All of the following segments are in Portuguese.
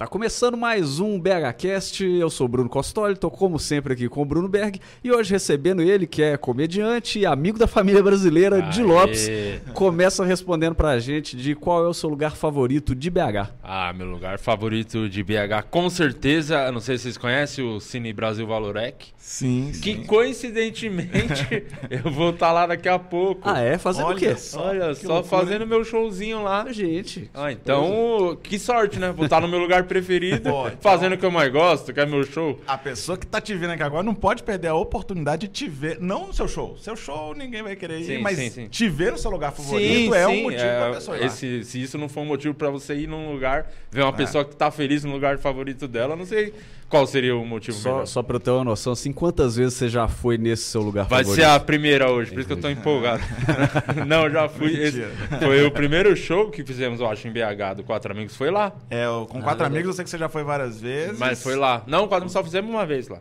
Tá começando mais um BHCast, eu sou o Bruno Costoli, tô como sempre aqui com o Bruno Berg e hoje recebendo ele, que é comediante e amigo da família brasileira, de Lopes, começa respondendo pra gente de qual é o seu lugar favorito de BH. Ah, meu lugar favorito de BH, com certeza, não sei se vocês conhecem o Cine Brasil Valorec. Sim, Que sim. coincidentemente eu vou estar lá daqui a pouco. Ah, é? Fazendo o quê? Olha só. Olha, que só loucura, fazendo meu showzinho lá. Gente. Ah, então, que sorte, né? Vou estar no meu lugar preferido, então- fazendo o que eu mais gosto, que é meu show. A pessoa que tá te vendo aqui agora não pode perder a oportunidade de te ver, não no seu show. Seu show ninguém vai querer ir, Sim, mas sim, sim. te ver no seu lugar favorito é um motivo pra pessoa ir lá. esse, se isso não for um motivo pra você ir num lugar, ver uma É. pessoa que tá feliz no lugar favorito dela, não sei qual seria o motivo Só, melhor. só pra eu ter uma noção, assim, quantas vezes você já foi nesse seu lugar Vai favorito? ser a primeira hoje, por isso que eu tô empolgado. não, já fui. Esse foi o primeiro show que fizemos, eu acho, em BH, do Quatro Amigos. Foi lá. É, com quatro amigos eu sei que você já foi várias vezes. Mas foi lá. Não, quatro Amigos só fizemos uma vez lá.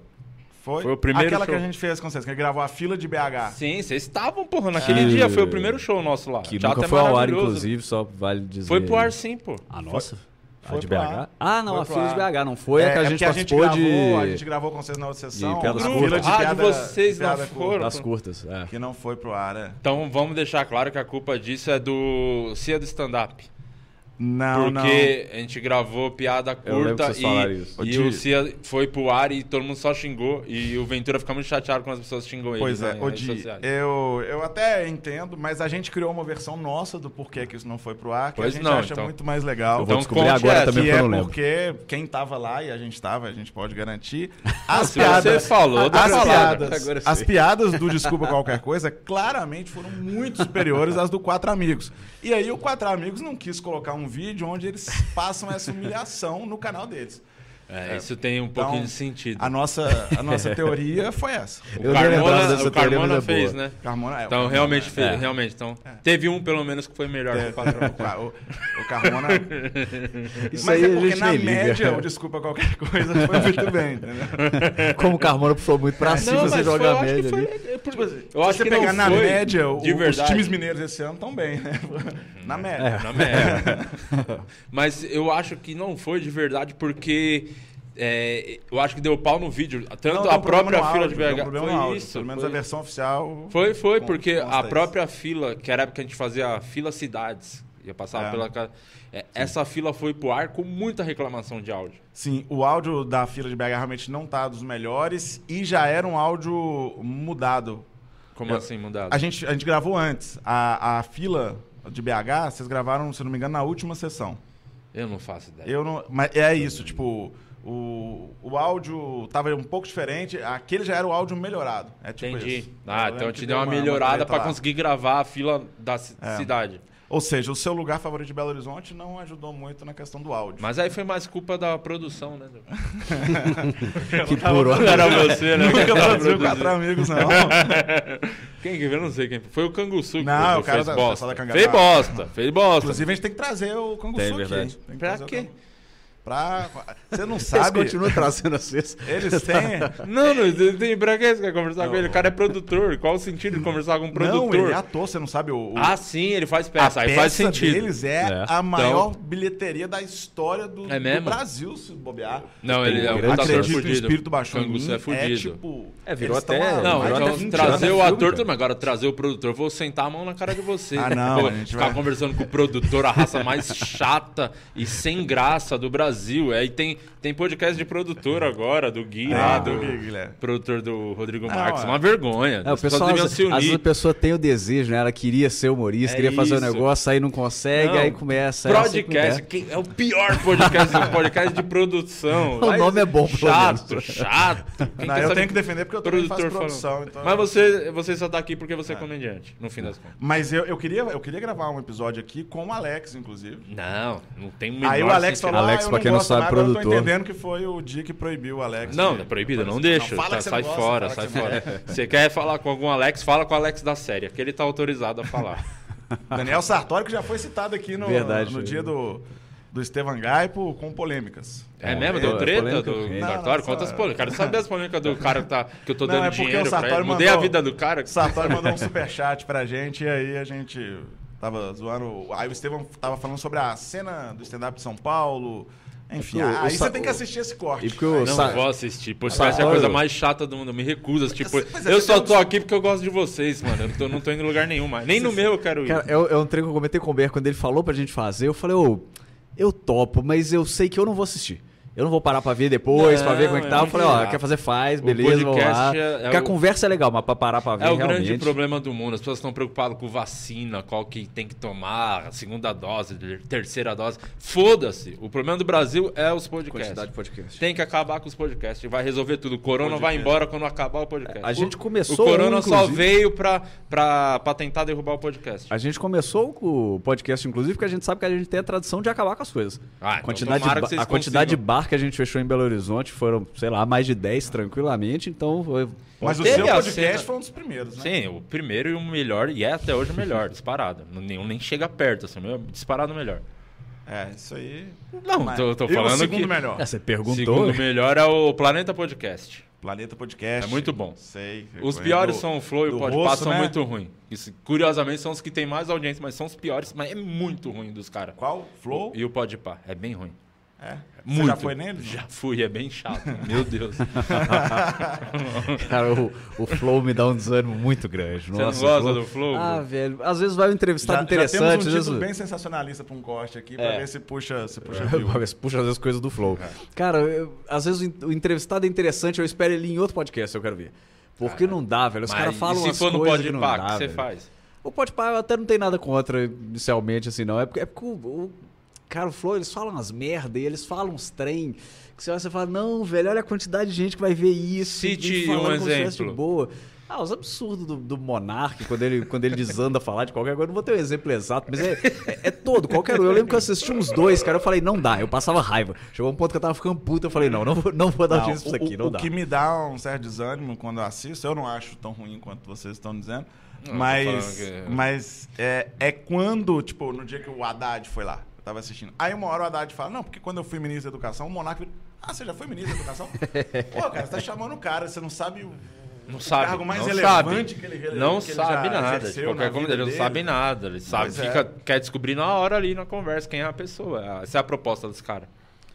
Foi, Foi o primeiro Aquela que show. a gente fez com vocês, que gravou a fila de BH. Sim, vocês estavam, porra, naquele É. dia. Foi o primeiro show nosso lá. Que Teatro nunca é foi ao ar, inclusive, só vale dizer. Foi pro ar sim, pô. A nossa? Foi a de BH? ar. Ah, não, Foi a de ar. BH, não foi a que a gente é a gente participou gravou, de... a gente gravou com vocês na outra sessão. de piadas a curtas. fila de Ah, de piada, vocês não piada foram. curta, Das curtas, é. Que não foi pro ar, é. Então vamos deixar claro que a culpa disso é do Cia do Stand-Up. Não, não. Porque a gente gravou piada curta e, e o Cia foi pro ar e todo mundo só xingou. E o Ventura fica muito chateado quando as pessoas xingam ele. Pois né, é, em ô redes Di, sociais. eu, eu até entendo, mas a gente criou uma versão nossa do porquê que isso não foi pro ar, que Pois a gente não, acha então. muito mais legal. Eu vou Então descobrir agora essa, também, que eu é não lembro. porque quem tava lá, e a gente tava, a gente pode garantir, as piadas... você falou, as falar. piadas, as piadas do Desculpa Qualquer Coisa claramente foram muito superiores às do Quatro Amigos. E aí o Quatro Amigos não quis colocar um vídeo onde eles passam essa humilhação no canal deles. É, isso tem um Então, pouquinho de sentido. A nossa, a nossa teoria foi essa. O Eu Carmona, dessa o teoria, Carmona é boa. fez, né? Carmona, é, o Então Carmona, realmente é. fez, É. realmente. Então, teve um pelo menos que foi melhor que o Quatro O, Ca- o, o Carmona. Isso Mas aí é a porque gente na média, o desculpa qualquer coisa, foi muito bem, entendeu? Como o Carmona puxou muito pra cima, você joga foi- a eu acho que média foi- é, Tipo assim, eu se acho você que pegar não na média, os times mineiros esse ano estão bem, né? Na média. Na média. Mas eu acho que não foi de verdade porque é, eu acho que deu pau no vídeo. Tanto Não, a própria fila áudio, de BH. foi áudio. isso. Pelo menos foi. a versão oficial. Foi, foi, Con- porque a própria fila, que era a época que a gente fazia a fila cidades, ia passar É. pela casa. é, essa fila foi pro ar com muita reclamação de áudio. Sim, o áudio da fila de BH realmente não tá dos melhores e já era um áudio mudado. Como Eu- assim mudado? A gente, a gente gravou antes. A, a fila de BH, vocês gravaram, se não me engano, na última sessão. Eu não faço ideia. Eu não. Mas é isso, tipo. O, o áudio tava um pouco diferente. Aquele já era o áudio melhorado. É tipo Entendi. isso. Ah, Eu então te deu uma, uma- melhorada lá. conseguir gravar a fila da É. cidade. Ou seja, o seu lugar favorito de Belo Horizonte não ajudou muito na questão do áudio. Mas aí foi mais culpa da produção, né? Que por Não era você, né? Nunca produziu quatro amigos, não. Quem que eu não sei quem. Foi o Canguçu que Não, o cara fez da- bosta. da. Fez bosta, fez bosta. Inclusive, a gente tem que trazer o Canguçu Tem, aqui. verdade. hein? Tem que Pra o quê? Cangu- Pra... Você não Eles sabe... continuam trazendo as vezes. Eles têm... Não, não tem pra que você quer conversar com ele? O cara é produtor. Qual o sentido de conversar com um Não, produtor? ele é ator, você não sabe o... o- Ah, sim, ele faz a peça. Aí peça faz sentido. deles é, É. a maior bilheteria da história do, É do mesmo? Brasil, se bobear. Não, ele é um grande ator acredito, fudido. o espírito baixou em Canguçu mim, é fudido. tipo... É, virou eles até- há Não, de então 20 trazer o ator, mas agora trazer o produtor, vou sentar a mão na cara de você. Ah, não, Pô, a ficar vai- conversando com o produtor, a raça mais chata e sem graça do Brasil. Aí tem, tem podcast de produtor agora, do Gui, É, lá, do do, Gui, produtor do Rodrigo Não, Marques. é. Uma vergonha. É, o As pessoas pessoal, às, se às vezes unir. a pessoa tem o desejo, né? Ela queria ser humorista, É queria fazer o isso. negócio, aí não consegue, Não, aí começa. é assim Podcast, é. que é o pior podcast, o podcast de produção. O nome é bom, Chato, chato. Quem Não, eu tenho que defender porque eu também faço produtor produção. Então Mas você, você só tá aqui porque você é comediante, no fim das contas. Mas eu, eu, queria, eu queria gravar um episódio aqui com o Alex, inclusive. Não, não tem o menor Aí o Alex sentido. falou, Alex, ah, eu pra não quem não sabe, mais, agora eu tô produtor. entendendo que foi o dia que proibiu o Alex. Não, não é proibido, não deixa. fala tá, que você sai não gosta, fora, fala sai não fora. Você quer falar com algum Alex, fala com o Alex da série, que ele tá autorizado a falar. Daniel Sartori, que já foi citado aqui no, Verdade, no dia do, do Estevan Gaipo com polêmicas. É, É, mesmo? é, Deu treta do. Não, Sartori? não, Conta as só- polêmicas. Quero saber as polêmicas do cara que, tá, que eu tô Não, dando é porque dinheiro o pra ele. Sartori Mudei a mandou- vida do cara. O Sartori mandou um superchat pra gente e aí a gente tava zoando. Aí o Estevam tava falando sobre a cena do stand-up de São Paulo, Enfim, o aí você tem que assistir esse corte. E porque o Não vou assistir. Podcast é a coisa mais chata do mundo. Eu me recuso a assistir. É eu só tô aqui porque eu gosto de vocês, mano. Eu não tô, não tô indo em lugar nenhum mais. Nem no meu eu quero ir. Cara, é, é um trem que eu comentei com o Ber quando ele falou pra gente fazer. Eu falei, ô, eu topo, mas eu sei que eu não vou assistir. Eu não vou parar pra ver depois, pra ver como é que Não, tá. é Eu falei, ó, muito quer fazer, faz, beleza, vamos lá. podcast é- é Porque a o- conversa é legal, mas pra parar pra ver É o realmente... grande problema do mundo. As pessoas estão preocupadas com vacina, qual que tem que tomar, a segunda dose, terceira dose. Foda-se. O problema do Brasil é os podcasts. Quantidade de podcast. Tem que acabar com os podcasts. Vai resolver tudo. O corona vai Podcast. embora quando acabar o podcast. A gente O- começou O corona um, só veio pra, pra, pra tentar derrubar o podcast. A gente começou com o podcast, inclusive, porque a gente sabe que a gente tem a tradição de acabar com as coisas. Ah, a então quantidade, tomara de, que ba- vocês a quantidade de consigam. Bar que a gente fechou em Belo Horizonte foram, sei lá, mais de 10 tranquilamente, então foi... Mas o Teve seu podcast cena- foi um dos primeiros, né? Sim, o primeiro e o melhor, e é até hoje o melhor, disparado. Nenhum nem chega perto, assim, o meu é disparado o melhor. É, isso aí. Não, Mas- tô, tô e falando o segundo que. melhor. É, você O perguntou. segundo melhor é o Planeta Podcast. Planeta Podcast. É muito bom. Sei. Os piores Do- são o Flow e o Podpah são né? muito ruins. Isso, curiosamente, são os que têm mais audiência, mas são os piores, mas é muito ruim dos caras. Qual? Flow? E o Podpah, é bem ruim. É. Muito. Você já foi nele? Já fui, é bem chato. Meu Deus. Cara, o, o Flow me dá um desânimo muito grande. Você não Nossa, o gosta do Flow, Ah, velho. Às vezes vai um entrevistado Já, já interessante. temos um às título vezes... bem sensacionalista pra um corte aqui, pra É. ver se puxa, se puxa view. Pra ver se Puxa, às vezes, coisas do Flow. Cara, eu- às vezes o en- o entrevistado é interessante, eu espero ele em outro podcast, eu quero ver. Porque não dá, velho. Os caras falam se for no coisas que não dá, o que você velho. faz? O Podpah eu até não tenho nada contra inicialmente, assim, não. É porque, é porque o, o- Cara, o Flow, eles falam umas merda e eles falam uns trem que você olha e você fala, não, velho, olha a quantidade de gente que vai ver isso. Cite e falando um exemplo. de boa. Ah, os absurdos do, do Monark, quando ele, quando ele desanda falar de qualquer coisa. Não vou ter um exemplo exato, mas é, é, é todo, qualquer um. Eu lembro que eu assisti uns dois, cara, eu falei, não dá, eu passava raiva. Chegou um ponto que eu tava ficando puto, eu falei, não, não vou, não vou dar chance pra isso aqui, o, não o dá. que me dá um certo desânimo quando eu assisto, eu não acho tão ruim quanto vocês estão dizendo, Não, mas, que- mas é, é quando, tipo, no dia que o Haddad foi lá, eu tava assistindo. Aí uma hora o Haddad fala, não, porque quando eu fui ministro da Educação, o Monarca... Ah, você já foi ministro da Educação? Pô, cara, você tá chamando o cara, você não sabe o, Não o sabe. cargo mais não relevante sabe. que ele Não que ele sabe já nada. De qualquer na coisa, ele não sabe nada. Ele sabe, Pois é. fica, quer descobrir na hora ali na conversa quem é a pessoa. Essa é a proposta dos caras.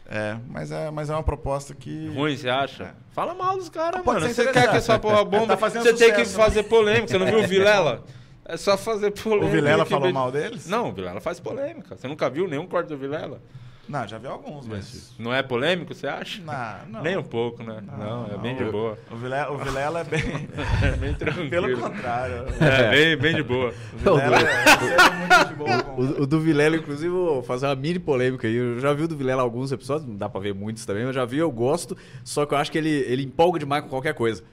É, mas é, mas é uma proposta que... Ruim, você acha? É. Fala mal dos caras, mano. Você quer que essa porra bomba? Tá você tem que sucesso, né? fazer polêmica. Você não viu o Vilela? É só fazer polêmica. O Vilela falou mal deles? Não, o Vilela faz polêmica. Você nunca viu nenhum corte do Vilela? Não, já vi alguns, mas... Não é polêmico, você acha? Não, não. Nem um pouco, né? Não, é bem de não. boa. O Vilela, o Vilela é bem... É bem tranquilo. Pelo contrário. É, bem, bem de boa. O Vilela é muito de boa O, o do Vilela, inclusive, vou fazer uma mini polêmica aí. Eu já vi o do Vilela alguns episódios, não dá pra ver muitos também, mas já vi, eu gosto. Só que eu acho que ele, ele empolga demais com qualquer coisa.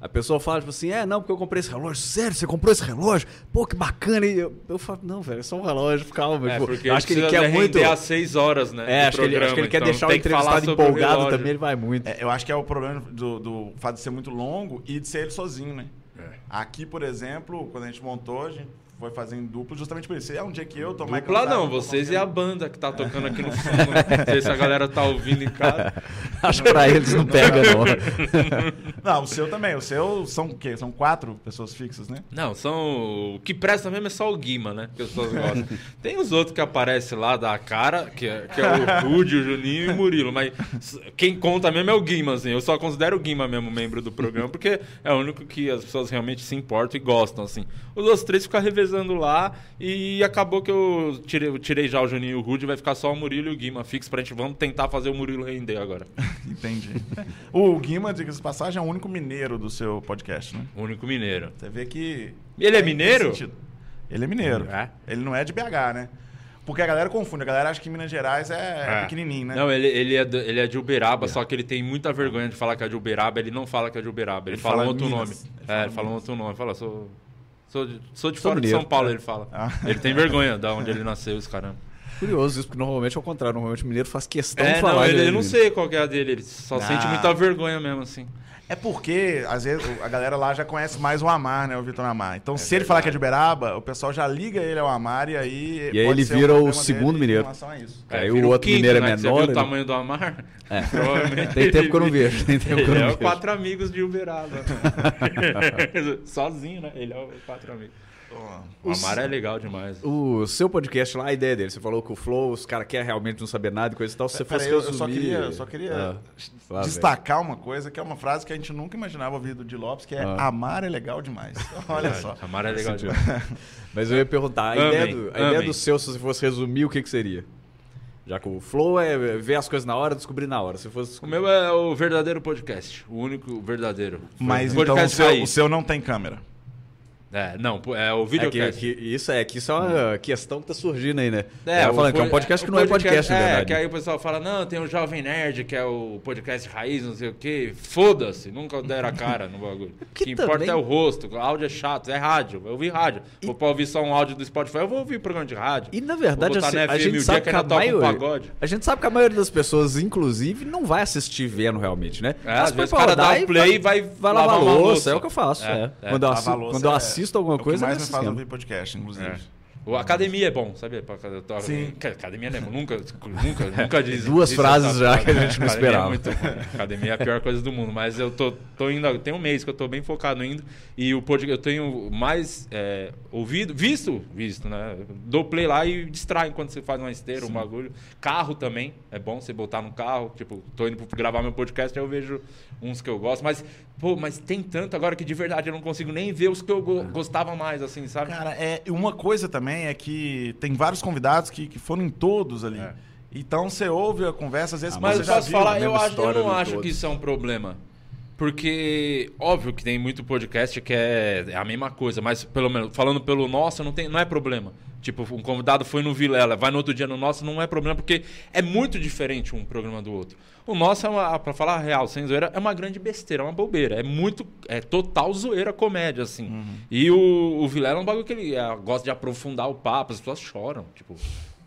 A pessoa fala, tipo assim, é, não, porque eu comprei esse relógio. Sério, você comprou esse relógio? Pô, que bacana. E eu, eu falo, não, velho, é só um relógio, calma. É, Tipo, porque acho que ele quer muito. às seis horas, né? É, acho que, ele, acho que ele programa, quer então deixar o entrevistado o empolgado relógio. também, ele vai muito. É, eu acho que é o problema do, do fato de ser muito longo e de ser ele sozinho, né? É. Aqui, por exemplo, quando a gente montou, a gente foi fazer em duplo justamente por isso. É um dia que eu tô mais Dupla cansado, não, tô vocês e a banda que tá tocando aqui no fundo. Não sei se a galera tá ouvindo em casa. Acho que pra eles não pega, não. Não, o seu também. O seu são o quê? São quatro pessoas fixas, né? Não, são. O que presta mesmo é só o Guima, né? Que as pessoas gostam. Tem os outros que aparecem lá da cara, que é, que é o Rude, o Juninho e o Murilo. Mas quem conta mesmo é o Guima, assim. Eu só considero o Guima mesmo membro do programa, porque é o único que as pessoas realmente se importam e gostam, assim. Os outros três ficam revezando lá e acabou que eu tirei, eu tirei já o Juninho e o Rude, vai ficar só o Murilo e o Guima fixo pra gente. Vamos tentar fazer o Murilo render agora. Entendi. o Guima, diga-se de passagem, é o único mineiro do seu podcast, né? O único mineiro. Você vê que. Ele é mineiro? Ele é mineiro. É? Ele não é de BH, né? Porque a galera confunde. A galera acha que Minas Gerais é, É. pequenininho, né? Não, ele, ele, é, ele é de Uberaba, só que ele tem muita vergonha de falar que é de Uberaba. Ele não fala que é de Uberaba, ele, Ele fala, fala um outro Minas. nome. Ele é, fala ele fala um outro nome. Fala, sou, sou de, sou de Sou fora de mineiro. São Paulo, ele fala. Ah. Ele tem vergonha da onde ele nasceu, os caramba. Curioso isso, porque normalmente é o contrário. Normalmente o mineiro faz questão É, de falar. não, ele, né, eu não sei qual é a dele, ele só Ah. sente muita vergonha mesmo, assim. É porque, às vezes, a galera lá já conhece mais o Amar, né? O Vitor Amar. Então, se ele verdade. falar que é de Uberaba, o pessoal já liga ele ao Amar e aí. E aí ele ser um vira o segundo mineiro. A isso. Aí É, o outro quinto, mineiro é né, que Você menor, viu ele- o tamanho do Amar? É. Provavelmente Tem tempo que eu não ele- vejo. Tem tempo que eu Ele não é o vejo. quatro amigos de Uberaba. Sozinho, né? Ele é o quatro amigos. O Amar é legal demais. O seu podcast lá, a ideia dele, você falou que o Flow, os caras querem realmente não saber nada e coisa e tal. Se você fosse eu, resumir... eu só queria, eu só queria Ah, destacar uma coisa, que é uma frase que a gente nunca imaginava ouvir do Di Lopes, que é Ah. amar é legal demais. Olha só. Amar é legal demais. Mas eu ia perguntar, a, Amém, ideia, do, a ideia do seu, se você fosse resumir, o que, que seria? Já que o Flow é ver as coisas na hora, descobrir na hora. Se fosse O meu é o verdadeiro podcast. O único verdadeiro. Mas Podcast então o seu, o seu não tem câmera. É, não, é o É que, que isso é que isso é uma questão que tá surgindo aí, né? É, o falando que é um po- podcast que o não é podcast, na É, verdade. que aí o pessoal fala, não, tem o Jovem Nerd, que é o podcast raiz, não sei o quê. Foda-se, nunca deram a cara no bagulho. O Que que importa também- é o rosto, o áudio é chato, é rádio. Eu ouvi rádio. Vou pra ouvir só um áudio do Spotify, eu vou ouvir programa de rádio. E na verdade, assim, na a FM gente o sabe que que a um maioria, pagode. a gente sabe que a maioria das pessoas, inclusive, não vai assistir vendo realmente, né? É, Elas às vezes o cara dá um play e vai, vai lavar uma louça. É o que eu faço. É, é. é. Quando, eu, louça quando eu é- assisto alguma é o que coisa, é mais me faz ouvir podcast, inclusive. É. O academia é bom, tô- Sim. Academia é bom. Nunca, nunca, nunca diz. Duas diz frases já que a gente não Academia esperava. É muito ruim. Academia é a pior coisa do mundo. Mas eu tô, tô indo. Tem um mês que eu tô bem focado indo. E o podcast, eu tenho mais é, ouvido, visto, visto, né? Dou play lá e distrai enquanto você faz uma esteira, um bagulho. Carro também. É bom você botar no carro. Tipo, tô indo gravar meu podcast, aí eu vejo uns que eu gosto. Mas, pô, mas tem tanto agora que de verdade eu não consigo nem ver os que eu go- gostava mais, assim, sabe? Cara, é, uma coisa também é que tem vários convidados que, que foram em todos ali. É. Então você ouve a conversa, às vezes Ah, Mas você eu já posso viu falar, eu, acho, eu não acho todo. que isso é um problema. Porque, óbvio que tem muito podcast que é, é a mesma coisa, mas pelo menos, falando pelo nosso, não, tem, não é problema. Tipo, um convidado foi no Vilela, vai no outro dia no nosso, não é problema, porque é muito diferente um programa do outro. O nosso, é uma, pra falar real, sem zoeira, é uma grande besteira, é uma bobeira. É muito, é total zoeira comédia, assim. Uhum. E o, o Vilela é um bagulho que ele é, gosta de aprofundar o papo, as pessoas choram, tipo...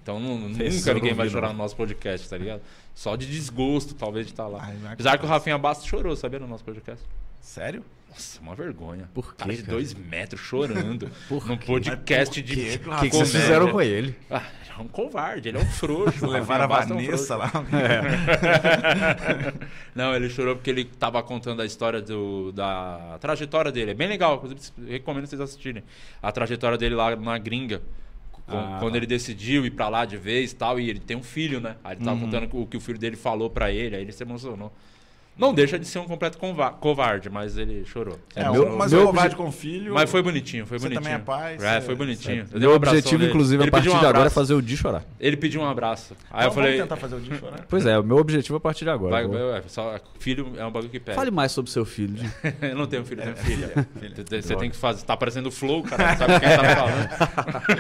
Então não- nunca ninguém vai chorar no nosso podcast, tá ligado? Só de desgosto, talvez, de estar lá. Ai, é Apesar que o Rafinha Bastos chorou, sabia, no nosso podcast? Sério? Nossa, uma vergonha. Por Cara quê, de cara? dois metros chorando Por num podcast de. por quê? O que, que vocês fizeram com ele? Ah, ele é um covarde, ele é um frouxo. Levaram a Bastos é um Vanessa lá. Não, ele chorou porque ele tava contando a história do, da trajetória dele. É bem legal, inclusive recomendo vocês assistirem. A trajetória dele lá na gringa. Ah, quando tá. ele decidiu ir pra lá de vez e tal, e ele tem um filho, né? Aí ele tava contando o que o filho dele falou pra ele, aí ele se emocionou. Não deixa de ser um completo covarde, mas ele chorou. É, meu- mas meu o covarde obje- com filho. Mas foi bonitinho, foi Você bonitinho. também é pai, É, foi bonitinho. Meu um objetivo, nele. inclusive, Ele a partir um de agora é fazer o Di chorar. Ele pediu um abraço. Aí Então, eu falei. Vamos tentar fazer o dia chorar. Pois é, o meu objetivo a partir de agora. Vai, só, filho é um bagulho que pega. Fale mais sobre seu filho. Di. eu não tenho filho, eu tenho filha. filha. Você- Você tem que fazer. Tá parecendo flow, cara. Não sabe quem tá falando.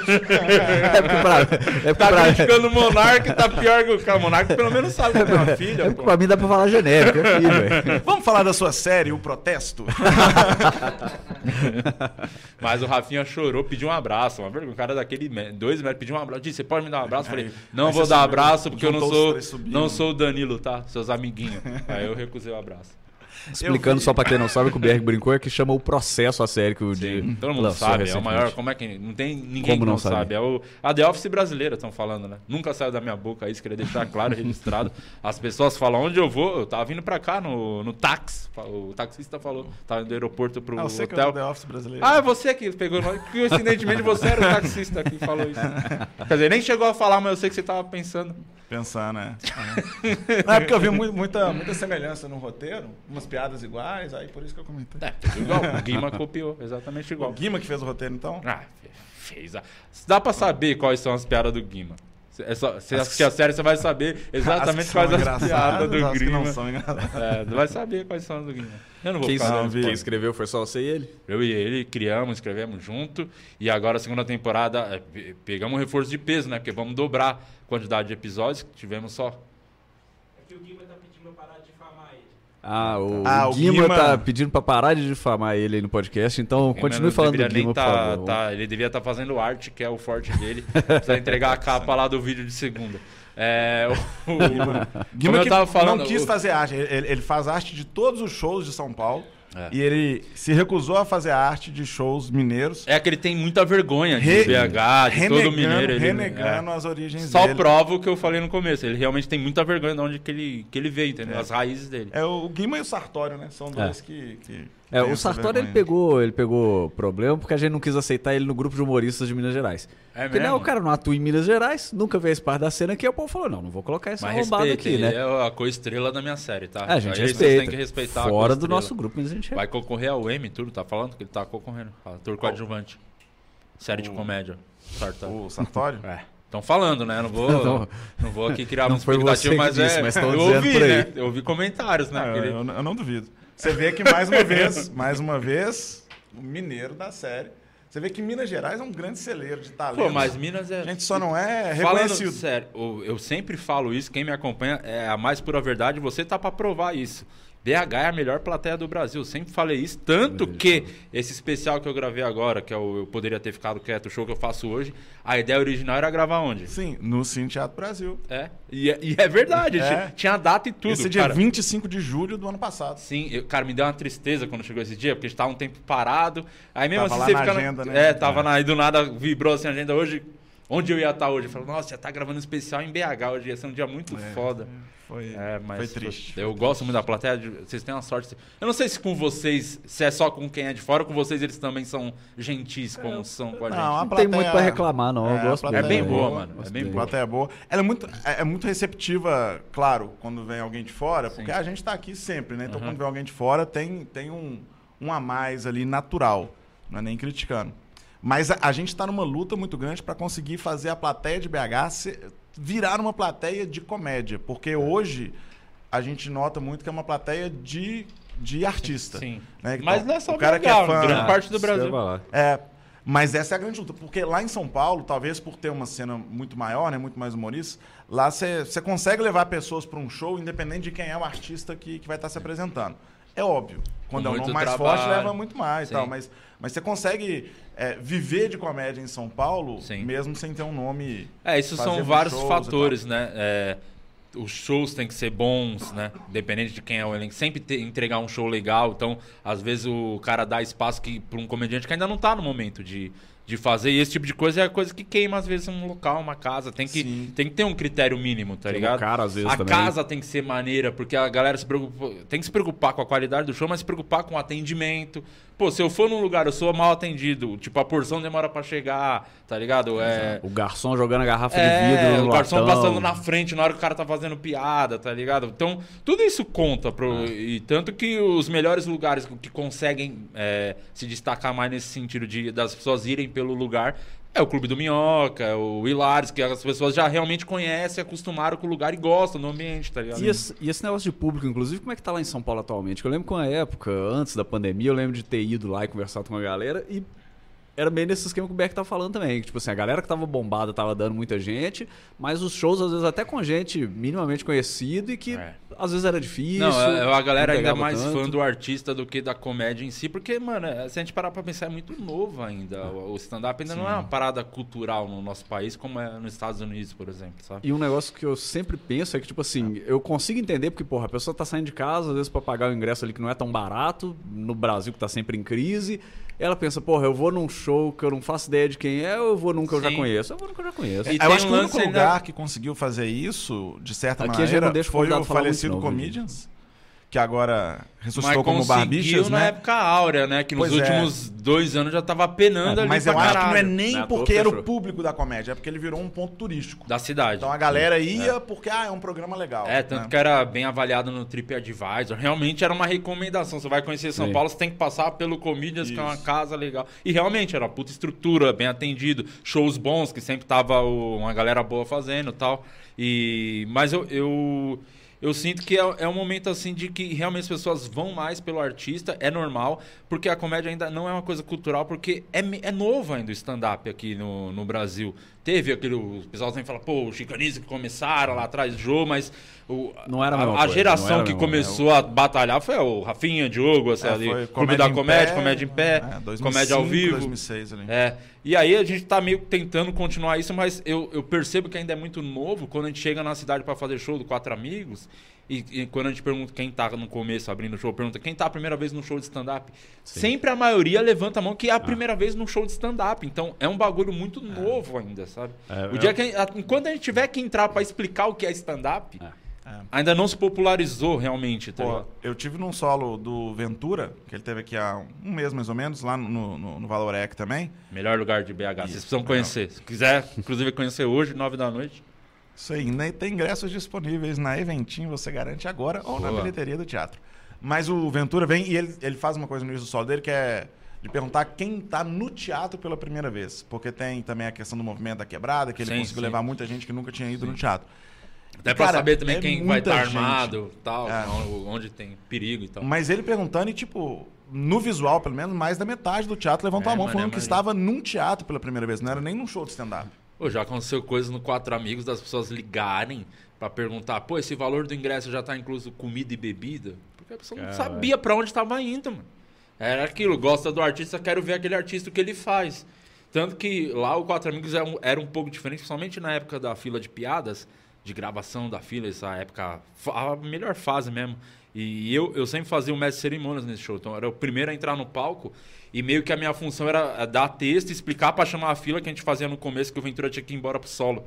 É porque pra, é porque Tá pra, criticando o Monark, tá pior que o cara. O Monark pelo menos sabe que é uma filha. é pra mim dá pra falar genérico, é filho, velho. Vamos falar da sua série, O Protesto? Mas o Rafinha chorou, pediu um abraço. Uma vergonha. O cara daquele dois metros pediu um abraço. Disse, você pode me dar um abraço? Eu Falei, não aí vou dar abraço porque eu não sou, não sou o Danilo, tá? Seus amiguinhos. Aí eu recusei o abraço. Explicando só pra quem não sabe que o BR brincou é que chama o processo a série que o Di Todo mundo lançou sabe, é o maior. Como é que. Não tem ninguém Como que não não sabe? sabe. É o, a The Office brasileira, estão falando, né? Nunca saiu da minha boca isso, queria deixar claro, registrado. As pessoas falam onde eu vou. Eu tava vindo pra cá no, no táxi. O taxista falou, tava indo do aeroporto pro Ah, você que é hotel. o The Office brasileiro. Ah, é você que pegou. Coincidentemente, você era o taxista que falou isso. Quer dizer, nem chegou a falar, mas eu sei que você tava pensando. Pensar, né? Na época eu vi mu- muita, muita semelhança no roteiro, umas piadas iguais, aí por isso que eu comentei. É, fez igual. O Guima copiou, exatamente O igual. Guima que fez o roteiro, então? Ah, fe- fez. A... Dá pra saber quais são as piadas do Guima. É só, você assistir a série, você vai saber exatamente As quais as piadas do Guima. não são engraçadas. É, vai saber quais são as do Guima. Eu não vou Quem, vi. quem escreveu foi só você e ele? Eu e ele criamos, escrevemos junto. E agora a segunda temporada, é, pe- pegamos um reforço de peso, né? Porque vamos dobrar a quantidade de episódios que tivemos só. É que o Guima tá pedindo pra parar de difamar ele. Ah, o, Ah, o Guima, Guima- tá pedindo pra parar de difamar ele aí no podcast, então Ele continue não falando do Guima, por tá- favor. tá- ele devia estar fazendo arte, que é o forte dele. Precisa entregar a capa lá do vídeo de segunda. É, o, o- Guima eu que tava falando, não quis fazer arte. Ele, ele faz arte de todos os shows de São Paulo. É. E ele se recusou a fazer arte de shows mineiros. É que ele tem muita vergonha de Re- BH, de todo renegando, mineiro. Ele, renegando é. as origens Só dele. prova o que eu falei no começo. Ele realmente tem muita vergonha de onde que ele, que ele veio, entendeu? É. As raízes dele. É o Guima e o Sartório, né? São dois que, que, que É, Tem o Sartori ele pegou, ele pegou problema porque a gente não quis aceitar ele no grupo de humoristas de Minas Gerais. É porque né, mesmo? o cara não atua em Minas Gerais, nunca fez parte da cena aqui, o povo falou: não, não vou colocar esse Mas arrombado aqui, ele né? é a co-estrela da minha série, tá? É, a gente Aí vocês respeita. têm que respeitar a Fora do nosso grupo, mas a gente Vai concorrer ao M tudo, tá falando que ele tá concorrendo. Ator coadjuvante. Série de comédia. Sartori. O Sartório? É. Estão falando, né? Não vou, Não. não vou aqui criar uma expectativa, mas disse, é. mas eu dizendo ouvi, por aí. né? Eu ouvi comentários, né? Ah, eu, eu não duvido. Você vê que mais uma vez, mais uma vez, o mineiro da série. Você vê que Minas Gerais é um grande celeiro de talento. Pô, mas Minas é. A gente só não é Falando reconhecido. sério, eu, sempre falo isso, quem me acompanha é a mais pura verdade, você tá pra provar isso. BH é a melhor plateia do Brasil, eu sempre falei isso, tanto que esse especial que eu gravei agora, que é o Eu Poderia Ter Ficado Quieto, o show que eu faço hoje, a ideia original era gravar onde? Sim, no Cine Teatro Brasil. É, e é, e é verdade, É. Tinha, data e tudo. Esse dia cara. 25 de julho do ano passado. Sim, eu- cara, me deu uma tristeza quando chegou esse dia, porque a gente tava um tempo parado. Aí mesmo Tava assim você na fica. agenda, né? É, tava na. E do nada vibrou assim a agenda hoje. Onde eu ia estar hoje? Eu falei, nossa, já tá gravando um especial em BH hoje, ia ser um dia muito foda. Foi, É, mas foi triste. Eu gosto muito da plateia, de- vocês têm uma sorte. Eu não sei se com vocês, se é só com quem é de fora, ou com vocês eles também são gentis, como são com a gente. Não, a Não tem muito pra reclamar, não. Eu É, a gosto plateia É bem também. boa, mano. É bem A boa. plateia é boa. Ela é muito, é é muito receptiva, claro, quando vem alguém de fora, porque a gente tá aqui sempre, né? Então Uhum. quando vem alguém de fora, tem, tem um, um a mais ali natural. Não é nem criticando. Mas a, a gente tá numa luta muito grande para conseguir fazer a plateia de BH se- virar uma plateia de comédia. Porque hoje a gente nota muito que é uma plateia de, de artista. Sim. né? Mas Então, não é só o cara que é fã, grande parte do ia Brasil. é, mas essa é a grande luta, porque lá em São Paulo, talvez por ter uma cena muito maior, né, muito mais humorista, lá você consegue levar pessoas para um show, independente de quem é o artista que, que vai estar se apresentando. É óbvio, quando Com é um muito nome mais trabalho. forte, leva muito mais, e tal, mas, mas você consegue é, viver de comédia em São Paulo, Sim. mesmo sem ter um nome... É, isso são vários fatores, né? É, os shows têm que ser bons, né? Dependente de quem é o elenco. Sempre ter- entregar um show legal. Então, às vezes, o cara dá espaço que, pra um comediante que ainda não tá no momento de, de fazer. E esse tipo de coisa é a coisa que queima, às vezes, um local, uma casa. Tem que, Sim. tem que ter um critério mínimo, tá Tem ligado? um cara, às vezes, a também. casa tem que ser maneira, porque a galera se preocupa, tem que se preocupar com a qualidade do show, mas se preocupar com o atendimento. Pô, se eu for num lugar, eu sou mal atendido, tipo, a porção demora pra chegar, tá ligado? É, O garçom jogando a garrafa de é, vidro no o garçom latão. passando na frente na hora que o cara tá fazendo piada, tá ligado? Então, tudo isso conta. Pro, E tanto que os melhores lugares que conseguem é, se destacar mais nesse sentido de das pessoas irem pelo lugar é o Clube do Minhoca, o Hilares, que as pessoas já realmente conhecem, acostumaram com o lugar e gostam do ambiente, tá ligado? E esse, e esse negócio de público, inclusive, como é que tá lá em São Paulo atualmente? Eu lembro que uma época, antes da pandemia, eu lembro de ter ido lá e conversado com a galera e era bem nesse esquema que o Beck tá falando também. que, Tipo assim, a galera que tava bombada tava dando muita gente, mas os shows, às vezes, até com gente minimamente conhecida e que É. às vezes era difícil. Não, é, a galera não ainda mais tanto. fã do artista do que da comédia em si, porque, mano, é, se a gente parar pra pensar, é muito novo ainda. O stand-up ainda não é uma parada cultural no nosso país, como é nos Estados Unidos, por exemplo, sabe? E um negócio que eu sempre penso é que, tipo assim, eu consigo entender porque, porra, a pessoa tá saindo de casa, às vezes, pra pagar o ingresso ali que não é tão barato, no Brasil que tá sempre em crise. Ela pensa, porra, eu vou num show que eu não faço ideia de quem é, eu vou num que eu já Sim. conheço? Eu vou num que eu já conheço. E eu acho um que o único ainda- lugar que conseguiu fazer isso, de certa Aqui a gente maneira, não deixa o foi o falar muito, falecido não, Comedians, que agora ressuscitou como Barbichas, na né? época áurea, né? Que nos Pois é. últimos dois anos já tava penando ali Mas eu acho que não é nem é porque era o público da comédia, é porque ele virou um ponto turístico. Da cidade. Então a galera ia porque, ah, é um programa legal. É, tanto né? que era bem avaliado no TripAdvisor. Realmente era uma recomendação. Você vai conhecer São Sim. Paulo, você tem que passar pelo Comedians, que é uma casa legal. E realmente era puta estrutura, bem atendido. Shows bons, que sempre tava o- uma galera boa fazendo e tal. E... Mas eu... eu... eu sinto que é, é um momento assim de que realmente as pessoas vão mais pelo artista, é normal, porque a comédia ainda não é uma coisa cultural, porque é, é novo ainda o stand-up aqui no, no Brasil. Teve aquele. O pessoal sempre fala, pô, os chicanistas que começaram lá atrás do jogo, mas o, Não era a a, a coisa, geração a que começou a batalhar foi o Rafinha, Diogo, essa É, ali, Clube da em Comédia, Pé, Comédia em Pé, é, 2005, Comédia ao Vivo. 2006 ali. É, e aí a gente tá meio que tentando continuar isso, mas eu, eu percebo que ainda é muito novo quando a gente chega na cidade pra fazer show do Quatro Amigos. E, e quando a gente pergunta quem tá no começo abrindo o show, pergunta quem tá a primeira vez no show de stand-up. Sempre a maioria levanta a mão que é a primeira vez no show de stand-up. Então é um bagulho muito novo ainda, sabe? É, o é- dia que a- enquanto a gente tiver que entrar pra explicar o que é stand-up, ainda não se popularizou realmente, tá Pô, eu tive num solo do Ventura, que ele teve aqui há um mês mais ou menos, lá no, no, no Valorec também. Melhor lugar de BH. Vocês precisam conhecer. Se quiser, inclusive, conhecer hoje, 9 da noite. Isso aí, né? tem ingressos disponíveis na Eventim, você garante agora, ou na Boa. bilheteria do teatro. Mas o Ventura vem e ele, ele faz uma coisa no início do solo dele que é de perguntar quem tá no teatro pela primeira vez. Porque tem também a questão do movimento da quebrada, que ele Sim, conseguiu sim. levar muita gente que nunca tinha ido no teatro. Até pra Cara, saber também é quem vai estar gente. armado tal, É. onde tem perigo e tal. Mas ele perguntando e, tipo, no visual, pelo menos, mais da metade do teatro levantou É, a mão, falando que estava num teatro pela primeira vez, não era nem num show de stand-up. Pô, já aconteceu coisas no Quatro Amigos das pessoas ligarem pra perguntar, pô, esse valor do ingresso já tá incluso comida e bebida? Porque a pessoa não sabia pra onde tava indo, mano. Era aquilo, gosta do artista, quero ver aquele artista o que ele faz. Tanto que lá o Quatro Amigos era um, era um pouco diferente, principalmente na época da fila de piadas, de gravação da fila, essa época, a melhor fase mesmo. E eu, eu sempre fazia o mestre de cerimônias nesse show, então era o primeiro a entrar no palco e meio que a minha função era eh, dar texto, explicar pra chamar a fila que a gente fazia no começo, que o Ventura tinha que ir embora pro solo.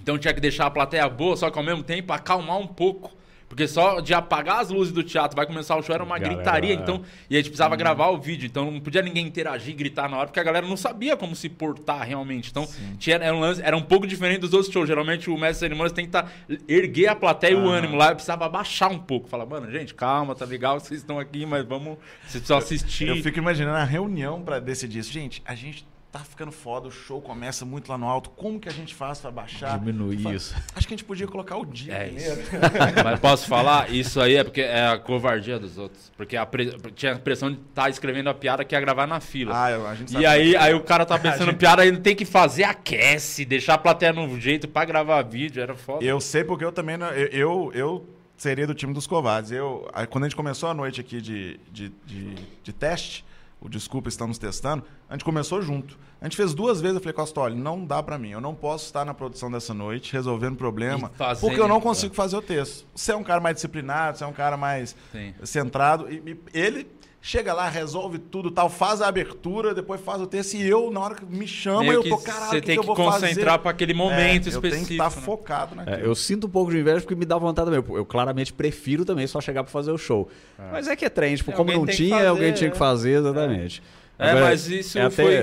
Então tinha que deixar a plateia boa, só que ao mesmo tempo acalmar um pouco. Porque só de apagar as luzes do teatro, vai começar o show, era uma Galera, gritaria. Então, e a gente precisava gravar o vídeo. Então não podia ninguém interagir, gritar na hora, porque a galera não sabia como se portar realmente. Então tinha, era, um lance, era um pouco diferente dos outros shows. Geralmente o mestre de cerimônias tem que tá, erguer a plateia e o ânimo lá. Eu precisava abaixar um pouco. Falar, mano, gente, calma, tá legal, vocês estão aqui, mas vamos. Vocês precisam assistir. Eu fico imaginando a reunião pra decidir isso. Gente, a gente tá ficando foda, o show começa muito lá no alto. Como que a gente faz pra baixar? Diminuir isso. Acho que a gente podia colocar o dia É primeiro. isso. Mas posso falar? Isso aí é porque é a covardia dos outros. Porque a pre- tinha a pressão de estar escrevendo a piada que ia gravar na fila. Ah, a gente sabe e aí, que é. aí o cara tá pensando gente- piada, ele tem que fazer, aquece, deixar a plateia no jeito pra gravar vídeo, era foda. Eu sei porque eu também. não- Eu, eu, eu seria do time dos covardes. Eu, quando a gente começou a noite aqui de, de, de, de teste, o Desculpa Estamos Testando, a gente começou junto. A gente fez duas vezes, eu falei, Costa, olha, não dá pra mim. Eu não posso estar na produção dessa noite, resolvendo problema, fazendo- porque eu não consigo fazer o texto. Você é um cara mais disciplinado, você é um cara mais Sim. centrado. E, e ele chega lá, resolve tudo tal, faz a abertura, depois faz o texto. E eu, na hora que me chama, Meio eu tô, caralho, você tem que que, concentrar pra aquele momento É, específico. Eu tenho que estar né? focado naquilo. É, eu sinto um pouco de inveja porque me dá vontade também. Eu, eu claramente prefiro também só chegar pra fazer o show. Mas é que é trem, tipo, É, como não tinha, fazer, alguém tinha é. que fazer, exatamente. É, mas isso é até- foi.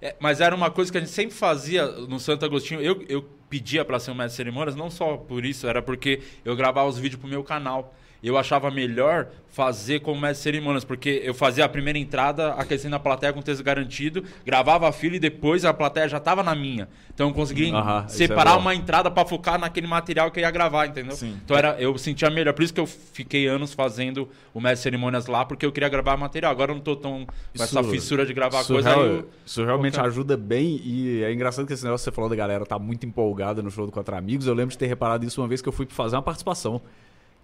é, mas era uma coisa que a gente sempre fazia no Santo Agostinho. Eu, eu pedia pra ser um mestre de cerimônias, não só por isso, era porque eu gravava os vídeos pro meu canal. Eu achava melhor fazer como mestre de cerimônias, porque eu fazia a primeira entrada aquecendo a plateia com texto garantido, gravava a fila e depois a plateia já tava na minha. Então eu isso é separar bom. uma entrada pra focar naquele material que eu ia gravar, entendeu? Sim. Então era, eu sentia melhor. Por isso que eu fiquei anos fazendo o mestre de cerimônias lá, porque eu queria gravar material. Agora eu não tô tão com essa fissura de gravar Isso, coisa. real- aí eu- isso realmente Qualquer- ajuda bem e é engraçado que esse negócio que você falou da galera tá muito empolgada no show do Quatro Amigos. Eu lembro de ter reparado isso uma vez que eu fui fazer uma participação.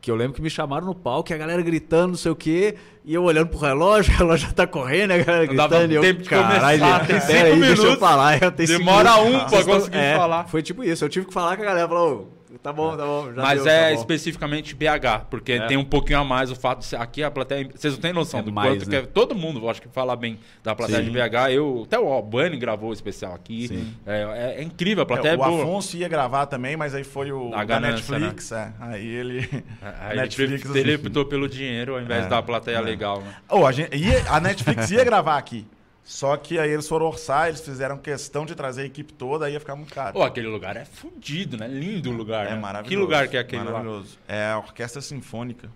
Que eu lembro que me chamaram no palco e a galera gritando, não sei o quê, e eu olhando pro relógio, o relógio já tá correndo, a galera Não dava gritando, e eu, tempo de caralho, começar, tem cinco aí, deixa eu minutos, falar. Eu tenho cinco demora minutos. um pra conseguir é, falar. Foi tipo isso, eu tive que falar com a galera, falou, "Ô, tá bom, tá bom, já Mas deu, é tá bom." especificamente BH, porque É. tem um pouquinho a mais o fato de ser aqui a plateia. Vocês não têm noção É do mais, quanto né? que é. Todo mundo, eu acho que fala bem da plateia Sim. de BH. Eu, até o Albani gravou o especial aqui. É, é- é incrível, a plateia É, é, o boa. Afonso ia gravar também, mas aí foi o A da ganância, Netflix. É. Aí ele. Aí ele, Netflix, ele assim. optou pelo dinheiro ao invés É, da plateia é. legal. Né? Oh, a, gente, ia- a Netflix ia gravar aqui. Só que aí eles foram orçar, eles fizeram questão de trazer a equipe toda, aí ia ficar muito caro. Pô, aquele lugar é fudido, né? Lindo o lugar. é né? maravilhoso. Que lugar que é aquele lá? Maravilhoso. É a Orquestra Sinfônica.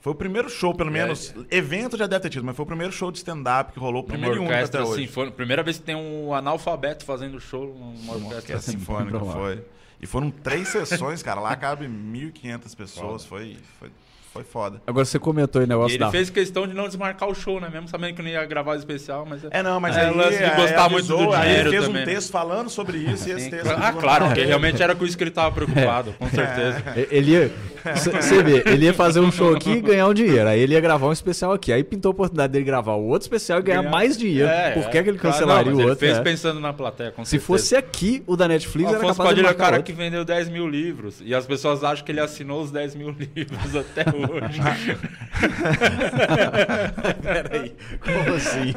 Foi o primeiro show, pelo É. menos. Evento já deve ter tido, mas foi o primeiro show de stand-up que rolou, o primeiro único até hoje. sinfônica. Primeira vez que tem um analfabeto fazendo show numa orquestra orquestra sinfônica, lá. foi. E foram três sessões, cara. Lá cabe 1.500 pessoas. Foi, foi, foi foda. Agora você comentou aí o E negócio ele da... fez questão de não desmarcar o show, né? Mesmo sabendo que não ia gravar o especial, mas... É, não, mas É, aí, lance de gostar muito avisou, do dinheiro ele fez também, um né? texto falando sobre isso e esse texto... Ah, claro, porque realmente era com isso que ele tava preocupado, com certeza. Ele ia, Você vê, ele ia fazer um show aqui e ganhar um dinheiro. Aí ele ia gravar um especial aqui. Aí pintou a oportunidade dele gravar o outro especial e ganhar Ganhar- mais dinheiro. É, Por que, é. que ele Claro, cancelaria não, mas o outro? Ele fez é? pensando na plateia, com Se certeza. fosse aqui o da Netflix, era capaz de Padilha é o marcar cara outro. que vendeu 10 mil livros. E as pessoas acham que ele assinou os 10 mil livros até hoje. Peraí, como assim?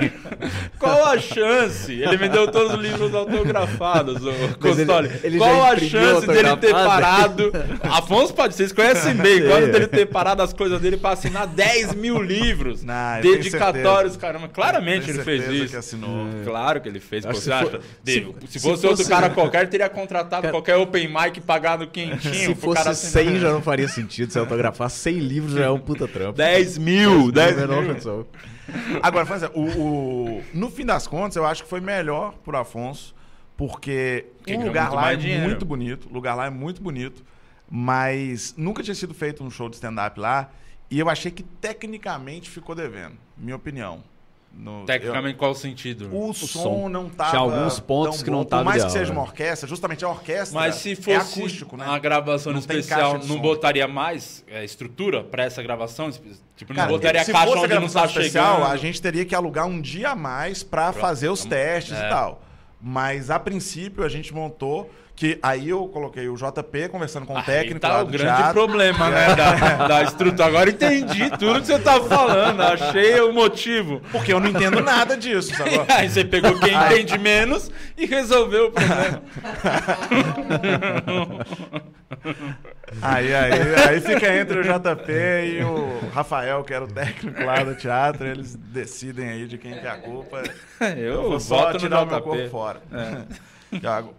Qual a chance? Ele vendeu todos os livros autografados, o ele- Costoli. ele Qual a chance dele ter parado? Afonso pode, vocês conhecem bem, qual dele ter parado as coisas dele pra assinar 10 mil livros Não, dedicatórios, caramba. Claramente ele fez isso. que assinou. Claro que ele fez. Pô, se acha? for- se- se, se fosse outro fosse- cara qualquer, ele teria contratado Cara- qualquer open mic pagado quentinho Se pro cara fosse assinar. 100 já não faria sentido se autografar. 100 livros já é um puta trampo. 10 mil, 10 Não é menor mil. condição. Agora, França, o, o- no fim das contas, eu acho que foi melhor pro Afonso, porque Porque o ganhou lugar muito lá é mais dinheiro. muito bonito. O lugar lá é muito bonito, mas nunca tinha sido feito um show de stand-up lá, e eu achei que tecnicamente ficou devendo, minha opinião. No- Tecnicamente, qual o sentido? eu- o, som, som. não tava Tinha alguns pontos que não tava Por mais ideal, que seja né? uma orquestra, justamente a orquestra Mas se é fosse acústico, né? uma gravação Não especial, não som. botaria mais é, estrutura pra essa gravação? Tipo, não Cara, botaria se caixa fosse a onde não tá especial, chegando. a gente teria que alugar um dia a mais pra fazer os testes é. e tal. Mas a princípio a gente montou que aí eu coloquei o JP conversando com o Aí técnico tá o grande teatro. problema, né? Da, da estrutura. Agora entendi tudo que você tá falando. Achei o motivo. Porque eu não entendo nada disso? Aí você pegou quem entende menos e resolveu o problema. Aí, aí, aí fica entre o JP e o Rafael, que era o técnico lá do teatro, eles decidem aí de quem que é a culpa. Eu, vou só tirar o meu corpo fora.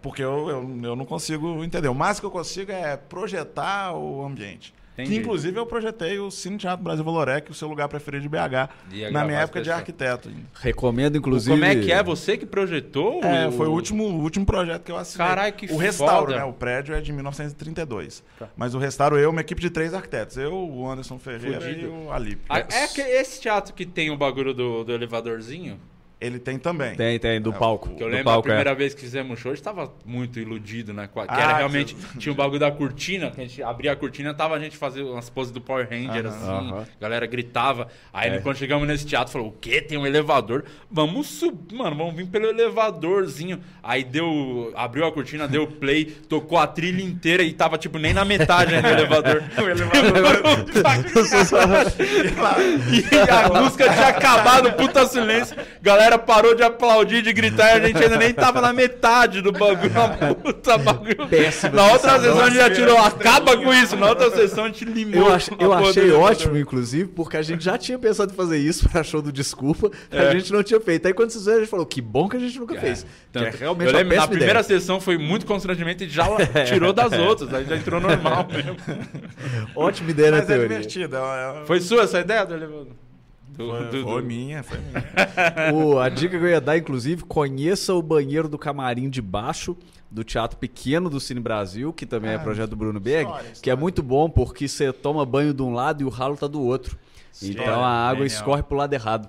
Porque eu, eu, eu não consigo entender. O máximo que eu consigo é projetar o ambiente. Entendi. Que, inclusive, eu projetei o Cine Teatro Brasil Valorec, o seu lugar preferido de BH, na minha época de arquiteto. Recomendo, inclusive. Como é que é? Você que projetou? É, foi o último, o último projeto que eu assinei. Carai, que O restauro, foda. né? O prédio é de 1932. Mas o restauro eu, uma equipe de três arquitetos. Eu, o Anderson Ferreira Fudido. e o Alípio. É que esse teatro que tem o bagulho do, do elevadorzinho? Ele tem também. Tem, tem, do É, palco. o- Que eu lembro palco, a primeira é. vez que fizemos show, a gente tava muito iludido, né? Que Ah, era realmente. Tinha o bagulho da cortina, que a gente abria a cortina, tava a gente fazendo umas poses do Power Ranger, Aham. assim. Aham. A galera gritava. Aí É. quando chegamos nesse teatro, falou: o quê? Tem um elevador? Vamos subir, mano, vamos vir pelo elevadorzinho. Aí deu. Abriu a cortina, deu play, tocou a trilha inteira e tava, tipo, nem na metade ainda do elevador. o elevador. e a música tinha acabado, puta silêncio. Galera parou de aplaudir, de gritar, e a gente ainda nem tava na metade do bagulho. Uma puta bagulho. Péssimo, Na outra sessão a gente já tirou, acaba com isso. Na outra sessão a gente limou. Eu, ach- eu achei ótimo, inclusive, porque a gente já tinha pensado em fazer isso pra show do Desculpa, É. a gente não tinha feito. Aí quando vocês viram, a gente falou, que bom que a gente nunca fez. Tanto- que é realmente eu uma lembro, na primeira ideia. sessão foi muito constrangimento e já tirou das outras. Aí já entrou normal mesmo. Ótima ideia na Mas é teoria. divertido. É, é- Foi sua essa ideia do elevador? Do- Foi, do- foi do- minha, foi minha. O- a dica que eu ia dar, inclusive, conheça o banheiro do camarim de baixo do Teatro Pequeno do Cine Brasil, que também é Ah, projeto do Bruno Berg, história, que é história. muito bom porque você toma banho de um lado e o ralo tá do outro. Então a água Genial. escorre pro lado errado.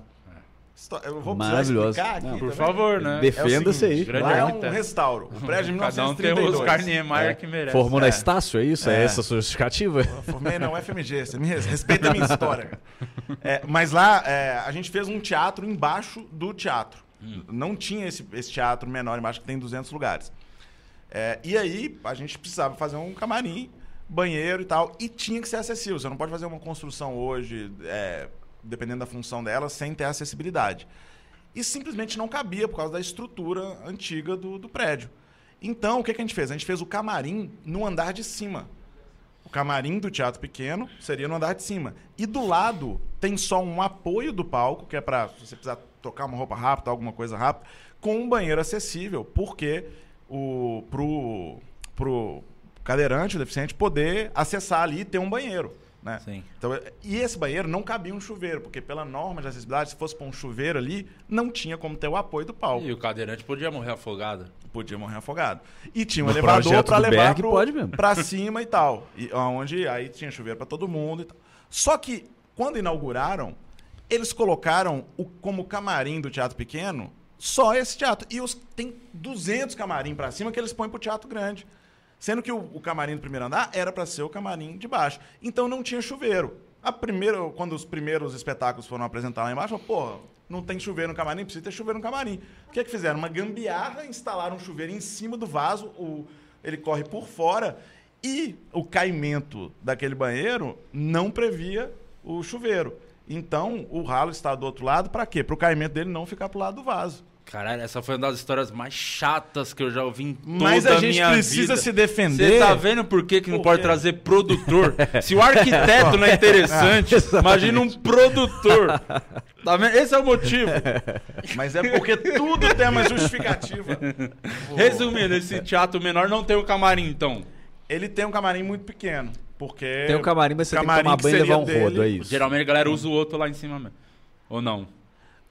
Eu vou precisar Maravilhoso. explicar aqui Não, Por favor, né? Defenda-se É aí. Lá é um restauro. O prédio de Cada um tem 1932. o Oscar Niemeyer É. que merece. Formou na É. Estácio, é isso? É, É. essa a sua justificativa? Eu formei na UFMG, você me res- respeita a minha história. É, mas lá é, a gente fez um teatro embaixo do teatro. Não tinha esse, esse teatro menor embaixo que tem 200 lugares. É, e aí a gente precisava fazer um camarim, banheiro e tal, e tinha que ser acessível. Você não pode fazer uma construção hoje, é, dependendo da função dela, sem ter acessibilidade. E simplesmente não cabia por causa da estrutura antiga do, do prédio. Então, o que, que a gente fez? A gente fez o camarim no andar de cima. O camarim do teatro pequeno seria no andar de cima. E do lado tem só um apoio do palco, que é para você precisar trocar uma roupa rápida, alguma coisa rápida, com um banheiro acessível, porque o pro pro cadeirante, o deficiente poder acessar ali e ter um banheiro, né? Sim. Então, e esse banheiro não cabia um chuveiro, porque pela norma de acessibilidade, se fosse para um chuveiro ali, não tinha como ter o apoio do palco. E o cadeirante podia morrer afogado. Podia morrer afogado. E tinha um No elevador para levar Berg pro, pode mesmo. pra cima e tal. E, onde aí tinha chuveiro para todo mundo e tal. Só que, quando inauguraram, eles colocaram o, como camarim do Teatro Pequeno só esse teatro. E os, tem 200 camarim para cima que eles põem pro Teatro Grande. Sendo que o, o camarim do primeiro andar era para ser o camarim de baixo. Então não tinha chuveiro. A primeira, quando os primeiros espetáculos foram apresentar lá embaixo, porra, não tem chuveiro no camarim, precisa ter chuveiro no camarim. O que é que fizeram? Uma gambiarra, instalaram um chuveiro em cima do vaso, o, ele corre por fora e o caimento daquele banheiro não previa o chuveiro. Então, o ralo está do outro lado para quê? Para o caimento dele não ficar pro lado do vaso. Caralho, essa foi uma das histórias mais chatas que eu já ouvi em toda Mas a a gente precisa vida. se defender. Você tá vendo por que, que não Por pode quê? trazer produtor? Se o arquiteto não é interessante, imagina um produtor. Tá vendo? Esse é o motivo. Mas é porque tudo tem uma justificativa. Resumindo, esse teatro menor não tem um camarim, então. Ele tem um camarim muito pequeno. Porque. Tem um camarim, mas você tem que camarim tomar que banho e levar um dele- rodo, é isso. Geralmente a galera usa o outro lá em cima mesmo. Ou não?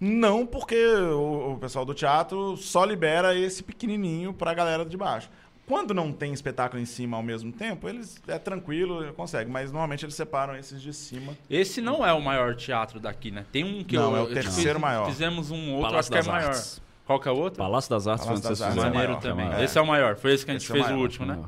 Não, porque o, o pessoal do teatro só libera esse pequenininho pra galera de baixo. Quando não tem espetáculo em cima ao mesmo tempo, eles é tranquilo, consegue. Mas normalmente eles separam esses de cima. Esse não é o maior teatro daqui, né? Tem um que Não, eu, é o terceiro fiz- maior. Fizemos um outro, Palácio acho que é maior. Artes. Qual que é o outro? Palácio das Artes, Palácio das vocês Artes é fizeram. Maneiro maior, também. é. Esse é o maior. Foi esse que a gente Esse é fez maior. o último, né?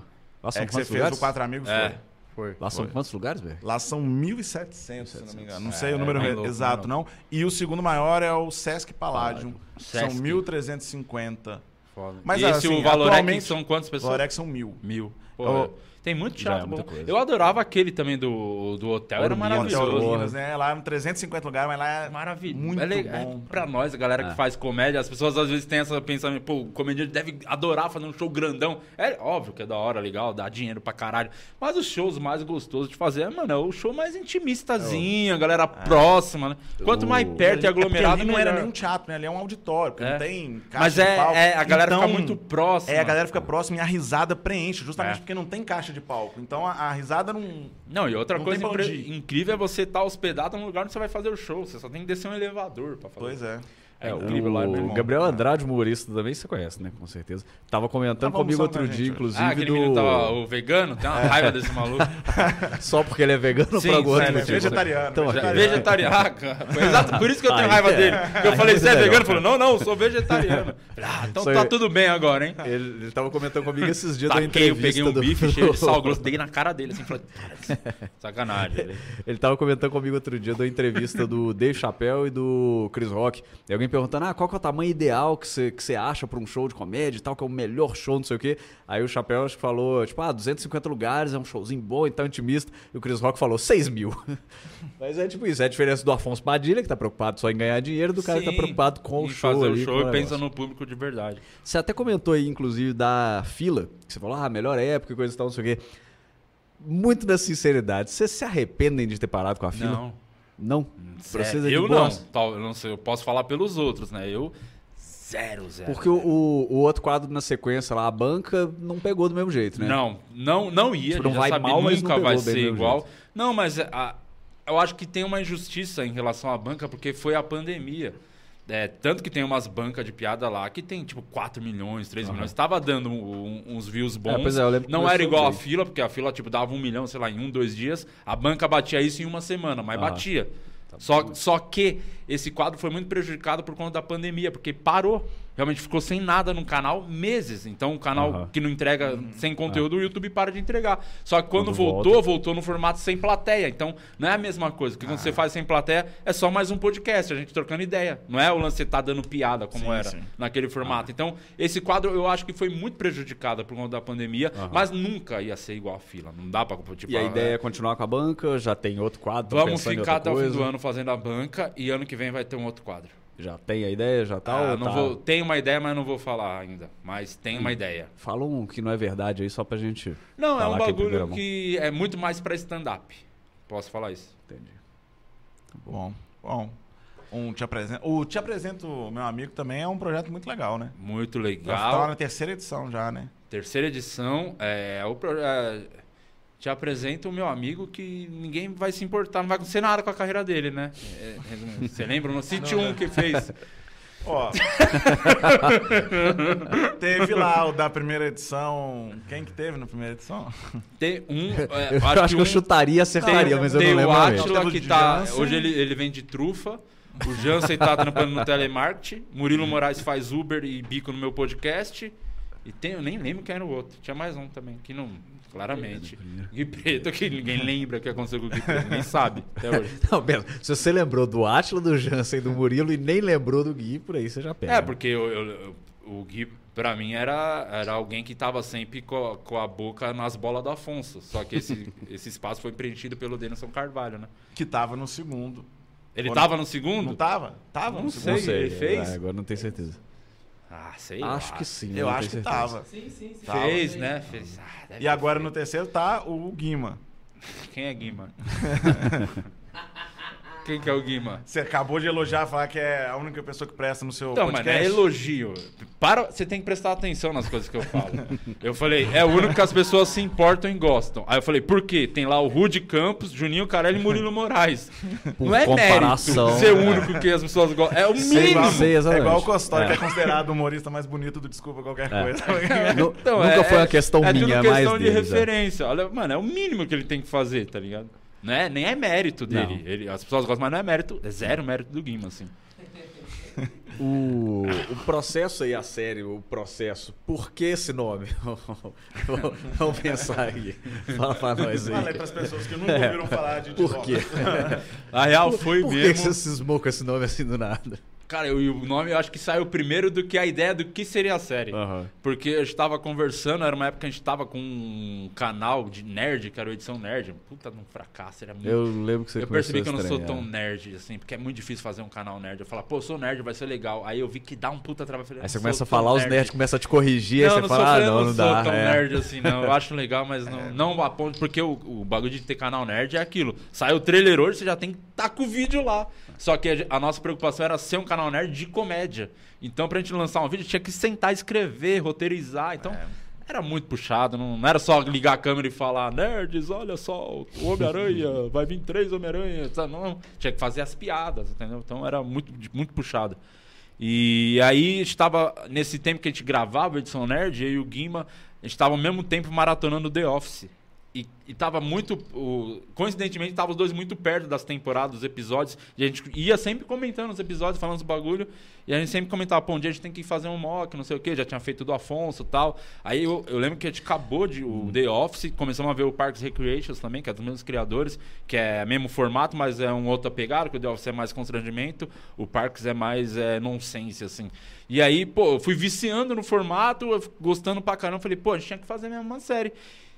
Lá são É que você fez lugares? o Quatro Amigos, É. foi. Foi. Lá são quantos lugares, velho? Lá são 1.700, se não me engano. Não É, sei o número é louco, exato, não. E o segundo maior é o Sesc Palladium. São Sesc. 1.350. Foda. Mas, e esse assim, o Valorec atualmente- são quantas pessoas? Lorex são mil. Mil. Pô, Ô, tem muito é teatro muita bom. coisa. Eu adorava aquele também do, do hotel, era Ouro maravilhoso. Minas, né? Lá eram 350 lugares, mas lá é Maravilhoso. muito é, le- é bom. pra nós, a galera É. que faz comédia, as pessoas às vezes têm essa pensamento, pô, o comediante deve adorar fazer um show grandão. É óbvio que é da hora, legal, dá dinheiro pra caralho. Mas os shows mais gostosos de fazer, mano, é o show mais intimistazinho, a galera próxima, né? Quanto mais perto e É aglomerado, não era nem um teatro, né? Ali é um auditório, porque É. não tem caixa Mas de é, palco. é, a galera Então, fica muito próxima. É, a galera fica próxima e a risada preenche, justamente É. porque não tem caixa de palco. Então a, a risada não. Não, e outra Não coisa incrível é você estar hospedado num lugar onde você vai fazer o show. Você só tem que descer um elevador pra fazer. Pois é. É, É, incrível o lá, meu irmão. Gabriel Andrade, humorista, também você conhece, né? Com certeza. Tava comentando comigo outro dia, gente inclusive, Ah, aquele do... menino tava o vegano? Tem uma raiva desse maluco. Só porque ele é vegano Sim, pra gordo. sim, Ele é vegetariano. Então, vegetariano. Vegetariano. Ah, cara, exato por isso que eu tenho Aí raiva é. dele. Eu Aí falei, é você é vegano? Ele falou, não, não, eu sou vegetariano. Ah, então tá tudo bem agora, hein? Ele, ele tava comentando comigo esses dias da Taquei, eu entrevista peguei um do... bife cheio de sal grosso, dei na cara dele assim, falei, "Para, sacanagem. Ele- Ele tava comentando comigo outro dia da entrevista do Dave Chappelle e do Chris Rock. E alguém perguntando, ah, qual que é o tamanho ideal que você que acha pra um show de comédia e tal, que é o melhor show, não sei o quê. Aí o Chappelle acho que falou, tipo, ah, 250 lugares, é um showzinho bom, então intimista. E o Chris Rock falou, 6 mil. Mas é tipo isso, é a diferença do Afonso Padilha, que tá preocupado só em ganhar dinheiro, do cara que tá Sim, preocupado com o show fazer ali, o show e pensa no público de verdade. Você até comentou aí, inclusive, da fila, que você falou, ah, melhor época e coisa e tal, não sei o quê. Muito da sinceridade, vocês se arrependem de ter parado com a fila? Não. Não? Pra vocês é de eu boa? não. Tal- Eu não sei, eu posso falar pelos outros, né? Eu zero, zero. Porque o, o, o outro quadro na sequência lá, a banca, não pegou do mesmo jeito, né? Não, não, não ia. Tipo, não vai sabe, mal, mas nunca vai ser igual. jeito. Não, mas a- eu acho que tem uma injustiça em relação à banca, porque foi a pandemia. É, tanto que tem umas bancas de piada lá que tem tipo 4 milhões, 3 milhões. Tava dando um- uns views bons. é, eu lembro que não era igual a fila, porque a fila tipo dava um milhão, sei lá, em um, dois dias. A banca batia isso em uma semana, mas Aham. batia. Só, só que esse quadro foi muito prejudicado por conta da pandemia, porque parou. Realmente ficou sem nada no canal meses. Então, o canal que não entrega sem conteúdo, o YouTube para de entregar. Só que quando, Quando voltou, volta. voltou no formato sem plateia. Então, não é a mesma coisa. Porque quando você faz sem plateia, é só mais um podcast, a gente trocando ideia. Não é o lance você tá dando piada, como Sim, era sim. naquele formato. Então, esse quadro eu acho que foi muito prejudicado por conta da pandemia, mas nunca ia ser igual a fila. Não dá pra. Tipo, E a ah, ideia é continuar com a banca, já tem outro quadro, Vamos ficar outra até o fim do ano fazendo a banca e ano que vem vai ter um outro quadro. Já tem a ideia, já tá, Ah, ou não tá? vou, tenho uma ideia, mas não vou falar ainda. Mas tem uma ideia. Fala um que não é verdade aí, só pra gente... Não, é um bagulho que é muito mais pra stand-up. Posso falar isso? Entendi. Bom, bom. Um te apresento. O Te Apresento, meu amigo, também é um projeto muito legal, né? Muito Já legal. tá na terceira edição já, né? Terceira edição. É, o pro- é, te apresento o meu amigo que ninguém vai se importar, não vai acontecer nada com a carreira dele, né? É, resumindo, você lembra? No City 1 que fez. Ó. teve lá o da primeira edição. Quem que teve na primeira edição? Tem um. é, Eu acho, que, eu um- chutaria e acertaria, tem, mas eu não lembro o. Átila que tá. Jansen. Hoje ele, ele vende trufa. O Jansen tá trampando no telemarketing. Murilo Moraes faz Uber e bico no meu podcast. E tem, eu nem lembro quem era o outro. Tinha mais um também, que não. Claramente. Gui Preto, que ninguém lembra o que aconteceu com o Gui Preto. Ninguém sabe até hoje. Não, Beto, se você lembrou do Átila, do Jansen e do Murilo e nem lembrou do Gui, por aí você já pega. É, porque eu- eu- o Gui, pra mim, era, era alguém que tava sempre com a, com a boca nas bolas do Afonso. Só que esse, esse espaço foi preenchido pelo Denilson Carvalho, né? Que tava no segundo. Ele Ou tava não- no segundo? Não tava? Tava Não no sei. segundo. ele fez? É, agora não tenho certeza. Ah, sei Acho lá. que sim. Eu acho que certeza. tava. Sim, sim, sim. Tava. Fez, né? Fez. Ah, E agora no feito. terceiro tá o Guima. Quem é Guima? Quem que é o Guima? Você acabou de elogiar, falar que é a única pessoa que presta no seu Então, mano, podcast. é elogio. Para, você tem que prestar atenção nas coisas que eu falo. Eu falei, é o único que as pessoas se importam e gostam. Aí eu falei, por quê? Tem lá o Rude Campos, Juninho Carelli e Murilo Moraes. Por Não é comparação, mérito ser o é. único que as pessoas gostam. É o Sei mínimo. lá, sei É igual o Costói, É. que é considerado o humorista mais bonito do Desculpa Qualquer É. Coisa. Então, Nunca é- foi uma questão é minha, tudo é questão mais de deles, é. referência. Olha, mano, é o mínimo que ele tem que fazer, tá ligado? Não é, nem é mérito dele. Ele, as pessoas gostam, mas não é mérito, é zero mérito do Guima, assim. O, o processo aí, a série, o processo, por que esse nome? Vamos pensar aí. Fala pra nós Fala aí aí. pras pessoas que nunca É. ouviram falar de Por quê? A real foi Por que mesmo. você cismou com esse nome assim do nada? Cara, eu- o nome eu acho que saiu primeiro do que a ideia do que seria a série. Aham. Porque a gente tava conversando, era uma época que a gente tava com um canal de nerd, que era o Edição Nerd. Puta, num fracasso, era muito. Eu lembro que você eu percebi que eu não sou tão nerd, assim, porque é muito difícil fazer um canal nerd. Eu falo, pô, eu sou nerd, vai ser legal. Aí eu vi que dá um puta trabalho. eu Falei, Aí "Eu você não começa a falar, tão os nerd." nerds começam a te corrigir, Não, aí não você fala, ah, eu não, não, não sou dá. tão é. nerd assim, não. Eu acho legal, mas não, não a ponto, porque o, o bagulho de ter canal nerd é aquilo. Sai o trailer hoje, você já tem que estar com o vídeo lá. Só que a, a nossa preocupação era ser um canal nerd de comédia. Então, pra gente lançar um vídeo, tinha que sentar, escrever, roteirizar. Então, era muito puxado. Não, não era só ligar a câmera e falar, nerds, olha só, o Homem-Aranha, vai vir três Homem-Aranha. Não, tinha que fazer as piadas, entendeu? Então, era muito, muito puxado. E aí, a gente tava, nesse tempo que a gente gravava Edição Nerd, eu e o Guima, a gente tava ao mesmo tempo maratonando The Office. E, e tava muito. o- coincidentemente, tava os dois muito perto das temporadas, dos episódios. E a gente ia sempre comentando os episódios, falando os bagulho. E a gente sempre comentava, pô, um dia a gente tem que fazer um mock, não sei o quê. Já tinha feito do Afonso e tal. Aí eu, eu lembro que a gente acabou de o The Office, começamos a ver o Parks Recreations também, que é dos mesmos criadores, que é mesmo formato, mas é um outro pegada, que o The Office é mais constrangimento, o Parks é mais é, nonsense, assim. E aí, pô, eu fui viciando no formato, gostando pra caramba. Falei, pô, a gente tinha que fazer mesmo uma série.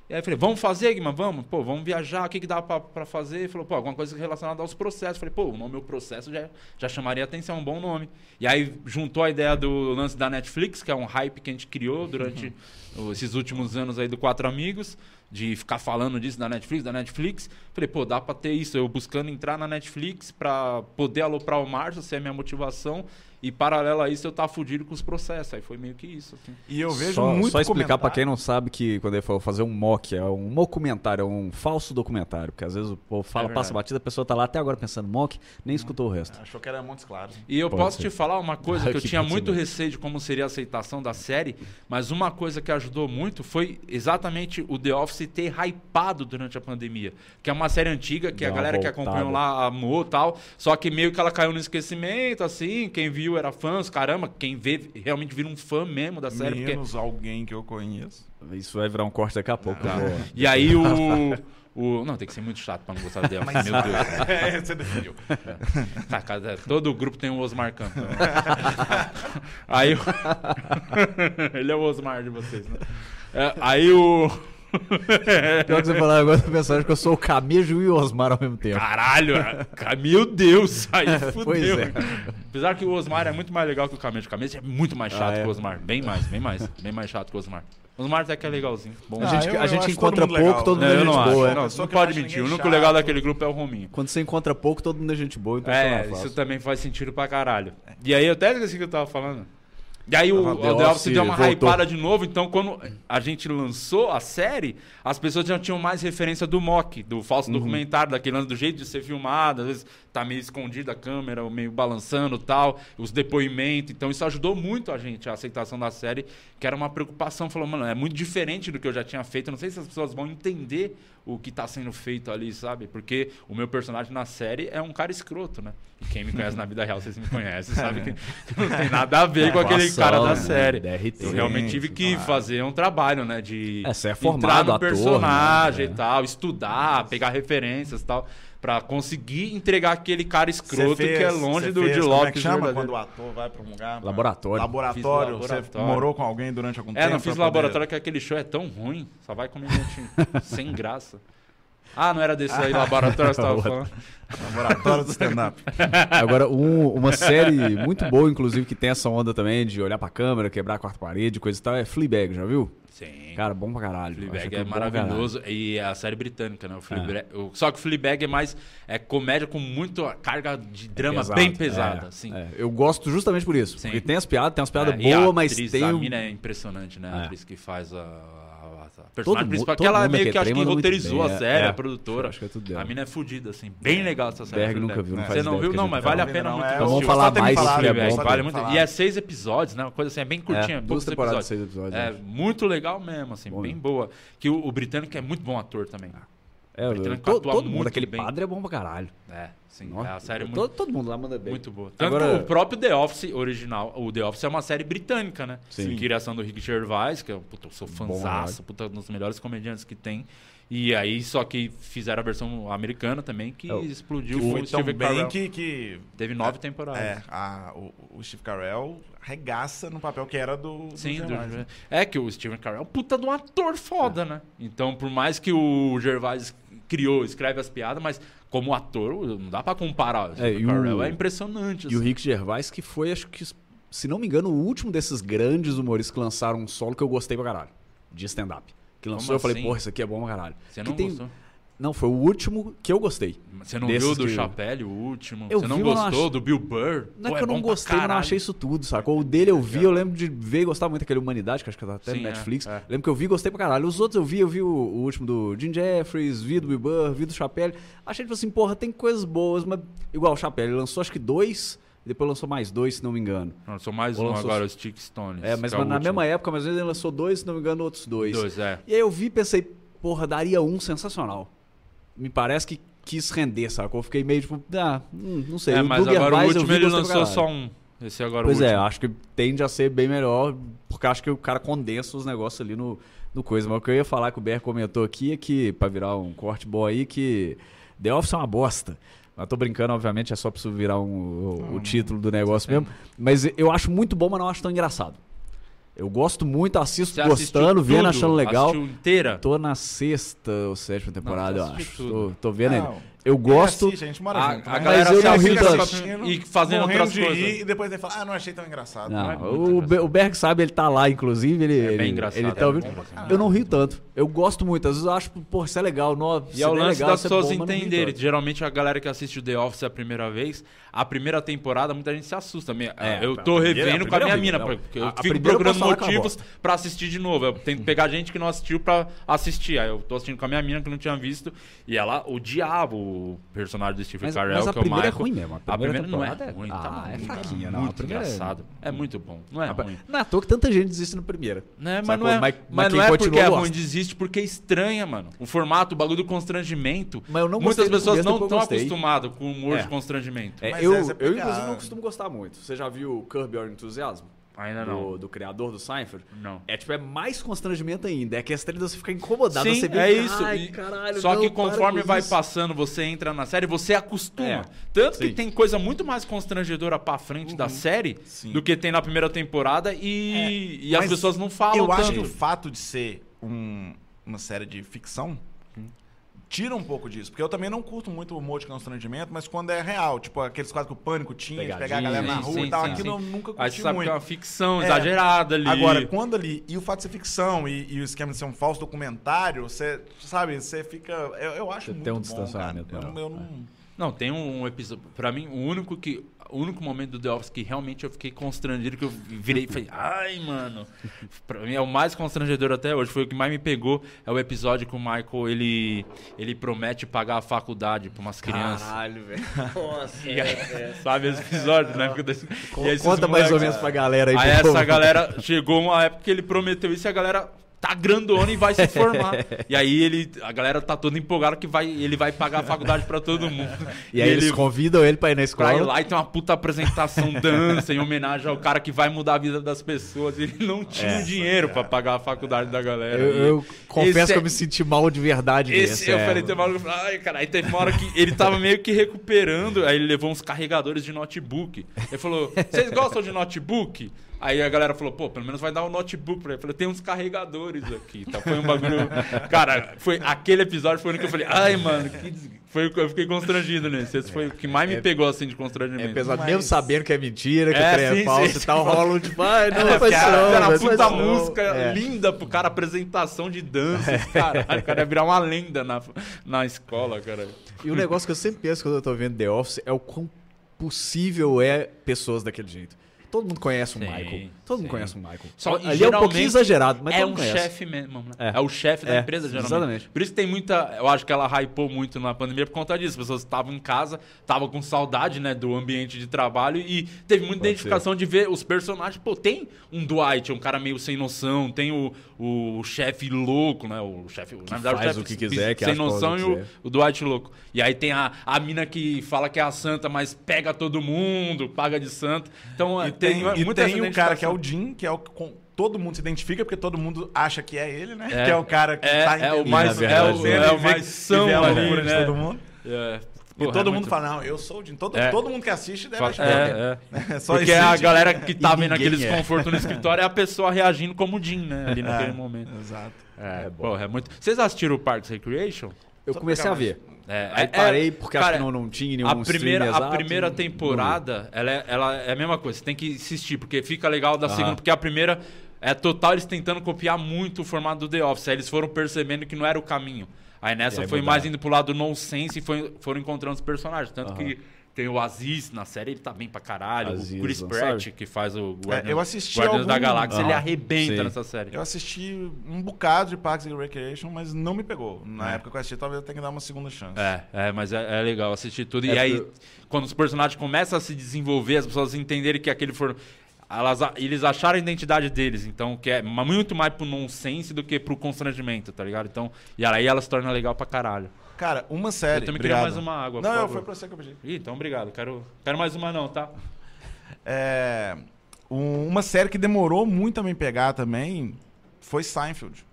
E aí falei, vamos fazer, Guima? Vamos? Pô, vamos viajar, o que, que dá pra fazer? Ele falou, pô, alguma coisa relacionada aos processos. Eu falei, pô, o nome meu processo já, já chamaria atenção, um bom nome. E aí juntou a ideia do lance da Netflix, que é um hype que a gente criou durante o- esses últimos anos aí do Quatro Amigos, de ficar falando disso da Netflix, da Netflix. Falei, pô, dá pra ter isso. Eu buscando entrar na Netflix pra poder aloprar o Márcio, essa é a minha motivação. E paralelo a isso, eu tava fudido com os processos. Aí foi meio que isso, assim. E eu vejo só, muito só explicar pra comentário- quem não sabe que quando ele for fazer um mock, é um documentário, é um falso documentário. Porque às vezes o povo fala, É passa batida, a pessoa tá lá até agora pensando mock, nem escutou o resto. Achou que era Montes Claros. E eu Pode posso ser. te falar uma coisa que eu Que tinha muito mesmo. receio de como seria a aceitação da série, mas uma coisa que ajudou muito foi exatamente o The Office ter hypado durante a pandemia. Que é uma série antiga que Deu a galera que voltada. acompanhou lá amou e tal. Só que meio que ela caiu no esquecimento, assim. Quem viu era fãs, caramba. Quem vê realmente vira um fã mesmo da série. Porque Menos alguém que eu conheço. Isso vai virar um corte daqui a pouco. Tá. E aí o. o- Não, tem que ser muito chato pra não gostar The Office. Meu Deus. É, você definiu. Tá, cada- todo grupo tem um Osmar Campos. né? aí o... Ele é o Osmar de vocês, né? É, aí o. Pior que você falar agora mensagem que eu sou o Camejo e o Osmar ao mesmo tempo. Caralho! cara, Meu Deus! Aí fudeu. Pois é. Apesar que o Osmar é muito mais legal que o Camejo. O Camejo é muito mais chato Ah, é? que o Osmar. Bem mais, bem mais. Bem mais chato que o Osmar. O Osmar até que é legalzinho. Bom. A Ah, gente, eu- a eu gente acho encontra todo pouco, legal. todo mundo Não, é eu gente não acho. boa. é. Não, não pode acho mentir. O único chato. legal daquele grupo é o Rominho. Quando você encontra pouco, todo mundo é gente boa, então É, isso também faz sentido pra caralho. E aí eu até esqueci o que eu tava falando. E aí o, The The Office Office deu uma voltou. hypada de novo, então quando a gente lançou a série, as pessoas já tinham mais referência do mock, do falso Uhum. documentário, daquele lance do jeito de ser filmado, às vezes tá meio escondida a câmera, meio balançando e tal, os depoimentos, então isso ajudou muito a gente, a aceitação da série, que era uma preocupação, falou, mano, é muito diferente do que eu já tinha feito, eu não sei se as pessoas vão entender o que tá sendo feito ali, sabe? Porque o meu personagem na série é um cara escroto, né? E quem me conhece na vida real, vocês me conhecem, sabe? Que não tem nada a ver com aquele Atuação, cara da né? série. DRT. Eu realmente tive que claro. fazer um trabalho, né? De É, você é entrar formado no ator, personagem né? e tal, estudar, pegar referências e tal, pra conseguir entregar aquele cara escroto fez- que é longe do fez, de Como é que Lopes. chama verdadeiro. quando o ator vai pra um lugar? Laboratório. Laboratório. Você laboratório. morou com alguém durante algum É, tempo? não fiz pra poder- laboratório que aquele show é tão ruim, só vai comediante sem graça. Ah, não era desse aí laboratório que você tava falando? Laboratório do stand-up. Agora, um- uma série muito boa, inclusive, que tem essa onda também de olhar pra câmera, quebrar a quarta parede, coisa e tal, é Fleabag, já viu? Sim. Cara, bom pra caralho. Fleabag é pra maravilhoso. E é a série britânica, né? O Fleabag, o- só que o Fleabag é mais é comédia com muito carga de drama Pesado, bem pesada, é, assim. é. Eu gosto justamente por isso. Sim. Porque tem as piadas, tem umas piadas É, boas, mas tem. A mina é impressionante, né? A É. atriz que faz a, Todo personagem principal. todo ela meio aqui que acho que muito roteirizou a é, série, é. a produtora. Acho que é tudo dela. A mina é fodida, assim. Bem legal essa série. Berg nunca Fleabag. viu, não É. faz Você não viu? Não, mas vale a pena muito. é, assistir. vamos falar mais sobre só ter vale muito. E é seis episódios, né? Uma coisa assim, é bem curtinha, É, duas temporadas, seis episódios. É né? muito legal mesmo, assim, bem boa. Que o, o britânico é muito bom ator também. É, Britânico to- atua todo mundo, aquele bem. padre é bom pra caralho. É, sim. Nossa, é a série muito, todo, todo mundo lá manda bem. muito boa. Tanto Agora- o próprio The Office original, o The Office é uma série britânica, né? Sim. Criação do Rick Gervais, que é, puta, eu sou Bom, fãzaço, puta, um dos melhores comediantes que tem. E aí, só que fizeram a versão americana também, que É, o- explodiu. Que foi o tão Steve bem Carell. que... que Teve nove temporadas. é, a- o, o Steve Carell regaça no papel que era do... do Sim, do- Gervais. é que o Steven Carell é um puta de um ator foda, né? Então, por mais que o Gervais criou, escreve as piadas, mas como ator, não dá pra comparar. E o- Carell é impressionante. E o assim. Rick Gervais, que foi, acho que, se não me engano, o último desses grandes humoristas que lançaram um solo que eu gostei pra caralho. De stand-up. Que lançou, Como eu falei, assim? porra, isso aqui é bom pra caralho. Você não tem- gostou? Não, foi o último que eu gostei. Você não viu do que- Chapelle, o último? Eu você não vi, mas não gostou ach- do Bill Burr? Não Pô, é que eu não bom pra gostei, mas não achei isso tudo, sacou? O dele eu vi, eu lembro de ver e gostar muito daquele Humanidade, que acho que tá até Sim, no é, Netflix. é. Lembro que eu vi e gostei pra caralho. Os outros eu vi, eu vi o, o último do Jim Jeffries, vi do Bill Burr, vi do Chapelle. Achei, tipo assim, porra, tem coisas boas, mas igual o Chapelle, ele lançou acho que dois, depois lançou mais dois, se não me engano. Não, sou mais Ou um lançou- agora, o Stick Stones. É, mas que é na mesma época, mas ele lançou dois, se não me engano, outros dois. Dois, é. E aí eu vi e pensei, porra, daria um sensacional. Me parece que quis render, sacou? Eu fiquei meio tipo, ah, hum, não sei. É, O mas agora o Gervais eu último ele lançou só um. Esse agora Pois o é, último. acho que tende a ser bem melhor, porque acho que o cara condensa os negócios ali no, no coisa. Mas o que eu ia falar que o Ber comentou aqui é que, pra virar um corte bom aí, que The Office é uma bosta. Mas tô brincando, obviamente, é só pra isso virar um, o, o título do negócio mesmo. Mas eu acho muito bom, mas não acho tão engraçado. Eu gosto muito, assisto Você gostando, vendo, tudo? achando legal. Assistiu inteira? Tô na sexta ou sétima temporada, Não, eu acho. Tô, tô vendo Não, ele. Eu gosto. Ele assiste, a gente mora A, junto, a né? galera eu se não rio assiste tanto. assistindo e fazendo outras de coisas. rir, e depois ele fala, ah, não achei tão engraçado. Não, é muito o, engraçado. O Berg sabe, ele tá lá, inclusive, ele, É bem ele, engraçado, ele é tá ouvindo. bom pra caralho. Eu não rio tanto. Eu gosto muito. Às vezes eu acho, pô, isso é legal. No, E é o lance legal, das é pessoas bom, não rio entenderem. Geralmente a galera que assiste o The Office a primeira vez, a primeira temporada, muita gente se assusta. É, eu tô revendo com a minha mina, não. porque eu fico procurando é motivos pra assistir de novo. Eu tento pegar gente que não assistiu pra assistir. Aí eu tô assistindo com a minha mina que não tinha visto. E ela odiava o personagem do Steve Mas, Carell, mas a que é o primeira é Michael. ruim mesmo. A A primeira, primeira não é temporada ruim, Ah, tá é muito, fraquinha, é não. A muito primeira é- engraçado. É muito bom. Não é ruim. Não é à toa que tanta gente desiste na primeira. Né, mas não é, Mas- mas mas não é porque é ruim, desiste porque é estranha, mano. O formato, o bagulho do constrangimento. Mas eu não gostei Muitas pessoas não estão acostumadas com o humor É. de constrangimento. É, Mas eu, é eu, inclusive, não costumo gostar muito. Você já viu Curb Your Enthusiasm? Ainda Do, não. do criador do Seinfeld? Não. É tipo, é mais constrangimento ainda. É que a estrela você fica incomodado. Sim, você vê, é isso. Ai, caralho, Só não, que conforme vai isso." passando, você entra na série, você acostuma. É, Tanto que sim. tem coisa muito mais constrangedora pra frente da série Sim. do que tem na primeira temporada e, e as pessoas não falam Eu tanto. acho que o fato de ser um- uma série de ficção tira um pouco disso. Porque eu também não curto muito o humor de constrangimento, mas quando é real. Tipo, aqueles quadros que o Pânico tinha, de pegar a galera na rua sim, e tal. sim, Aquilo sim. eu nunca Aí curti você sabe muito. que é uma ficção É. exagerada ali. Agora, quando ali. E o fato de ser ficção e, e o esquema de ser um falso documentário, você, sabe, você fica. Eu, eu acho Você muito tem um bom, distanciamento cara. Eu, eu não. Não, tem um episódio. Pra mim, o único que. O único momento do The Office que realmente eu fiquei constrangido, que eu virei e falei, ai, mano. Pra mim é o mais constrangedor até hoje. Foi o que mais me pegou. É o episódio que o Michael ele, ele promete pagar a faculdade pra umas crianças. Caralho, velho. Nossa. Aí, Sabe esse episódio, né? Conta mais ou moleques- menos pra galera aí. Aí essa galera chegou uma época que ele prometeu isso e a galera tá grandona e vai se formar. e aí ele, a galera tá toda empolgada que vai, ele vai pagar a faculdade pra todo mundo. E aí eles ele convidam ele pra ir na pra escola. ir lá e tem uma puta apresentação, dança, em homenagem ao cara que vai mudar a vida das pessoas. Ele não tinha dinheiro pra pagar a faculdade da galera. Eu, E eu confesso esse que é- eu me senti mal de verdade esse, eu é. falei, tem uma hora que ai, cara, aí teve uma hora que ele tava meio que recuperando, aí ele levou uns carregadores de notebook. Ele falou, vocês gostam de notebook? Aí a galera falou, pô, pelo menos vai dar um notebook pra ele. Eu falei, tem uns carregadores aqui, tá? Foi um bagulho... Cara, foi, aquele episódio foi o que eu falei, ai, mano, que... des- Foi, eu fiquei constrangido nesse. Esse foi o que mais me pegou, assim, de constrangimento. É pesado, Mas- mesmo sabendo que é mentira, que É, o trem é sim, falso sim, e tal, rola um tipo, ai, não, É, cara, não, era uma puta música É. linda pro cara, apresentação de dança. Caralho, o cara ia virar uma lenda na, na escola, cara. E o negócio que eu sempre penso quando eu tô vendo The Office é o quão possível é pessoas daquele jeito. Todo mundo conhece o Sim, Michael. Todo mundo sim. conhece o Michael. Só- Ali é um pouquinho exagerado, mas é um chefe mesmo, né? É. É, o chefe da É, empresa, geralmente. exatamente. Por isso tem muita. Eu acho que ela hypou muito na pandemia por conta disso. As pessoas estavam em casa, estavam com saudade, né, do ambiente de trabalho e teve muita Pode identificação de ver os personagens. Pô, tem um Dwight, um cara meio sem noção, tem o, o chefe louco, né? O chefe. na verdade, faz chefe o que quiser, que sem que noção e o, o Dwight louco. E aí tem a, a mina que fala que é a santa, mas pega todo mundo, paga de santo. Então E tem, tem, e tem o cara que é o identificação. Jim, que é o que com- todo mundo se identifica, porque todo mundo acha que é ele, né? É. Que é o cara que É, tá é o mais- é o- é o mais são ali, loucura de né? todo mundo. É. E Porra, todo é mundo muito- fala, não, eu sou o Jim. Todo, É. todo mundo que assiste deve achar que é ele. é, é. É só Porque a galera que tá vendo aquele é. desconforto no escritório é a pessoa reagindo como Jim, né? Ali naquele momento. Exato. É, porra, é muito. Vocês assistiram o Parks Recreation? Eu Só comecei a ver. É, Aí é- parei é- porque cara, acho que não, não tinha nenhum a primeira, stream a exato, primeira não- temporada, ela é, ela é a mesma coisa. Você tem que assistir, porque fica legal da segunda. Porque a primeira é total eles tentando copiar muito o formato do The Office. Aí eles foram percebendo que não era o caminho. Aí nessa aí foi mudaram. mais indo pro lado do nonsense e foi, foram encontrando os personagens. Tanto Aham. que tem o Aziz na série, ele tá bem pra caralho. Aziz, o Chris Pratt, sabe? que faz o É, Guardiões, eu assisti Guardiões da algum- Galáxia, ele Aham. arrebenta Sim. nessa série. Eu assisti um bocado de Parks and Recreation, mas não me pegou. Na É. época que eu assisti, talvez eu tenha que dar uma segunda chance. É, é, mas é, é legal assistir tudo. É e aí, porque- quando os personagens começam a se desenvolver, as pessoas entenderem que aquele for. Elas, eles acharam a identidade deles, então, que é muito mais pro nonsense do que pro constrangimento, tá ligado? Então, e aí ela se torna legal pra caralho. Cara, uma série. eu também obrigado. queria mais uma água. Não, eu foi pra você que eu pedi. Ih, então obrigado. Quero, quero mais uma não, tá? É, um- uma série que demorou muito a me pegar também foi Seinfeld.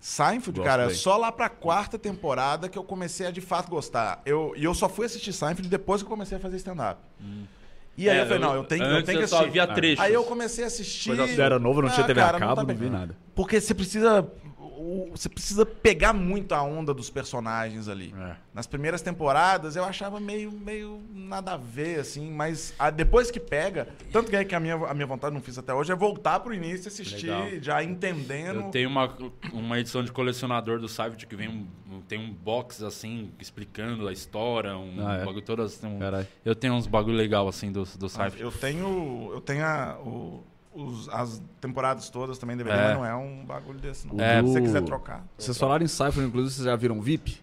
Seinfeld, Gosto cara, bem. só lá pra quarta temporada que eu comecei a de fato gostar. Eu, e eu só fui assistir Seinfeld depois que eu comecei a fazer stand-up. E aí É, eu falei, não, eu tenho, eu tenho que eu só assistir. via trechos. Aí eu comecei a assistir. Quando era novo, não tinha Ah, TV cara, a não cabo, tá não, vi nada. Porque você precisa. O- Você precisa pegar muito a onda dos personagens ali. É. Nas primeiras temporadas eu achava meio, meio nada a ver, assim, mas ah, depois que pega, tanto que, é que a, minha, a minha vontade, não fiz até hoje, é voltar pro início e assistir, Legal. já entendendo. Eu tenho uma, uma edição de colecionador do Cyber que vem um, tem um box assim, explicando a história, um Ah, é? bagulho todo assim. um- eu tenho uns bagulho legal assim do, do Ah, Cyber. Eu tenho. Eu tenho a- o- os- as temporadas todas também deveria, É. mas não é um bagulho desse, não. É. Se você quiser trocar. Vocês falaram em Cypher, inclusive, vocês já viram VIP?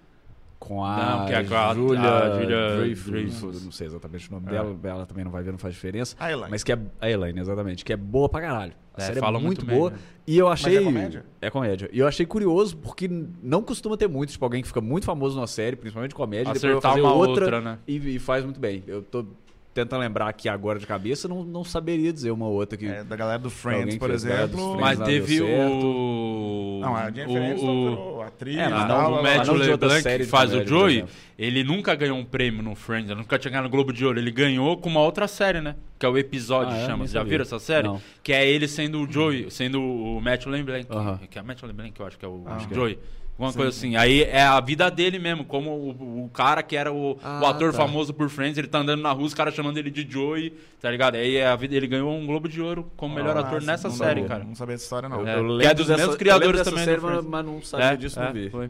Com a, Não, é Julia, a Julia Dreyfus, não sei exatamente o nome É. dela, ela também não vai ver, não faz diferença. A Elaine. Mas que é a Elaine, exatamente, que é boa pra caralho. A É, série é falam muito, muito bem, boa. né? E eu achei. é comédia? É comédia. E eu achei curioso, porque não costuma ter muito, tipo, alguém que fica muito famoso numa série, principalmente comédia, depois vai Acertar fazer uma outra, outra, né? e, e faz muito bem. Eu tô tentando lembrar aqui agora de cabeça, não, não saberia dizer uma outra que. É, da galera do Friends, por exemplo. Friends. Mas teve o. Não, a Jennifer o, Aniston o, atriz. É, mas não, tal, o Matthew LeBlanc, que faz o Joey, ele nunca ganhou um prêmio no Friends, ele nunca tinha ganhado o Globo de Ouro. Ele ganhou com uma outra série, né? Que é o episódio, Ah, é? chama. Vocês já viram essa série? Não. Que é ele sendo o Joey, sendo o Matthew LeBlanc. Aham. Que é Matthew LeBlanc, eu acho que é o Acho que é. Alguma coisa assim. Aí é a vida dele mesmo, como o, o cara que era o, Ah, o ator tá. famoso por Friends, ele tá andando na rua, os caras chamando ele de Joey, tá ligado? Aí é a vida, ele ganhou um Globo de Ouro como melhor Ah, ator sim, nessa série, cara. Não sabia dessa história, não. É. Eu que é dos dessa- mesmos criadores também série, mas não sabia É, disso, é, não vi. foi.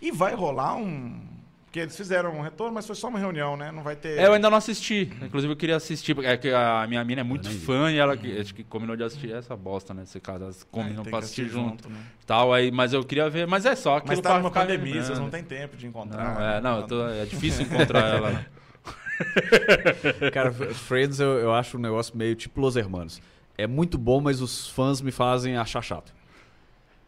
E vai rolar um. Porque eles fizeram um retorno, mas foi só uma reunião, né? Não vai ter. É, eu ainda não assisti. Inclusive, eu queria assistir, porque é que a minha mina é muito fã e ela que- acho que combinou de assistir essa bosta, né? Esse caso, elas É, combinam tem pra que assistir junto. né? tal. Aí, mas eu queria ver. Mas é só aquilo Mas tá numa pandemia, lembrando. vocês não têm tempo de encontrar. Não, é, não, eu tô- é difícil encontrar ela. né? Cara, Friends eu, eu acho um negócio meio tipo Los Hermanos. É muito bom, mas os fãs me fazem achar chato.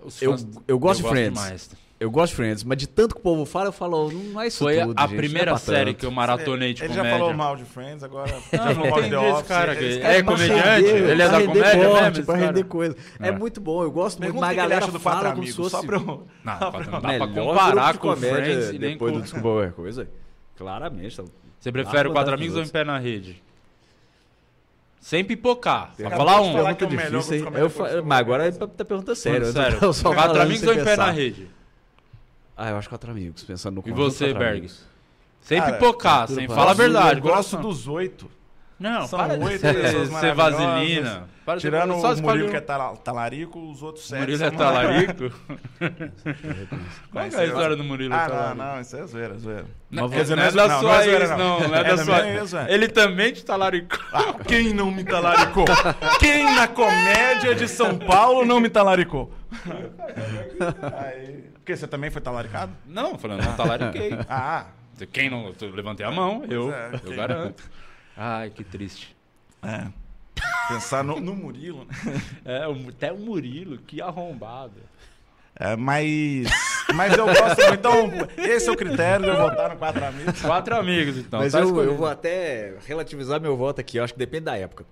Os Eu, fãs- eu gosto de Friends. demais. Eu gosto de Friends, mas de tanto que o povo fala, eu falo, não é isso Foi a- tudo, a gente, não é primeira pra série tanto. que eu maratonei de Ele comédia. já falou mal de Friends, agora Não, já não falou mal de entendi The esse Office. cara cara É pra comediante? render, Ele é da comédia corte, mesmo, pra render coisa. É. É. muito bom, eu gosto muito, Pergunta mas a que ele galera acha do Quatro fala como se fosse só pra eu... Não, não dá pra comparar com Friends e nem depois com... do Desculpa Qualquer Coisa. Claramente. tá- Você prefere o Quatro Amigos ou. Em Pé na Rede? Sem pipocar. Pra Acabou falar um. Pergunta que é o melhor difícil, hein? Mas agora é tá perguntando sério. Quatro falando Amigos ou Em Pé na Rede? Ah, eu acho Quatro Amigos, pensando no E você, Quatro Berg? Amigos. Sem Cara, pipocar, cultura sem pop. fala a verdade. Eu gosto coração. dos oito. Não, São para de oito ser, pessoas ser maravilhosas. vaselina. Para de ser- Tirando só o Murilo um. que é tala- talarico, os outros sete Murilo é talarico? Qual é a história do Murilo Ah, talarico? não, não, isso é zoeira, zoeira. Não, quer dizer, não é você- da não, sua é ex, não. não. Não é É da sua velho. Ele também te talaricou. Ah, quem não me talaricou? Quem na comédia de São Paulo não me talaricou? Aí... Porque você também foi talaricado? Não, falando, não talariquei. Ah, Quem não. Levantei a mão, eu. é, Eu garanto. Ai, que triste. é. Pensar no, no Murilo, né? É, até o Murilo, que arrombado. É, mas. Mas eu gosto muito. Então, esse é o critério de eu votar no Quatro Amigos. Quatro amigos, então. Mas tá eu, escolhido. eu vou até relativizar meu voto aqui, eu acho que depende da época.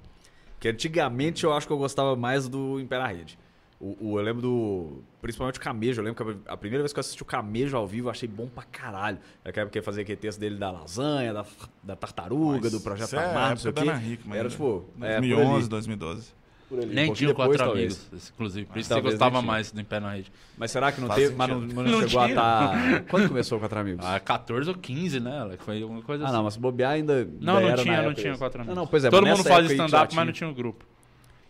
Porque antigamente eu acho que eu gostava mais do na Rede. O, o- eu lembro do. Principalmente o Camejo. Eu lembro que a primeira vez que eu assisti o Camejo ao vivo, eu achei bom pra caralho. Naquela época que fazia aquele texto dele da lasanha, da, da tartaruga, Mas do Projeto isso é Amar, não sei o quê. Hickman, Era tipo. é, por 2011, ali, 2012. por ali, um Nem pouquinho tinha quatro talvez. amigos, inclusive. Por isso você Talvez gostava mais do Em Pé na Rede. Mas será que não Faz teve. Mas não, sentido. mas não Não chegou tinha. a estar. Quando começou o Quatro Amigos? Ah, 14 ou 15, né? Ela Foi uma coisa Ah, assim. não, mas bobear ainda. Não, não era tinha, na não época tinha isso. quatro amigos. Não, não, pois é. Todo mas mundo faz que stand-up, mas não tinha- tinha o grupo.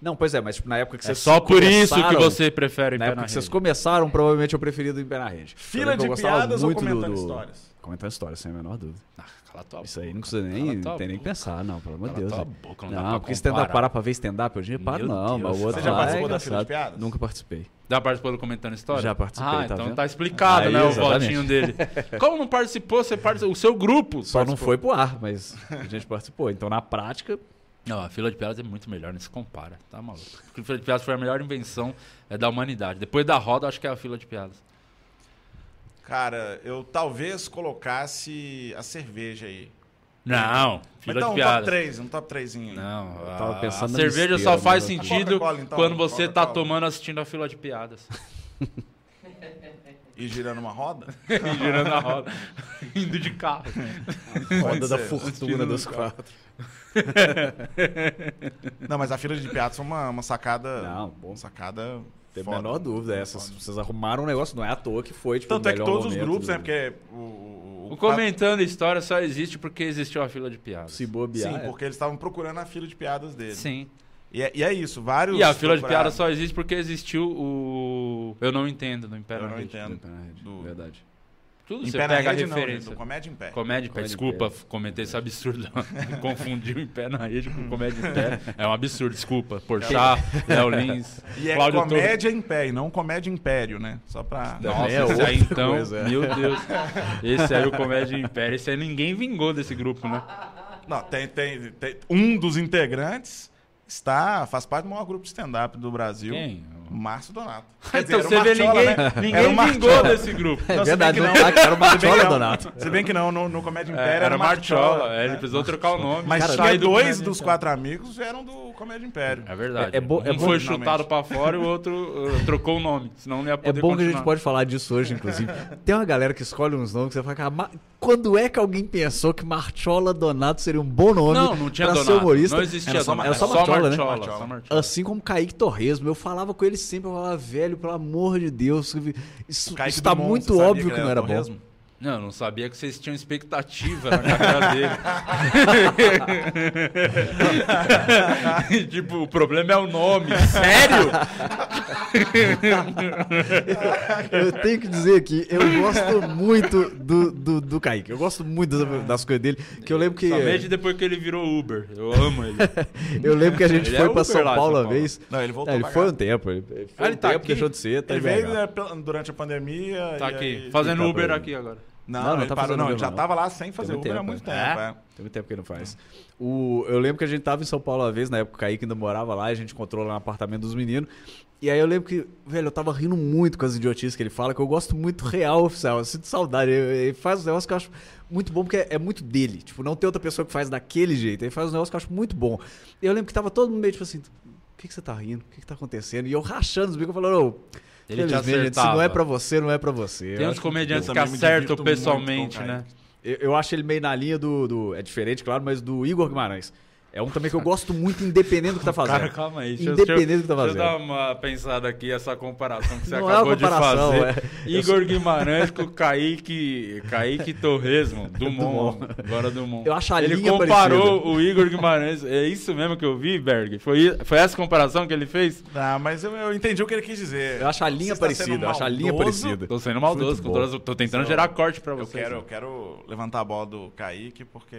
Não, pois é, mas tipo, na época que É vocês. só por isso que começaram- você prefere Em Na época que vocês começaram, provavelmente eu preferi do Em Pé na Rede. Fila de piadas ou muito do- comentando do- histórias? Comentando histórias, sem a menor dúvida. Ah, cala tua Isso aí não boca. precisa nem, tem nem que boca. pensar, não, pelo amor de Cala Deus. tua hein. boca, não dá Não, pra porque stand-up, parar pra ver stand-up hoje em dia, para não, mas o outro Você já participou é da Fila de. Piadas? Nunca participei. Já participou do Comentando História? Já participei, Ah, tá então vendo? tá explicado, Aí, né, o exatamente. votinho dele. Como não participou, você participou. O seu grupo. Só não foi pro ar, mas a gente participou. Então, na prática, Não, a fila de piadas é muito melhor, nem se compara. Tá maluco. Porque a fila de piadas foi a melhor invenção é, da humanidade. Depois da roda, acho que é a fila de piadas. Cara, eu talvez colocasse a cerveja aí. Não, fila então, de um top piadas. 3, um top 3 aí. Não, Eu tava pensando a cerveja só faz sentido então, quando você tá tomando assistindo a fila de piadas. E girando uma roda? E girando a roda. Indo de carro. roda da fortuna dos quatro. Não, mas a fila de piadas foi uma, uma sacada. Não, bom. Sacada. Tem a menor dúvida. Essa, vocês arrumaram um negócio, não é à toa que foi, tipo, Tanto o é que todos os grupos, né? Porque o. o, O Comentando História só existe porque existiu a fila de piadas. Se bobear. Sim, é. porque eles estavam procurando a fila de piadas dele. Sim. E é, e é isso, vários. E a fila de piadas só existe porque existiu o. Eu não entendo do Império Eu na não Rede. entendo. Do- Verdade. Tudo Em você pé na pega rede, a não, referência. do comédia em pé. Comédia em pé. Comédia em Desculpa, pé. comentei esse absurdo. Confundiu em pé na rede com comédia em pé. É um absurdo, desculpa. Porchat, Léo Lins, E é Cláudio comédia em pé, e não comédia império, né? Só pra. Nossa, É esse aí então, coisa, é. meu Deus. Esse aí o Comédia Império. Esse aí ninguém vingou desse grupo, né? Não, tem, tem, tem- Um dos integrantes está. faz parte do maior grupo de stand-up do Brasil. Quem? Márcio Donato. Então era o você vê, ninguém, né? ninguém o vingou desse grupo. É Não, verdade, que não era o não. Donato. Se bem que não, no, no Comédia É, Império era era Marchola, Marchola. é, ele precisou trocar o nome. Mas Sai tinha do dois dos quatro amigos eram do Comédia Império. É verdade. É- é bo- é um bom- foi chutado pra fora e o outro uh, trocou o nome. Senão não ia É poder bom que a continuar. gente pode falar disso hoje, inclusive. Tem uma galera que escolhe uns nomes que você fala, cara, "Ma- quando é que alguém pensou que Marchola Donato seria um bom nome Não, não tinha pra Donato. ser humorista? Não existia Era só Donato. Era só Era Marchola, né? Assim como Kaique Torresmo, eu falava com ele sempre, eu falava, velho, pelo amor de Deus, isso, isso tá Dumont, muito óbvio que não era era bom. Não, eu não sabia que vocês tinham expectativa na carreira dele. tipo, o problema é o nome. Sério? Eu tenho que dizer aqui, eu gosto muito do, do, do Kaique. Eu gosto muito das, das coisas dele. Que eu lembro que. Somente depois que ele virou Uber. Eu amo ele. Eu lembro que a gente Ele foi é pra São lá Paulo São uma Paulo. vez. Não, ele voltou É, ele foi um tempo. Ele foi Ah, ele um tá tempo, aqui? deixou de ser. Tá Ele veio né, durante a pandemia. Tá e aqui, aí- fazendo tá Uber aqui agora. Não, Não, não ele tá parou, não, Uber, já não. tava lá sem fazer Uber há tempo, muito é. tempo. É? é. Tem muito tempo que ele não faz. O, eu lembro que a gente tava em São Paulo uma vez, na época o Kaique ainda morava lá, a gente encontrou lá no apartamento dos meninos. E aí eu lembro que, velho, eu tava rindo muito com as idiotices que ele fala, que eu gosto muito real oficial. Eu sinto saudade. Ele faz um negócio que eu acho muito bom, porque é, é muito dele. Tipo, não tem outra pessoa que faz daquele jeito. Ele faz um negócio que eu acho muito bom. E eu lembro que tava todo mundo meio tipo assim. O que, que você tá rindo? O que, que tá acontecendo? E eu rachando os bicos, falando, ô, Ele te gente, se acertava. não é pra você, não é pra você. Tem uns comediantes que me acertam muito pessoalmente, né? Eu, eu acho ele meio na linha do, do- É diferente, claro, mas do Igor Guimarães. É um também que eu gosto muito, independente do que tá fazendo. Cara, calma aí. Deixa, eu- Independente deixa, eu- do que tá deixa eu fazendo. dar uma pensada aqui, essa comparação que você Não é acabou uma de comparação, fazer. é. Igor Guimarães com o Kaique, Kaique Torresmo, Dumont, Dumont. agora Dumont. Eu acho a ele linha comparou parecida. o Igor Guimarães, é isso mesmo que eu vi, Berg? Foi, foi essa comparação que ele fez? Ah, mas eu, eu entendi o que ele quis dizer. Eu acho a linha sendo parecida, eu acho a linha parecida. Tô sendo maldoso, todas- tô tentando gerar corte pra Eu você. quero, eu quero levantar a bola do Kaique porque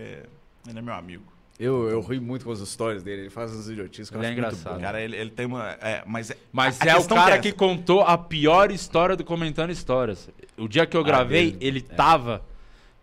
ele é meu amigo. Eu, eu ri muito com as histórias dele, ele faz as idiotices que eu Ele é acho muito engraçado. bom. Cara, ele, ele tem uma. É, mas é, Mas a é o cara é que contou a pior história do Comentando Histórias. O dia que eu Ah, gravei, dele. ele tava.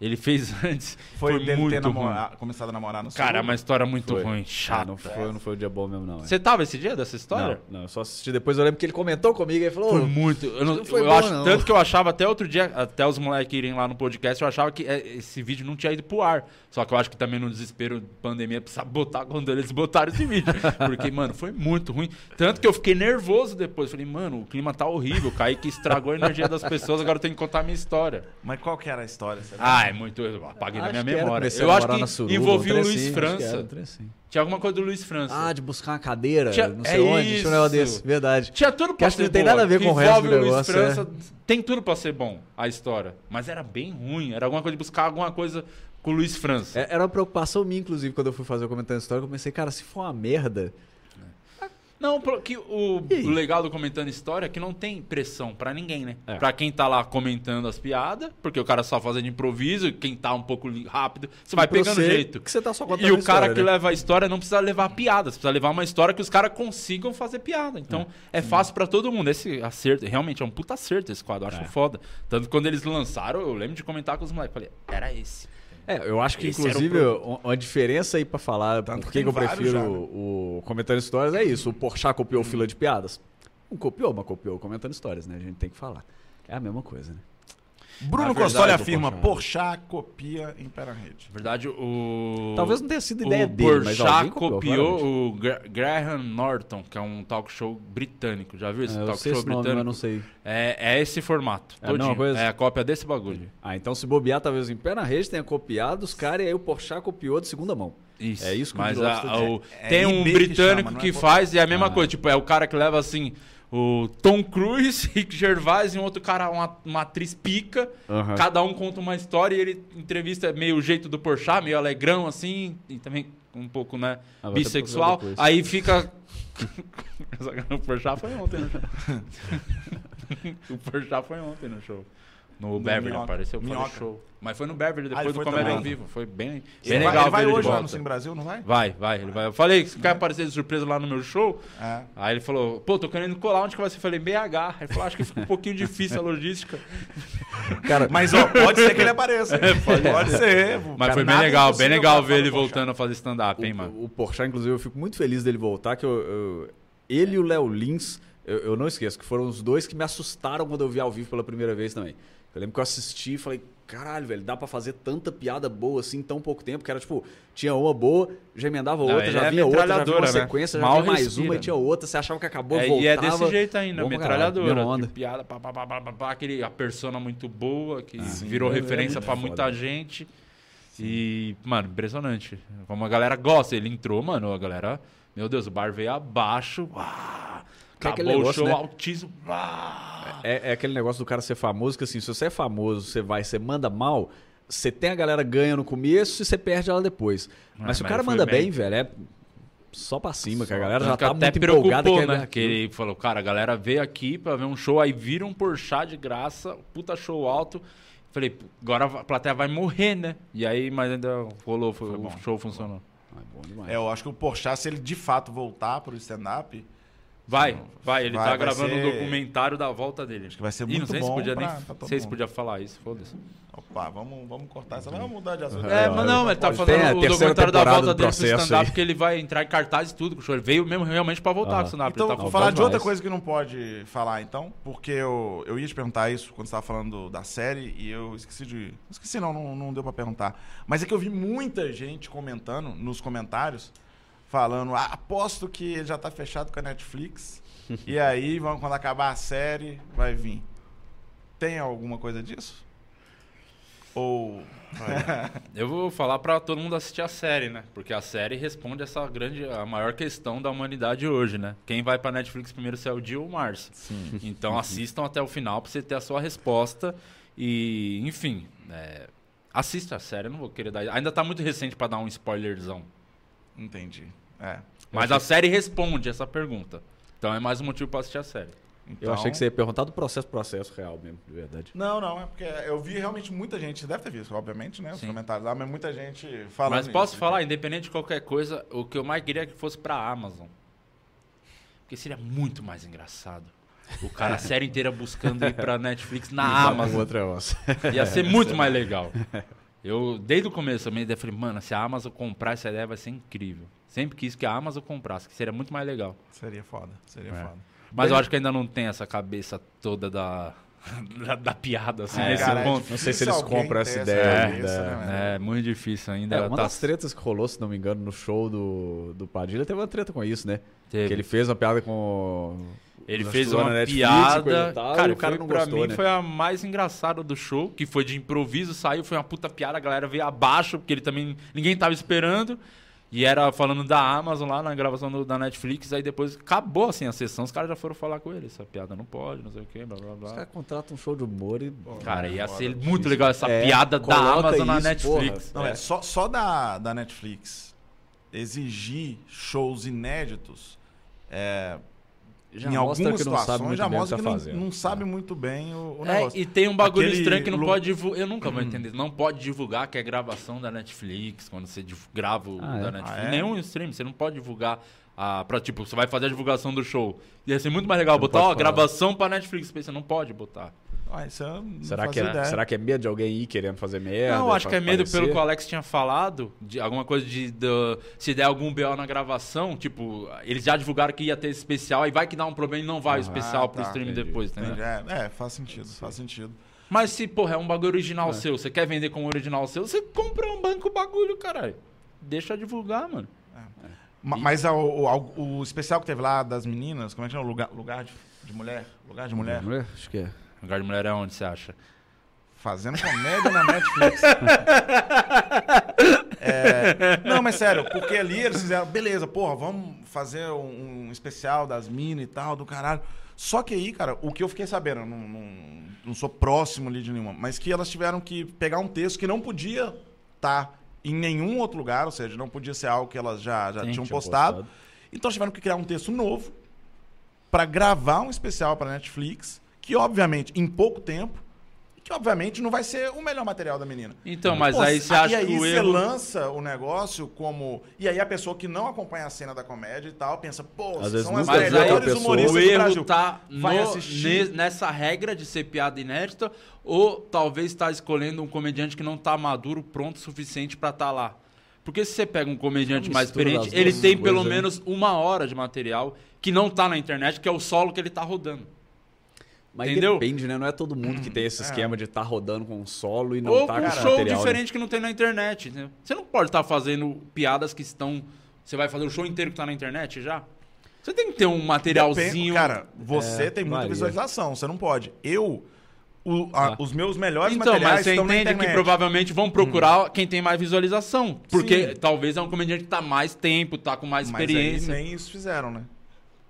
Ele fez antes. foi, Foi, dele muito ter namora- começado a namorar no Cara, é uma história muito Foi. ruim, Ah, chata. não, foi, não foi o dia bom mesmo, não. é. Você tava esse dia dessa história? Não, não, eu só assisti depois. Eu lembro que ele comentou comigo e falou: Foi "Ô, muito. Eu, não, não foi eu bom, acho, não. Tanto que eu achava até outro dia, até os moleques irem lá no podcast, eu achava que é, esse vídeo não tinha ido pro ar. Só que eu acho que também no desespero de pandemia precisava botar quando eles botaram esse vídeo. Porque, mano, foi muito ruim. Tanto que eu fiquei nervoso depois. Falei, mano, o clima tá horrível. O Kaique estragou a energia das pessoas, agora eu tenho que contar a minha história. Mas qual que era a história? Você Ah, é muito. Eu apaguei na acho minha que era, memória. Eu acho na que suruba, envolvia o Luiz França. assim. Tinha alguma coisa do Luiz França. Ah, de buscar uma cadeira, Tinha- não é sei onde, tinha um negócio isso. desse, verdade. Tinha tudo Que pra acho que ser não tem nada a ver com o resto do o Luiz negócio, é. França. Tem tudo pra ser bom, a história. Mas era bem ruim. Era alguma coisa de buscar alguma coisa com o Luiz França. É- Era uma preocupação minha, inclusive, quando eu fui fazer o comentário história, eu comecei, cara, se for uma merda. Não, pro- que o, legal do Comentando História é que não tem pressão pra ninguém, né? É. Pra quem tá lá comentando as piadas, porque o cara só fazendo improviso, quem tá um pouco rápido, você vai pegando você, jeito. Que você tá só contando E o cara história, que né? leva a história não precisa levar piadas, precisa levar uma história que os caras consigam fazer piada. Então é, fácil pra todo mundo. Esse acerto, realmente é um puta acerto esse quadro, eu acho É. foda. Tanto que quando eles lançaram, eu lembro de comentar com os moleques, falei, era esse. É, eu acho que, Esse inclusive, uma- uma diferença aí pra falar Tanto por que que, eu prefiro já, né? o, Comentando Histórias é isso. O Porchat copiou fila de piadas. Não copiou, mas copiou Comentando Histórias, né? A gente tem que falar. É a mesma coisa, né? Bruno Costoli o afirma: Porchat. Porchat copia Impera Rede. Na verdade, o. Talvez não tenha sido o ideia dele, mas Porchat copiou, copiou o Gra- Graham Norton, que é um talk show britânico. Já viu esse É, eu talk sei show esse nome, britânico? não sei. É, é esse formato. É todinho. coisa? É a cópia desse bagulho. Ah, então se bobear, talvez o Impé na Rede tenha copiado os caras e aí o Porchat copiou de segunda mão. Isso. É isso que o Mas tá o- É- é tem um IB que britânico chama, não que, é faz e é a mesma Ah. coisa. Tipo, é o cara que leva assim. O Tom Cruise, Rick Gervais e um outro cara, uma, uma atriz pica. Aham. Cada um conta uma história e ele entrevista meio o jeito do Porchat, meio alegrão assim, e também um pouco, né, Ah, bissexual. Aí fica... o Porchat foi ontem no show. o Porchat foi ontem no show. No, Beverly Minhoca. apareceu, Minhoca. show. Mas foi no Beverly, Ah, depois ele do foi Comédia ao Vivo. Foi bem, bem Ele vai, legal ele vai ele hoje lá volta. no Sim Brasil, não vai? Vai, vai, ele vai. Eu falei, você quer aparecer de surpresa lá no meu show? É. Aí ele falou, pô, tô querendo colar, onde que vai ser? Eu falei, BH. Aí ele falou, acho que fica um pouquinho difícil a logística. Cara, Mas ó, pode ser que ele apareça. pode, ser. Mas Cara, foi bem nada é legal, bem legal ver ele do voltando a fazer stand-up, hein, mano. O, o Porchat, inclusive, eu fico muito feliz dele voltar, que eu, eu- ele e o Léo Lins, eu, eu não esqueço, que foram os dois que me assustaram quando eu vi ao vivo pela primeira vez também. Eu lembro que eu assisti e falei, caralho, velho, dá pra fazer tanta piada boa assim em tão pouco tempo, que era tipo, tinha uma boa, já emendava Não, outra, ele já é vinha outra, já vinha uma né? sequência, já Mal vinha mais respira, uma e né? tinha outra, você achava que acabou, É, voltava. e é desse jeito ainda, caralho, metralhadora. onda. de piada, pá, pá, pá, pá, pá, aquele, a persona muito boa, que virou é- é referência pra foda. muita gente. E, mano, impressionante. Como a galera gosta. Ele entrou, mano, a galera... Meu Deus, o bar veio abaixo. uá, Que é acabou aquele o negócio, show né? altíssimo. uá. É, é aquele negócio do cara ser famoso, que assim, se você é famoso, você vai, você manda mal, você tem a galera ganha no começo e você perde ela depois. Mas se o mas cara foi manda bem. bem, velho, é só pra cima, que a galera Tanto já que tá até muito empolgada. ver né? aquilo. Que ele falou, cara, a galera veio aqui pra ver um show, aí vira um Porchat de graça, puta show alto. Falei, "Pô, agora a plateia vai morrer, né? E aí, mas ainda rolou, foi, Foi o bom. show funcionou. Ah, bom demais. É, eu acho que o Porchat, se ele de fato voltar pro stand-up, Vai, vai. Ele Vai, tá vai gravando ser- um documentário da volta dele. Acho que vai ser muito não sei bom se podia pra- nem. pra todo sei se mundo. podia falar isso, foda-se. Opa, vamos, vamos cortar essa. Vamos mudar de assunto. É, mas não, ele tá a o documentário da volta do dele pro stand-up, aí. que ele vai entrar em cartaz e tudo com o show. Ele veio mesmo realmente pra voltar Aham. com o stand-up. Então, tá vou bom falar de outra coisa que não pode falar, então, porque eu, eu ia te perguntar isso quando você estava falando da série e eu esqueci de. Esqueci, não, não, não deu pra perguntar. Mas é que eu vi muita gente comentando nos comentários, falando: ah, aposto que ele já tá fechado com a Netflix. e aí, vamos, quando acabar a série, vai vir. Tem alguma coisa disso? Ou. Eu vou falar pra todo mundo assistir a série, né? Porque a série responde essa grande, a maior questão da humanidade hoje, né? Quem vai pra Netflix primeiro se é o Dio ou o Márcio. Sim. Então assistam até o final pra você ter a sua resposta. E, enfim, é, assista a série, eu não vou querer dar. Ainda tá muito recente pra dar um spoilerzão. Entendi. É. Mas a série responde essa pergunta. Então é mais um motivo pra assistir a série. Eu Então- achei que você ia perguntar do processo processo real mesmo, de verdade. Não, não, é porque eu vi realmente muita gente, você deve ter visto, obviamente, né? Os Sim. comentários lá, mas muita gente falando. Mas posso isso. falar, independente de qualquer coisa, o que eu mais queria é que fosse pra Amazon. Porque seria muito mais engraçado. O cara a série inteira buscando ir pra Netflix na O Amazon. outro é osso. Ia ser muito mais legal. Eu, desde o começo, a minha ideia falei, mano, se a Amazon comprar essa ideia vai ser incrível. Sempre quis que a Amazon comprasse, que seria muito mais legal. Seria foda, seria É. foda. Mas Bem- eu acho que ainda não tem essa cabeça toda da, da, da piada, assim, É, nesse cara, é ponto. Não sei se eles compram essa ideia cabeça, ainda. né, velho? É, muito difícil ainda. É, uma tá- das tretas que rolou, se não me engano, no show do, do Padilha, teve uma treta com isso, né? teve. Que ele fez uma piada com. Ele Nós fez uma na Netflix, piada. tal, cara, o cara foi, não pra gostou, mim né? foi a mais engraçada do show, que foi de improviso, saiu, foi uma puta piada, a galera veio abaixo, porque ele também. ninguém tava esperando. E era falando da Amazon lá na gravação do- da Netflix, aí depois acabou assim a sessão, os caras já foram falar com ele. Essa piada não pode, não sei o que, blá blá Os blá. caras contratam um show de humor e. Cara, ia Foda, ser difícil. muito legal essa É, piada da Amazon na isso, Netflix. Não, é, só, só da, da Netflix exigir shows inéditos é, Já em mostra algumas que não sabe situações muito já bem mostra que que, tá não, fazendo. não sabe muito bem o, o É, negócio. e tem um bagulho Aquele estranho que não lu- pode divulgar. Eu nunca vou entender. Não pode divulgar que é gravação da Netflix, quando você grava o Ah, é? da Netflix. Ah, é? Nenhum stream, você não pode divulgar. A, pra, tipo, você vai fazer a divulgação do show. Ia ser muito mais legal Não botar, ó, gravação pra Netflix. Você não pode botar. Ah, isso eu não Será que, é, será que é medo de alguém ir querendo fazer merda? não, acho que é medo aparecer? pelo que o Alex tinha falado, de alguma coisa de, do- se der algum BO na gravação, tipo, eles já divulgaram que ia ter esse especial, aí vai que dá um problema e não vai o Ah, especial pro tá, stream entendi. depois, entendeu? Entendi. É, é, faz sentido, faz sentido. Mas se, porra, é um bagulho original É. seu, você quer vender como original seu, você compra um banco o bagulho, caralho. Deixa divulgar, mano. Ma- Mas a- o, o- o especial que teve lá das meninas, como é que chama? Lugar, lugar de, de mulher? Lugar de mulher? Mulher? Acho que é. Lugar de mulher é onde, você acha? Fazendo comédia na Netflix. É, não, mas sério, porque ali eles fizeram, beleza, porra, vamos fazer um, um especial das minas e tal, do caralho. Só que aí, cara, o que eu fiquei sabendo, não, não, não sou próximo ali de nenhuma, mas que elas tiveram que pegar um texto que não podia estar em nenhum outro lugar, ou seja, não podia ser algo que elas já, já Sim, tinham tinha postado. postado. Então tiveram que criar um texto novo para gravar um especial para Netflix, que obviamente em pouco tempo, que obviamente não vai ser o melhor material da menina. Então, mas Pô, aí você acha aí que o você erro... lança o negócio como e aí a pessoa que não acompanha a cena da comédia e tal pensa, pô, Às são as aí melhores humoristas o do erro Brasil. tá Vai no- assistir. ne- nessa regra de ser piada inédita ou talvez tá escolhendo um comediante que não tá maduro, pronto o suficiente pra estar lá. Porque se você pega um comediante mais experiente, ele tem pelo menos uma hora de material que não tá na internet, que é o solo que ele tá rodando. Mas Entendeu? depende, né? Não é todo mundo que tem esse É. esquema de estar rodando com um solo e não Ou tá com um show material, né? diferente que não tem na internet. entendeu? Você não pode estar fazendo piadas que estão. Você vai fazer o show inteiro que tá na internet já? Você tem que ter um materialzinho. Depende- Cara, você É, tem muita varia. visualização, você não pode. Eu o- a- Ah. os meus melhores Então, materiais mas você estão na entende que internet. provavelmente vão procurar quem tem mais visualização. Porque Sim. talvez é um comediante que tá mais tempo, tá com mais Mas experiência. nem isso fizeram, né?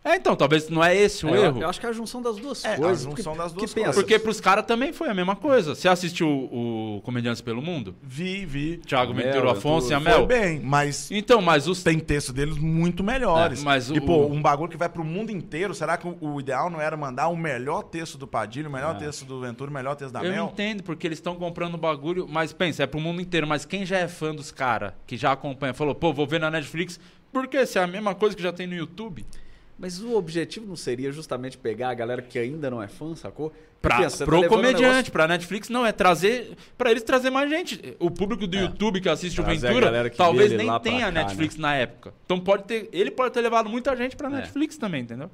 É, então, talvez não é esse o É, eu- erro. Eu acho que é a junção das duas É, a coisas. junção das duas pensa, coisas. Porque pros caras também foi a mesma coisa. Você assistiu o, o Comediantes pelo Mundo? Vi, vi. Thiago Mel, Ventura, Afonso e a Foi Mel? bem, mas Então, mas os. tem texto deles muito melhores. É, mas e, o- pô, um bagulho que vai pro mundo inteiro, será que o, o ideal não era mandar o melhor texto do Padilha, o melhor É. texto do Ventura, o melhor texto da Eu Mel? entendo, porque eles estão comprando bagulho, mas pensa, é pro mundo inteiro. Mas quem já é fã dos caras, que já acompanha, falou, pô, vou ver na Netflix, porque se é a mesma coisa que já tem no YouTube. Mas o objetivo não seria justamente pegar a galera que ainda não é fã, sacou? Pra, Pensa, tá pro um comediante, negócio- pra Netflix, não, é trazer. Pra eles trazer mais gente. O público do YouTube que assiste o Trazer Ventura, galera que talvez nem tenha cá, Netflix na época. Então pode ter. Ele pode ter levado muita gente pra É. Netflix também, entendeu?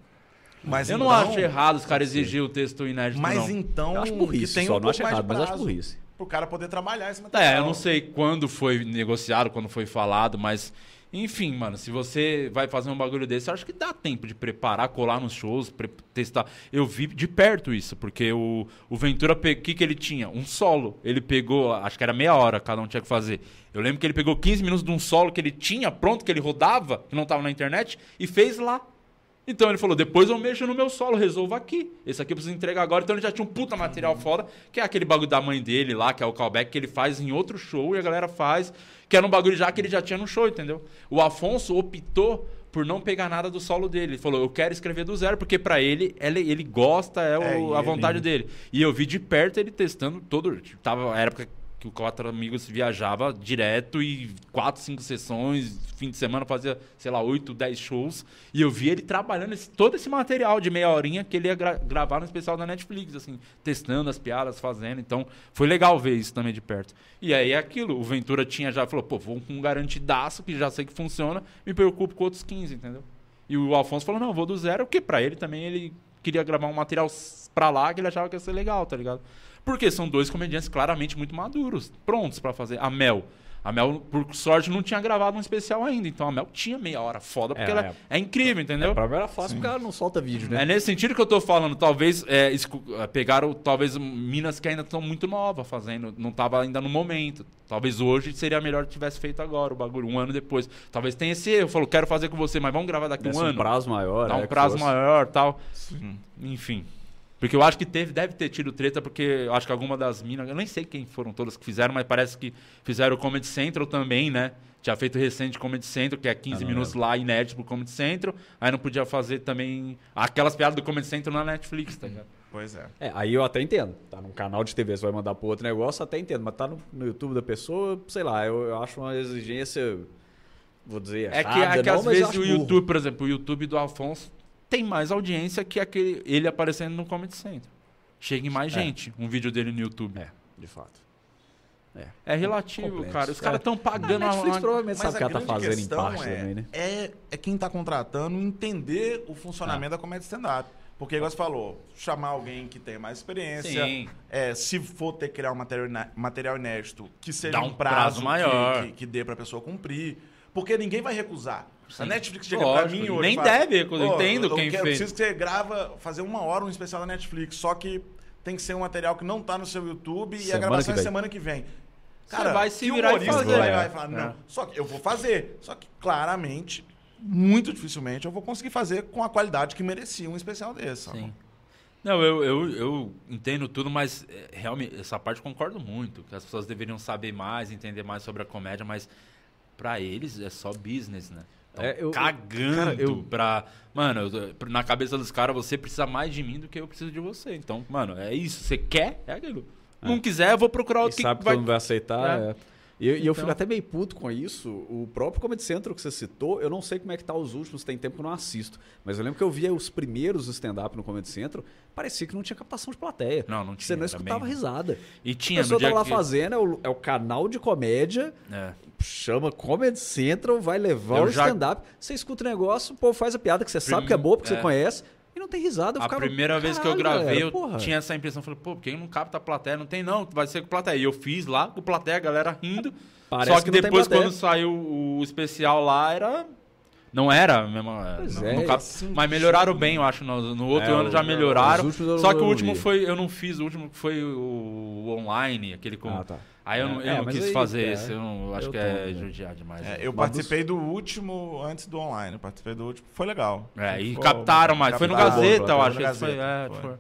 Mas eu então- não acho errado os caras exigir o texto inédito, Mas não. então. Eu acho que burrice, tem só um não acho mais de errado, mas acho burrice. Pro cara poder trabalhar esse material. É, eu não sei quando foi negociado, quando foi falado, mas. Enfim, mano, se você vai fazer um bagulho desse, acho que dá tempo de preparar, colar nos shows, testar. Eu vi de perto isso, porque o, o Ventura, o que, que ele tinha? Um solo. Ele pegou, acho que era meia hora, cada um tinha que fazer. Eu lembro que ele pegou 15 minutos de um solo que ele tinha pronto, que ele rodava, que não tava na internet, e fez lá. Então ele falou: depois eu mexo no meu solo, resolvo aqui. Esse aqui eu preciso entregar agora. Então ele já tinha um puta material foda, que é aquele bagulho da mãe dele lá, que é o callback que ele faz em outro show e a galera faz, que era um bagulho já que ele já tinha no show, entendeu? O Afonso optou por não pegar nada do solo dele. Ele falou: eu quero escrever do zero, porque pra ele, ele, ele gosta, é, o- É, a ele- vontade dele. E eu vi de perto ele testando todo. tipo, Tava a época que o Quatro Amigos viajava direto e quatro, cinco sessões, fim de semana fazia, sei lá, oito, dez shows. E eu vi ele trabalhando esse- todo esse material de meia horinha que ele ia gra- gravar no especial da Netflix, assim, testando as piadas, fazendo. Então, foi legal ver isso também de perto. E aí é aquilo, o Ventura tinha já, falou, pô, vou com um garantidaço que já sei que funciona, me preocupo com outros 15, entendeu? E o Alfonso falou, não, vou do zero, porque pra ele também ele queria gravar um material pra lá que ele achava que ia ser legal, tá ligado? Porque são dois comediantes claramente muito maduros, prontos pra fazer. A Mel. A Mel, por sorte, não tinha gravado um especial ainda. Então a Mel tinha meia hora foda, porque É, ela é. é, incrível, entendeu? Pra mim era fácil porque ela não solta vídeo, né? É nesse sentido que eu tô falando. Talvez é, é, pegaram talvez minas que ainda estão muito novas fazendo, não tava ainda no momento. Talvez hoje seria melhor que tivesse feito agora o bagulho, um ano depois. Talvez tenha esse erro. Falou, quero fazer com você, mas vamos gravar daqui Desse um ano. prazo maior. Dá é, um que prazo fosse. maior tal. Enfim. Porque eu acho que teve, deve ter tido treta, porque eu acho que alguma das minas, eu nem sei quem foram todas que fizeram, mas parece que fizeram o Comedy Central também, né? Tinha feito recente Comedy Central, que é 15 Ah, minutos lá, inédito pro Comedy Central. Aí não podia fazer também aquelas piadas do Comedy Central na Netflix, tá ligado? Pois é. É, aí eu até entendo. Tá num canal de TV, você vai mandar pro outro negócio, até entendo. Mas tá no, no YouTube da pessoa, sei lá, eu, eu acho uma exigência, vou dizer, É que, é que não, às vezes o burro. YouTube, por exemplo, o YouTube do Afonso tem mais audiência que aquele, ele aparecendo no Comedy Central. Chega em mais É. gente um vídeo dele no YouTube. É, de fato. É. É relativo, Complexo. cara. Os caras É. estão A pagando Netflix uma- provavelmente sabe o que ela tá grande fazendo em questão parte é, também, né? É, é quem tá contratando entender o funcionamento Ah. da comédia stand-up. Porque, igual você falou, chamar alguém que tenha mais experiência. Sim. É, se for ter que criar um material, iné- material inédito, que seja Dá um um prazo, prazo que- maior. Que, que dê pra pessoa cumprir. Porque ninguém vai recusar. A Sim. Netflix chega Lógico, pra mim hoje. nem fala, deve "Ô, entendo eu quem quero- fez." preciso que você grava, fazer uma hora um especial da Netflix. Só que tem que ser um material que não tá no seu YouTube e a Semana gravação é semana que vem. Você vai se virar e fazer. vai, vai falar, não. É. Só que eu vou fazer. Só que, claramente, muito dificilmente eu vou conseguir fazer com a qualidade que merecia um especial desse. Sim. Não, eu, eu, eu entendo tudo, mas é, realmente, essa parte eu concordo muito. Que as pessoas deveriam saber mais, entender mais sobre a comédia, mas pra eles é só business, né? É, eu- cagando cara, eu- pra. Mano, na cabeça dos caras, você precisa mais de mim do que eu preciso de você. Então, mano, é isso. Você quer? É aquilo. Não quiser, eu vou procurar E outro que sabe que vai. todo mundo vai aceitar. É. é. E, eu- e eu fico Então. até meio puto com isso. O próprio Comedy Central que você citou, eu não sei como é que tá os últimos, tem tempo que eu não assisto. Mas eu lembro que eu via os primeiros stand-up no Comedy Central, parecia que não tinha captação de plateia. Não, não Você tinha, não era escutava bem- risada. E A tinha pessoa no dia tava lá que... fazendo, é o, é o canal de comédia, É. chama Comedy Central, vai levar Eu o já- stand-up. Você escuta o negócio, o povo faz a piada que você sabe que é boa, porque é. você conhece, e não tem risada. Eu A ficava, primeira vez que eu "Caralho, gravei, galera, eu porra." tinha essa impressão. Falei, pô, por que não capta a plateia? Não tem, não, vai ser com plateia. E eu fiz lá, com plateia, a galera rindo. Parece Só que, que depois, quando saiu o especial lá, era. Não era a mesma. Pois não- é, assim, Mas melhoraram bem, eu acho. No, no outro É, ano já melhoraram. Só que o último foi. Eu não fiz, o último foi o, o online, aquele com. Ah, tá. Aí eu não, É, eu é, não quis aí, fazer é, esse. Eu, não, eu acho eu que tô, é né? judiar demais. É, né? eu Mas participei do último antes do online. Eu participei do último. Foi legal. É, e Foi- captaram mais. Foi no Gazeta, eu acho. esse foi, Gazeta, é, foi. foi.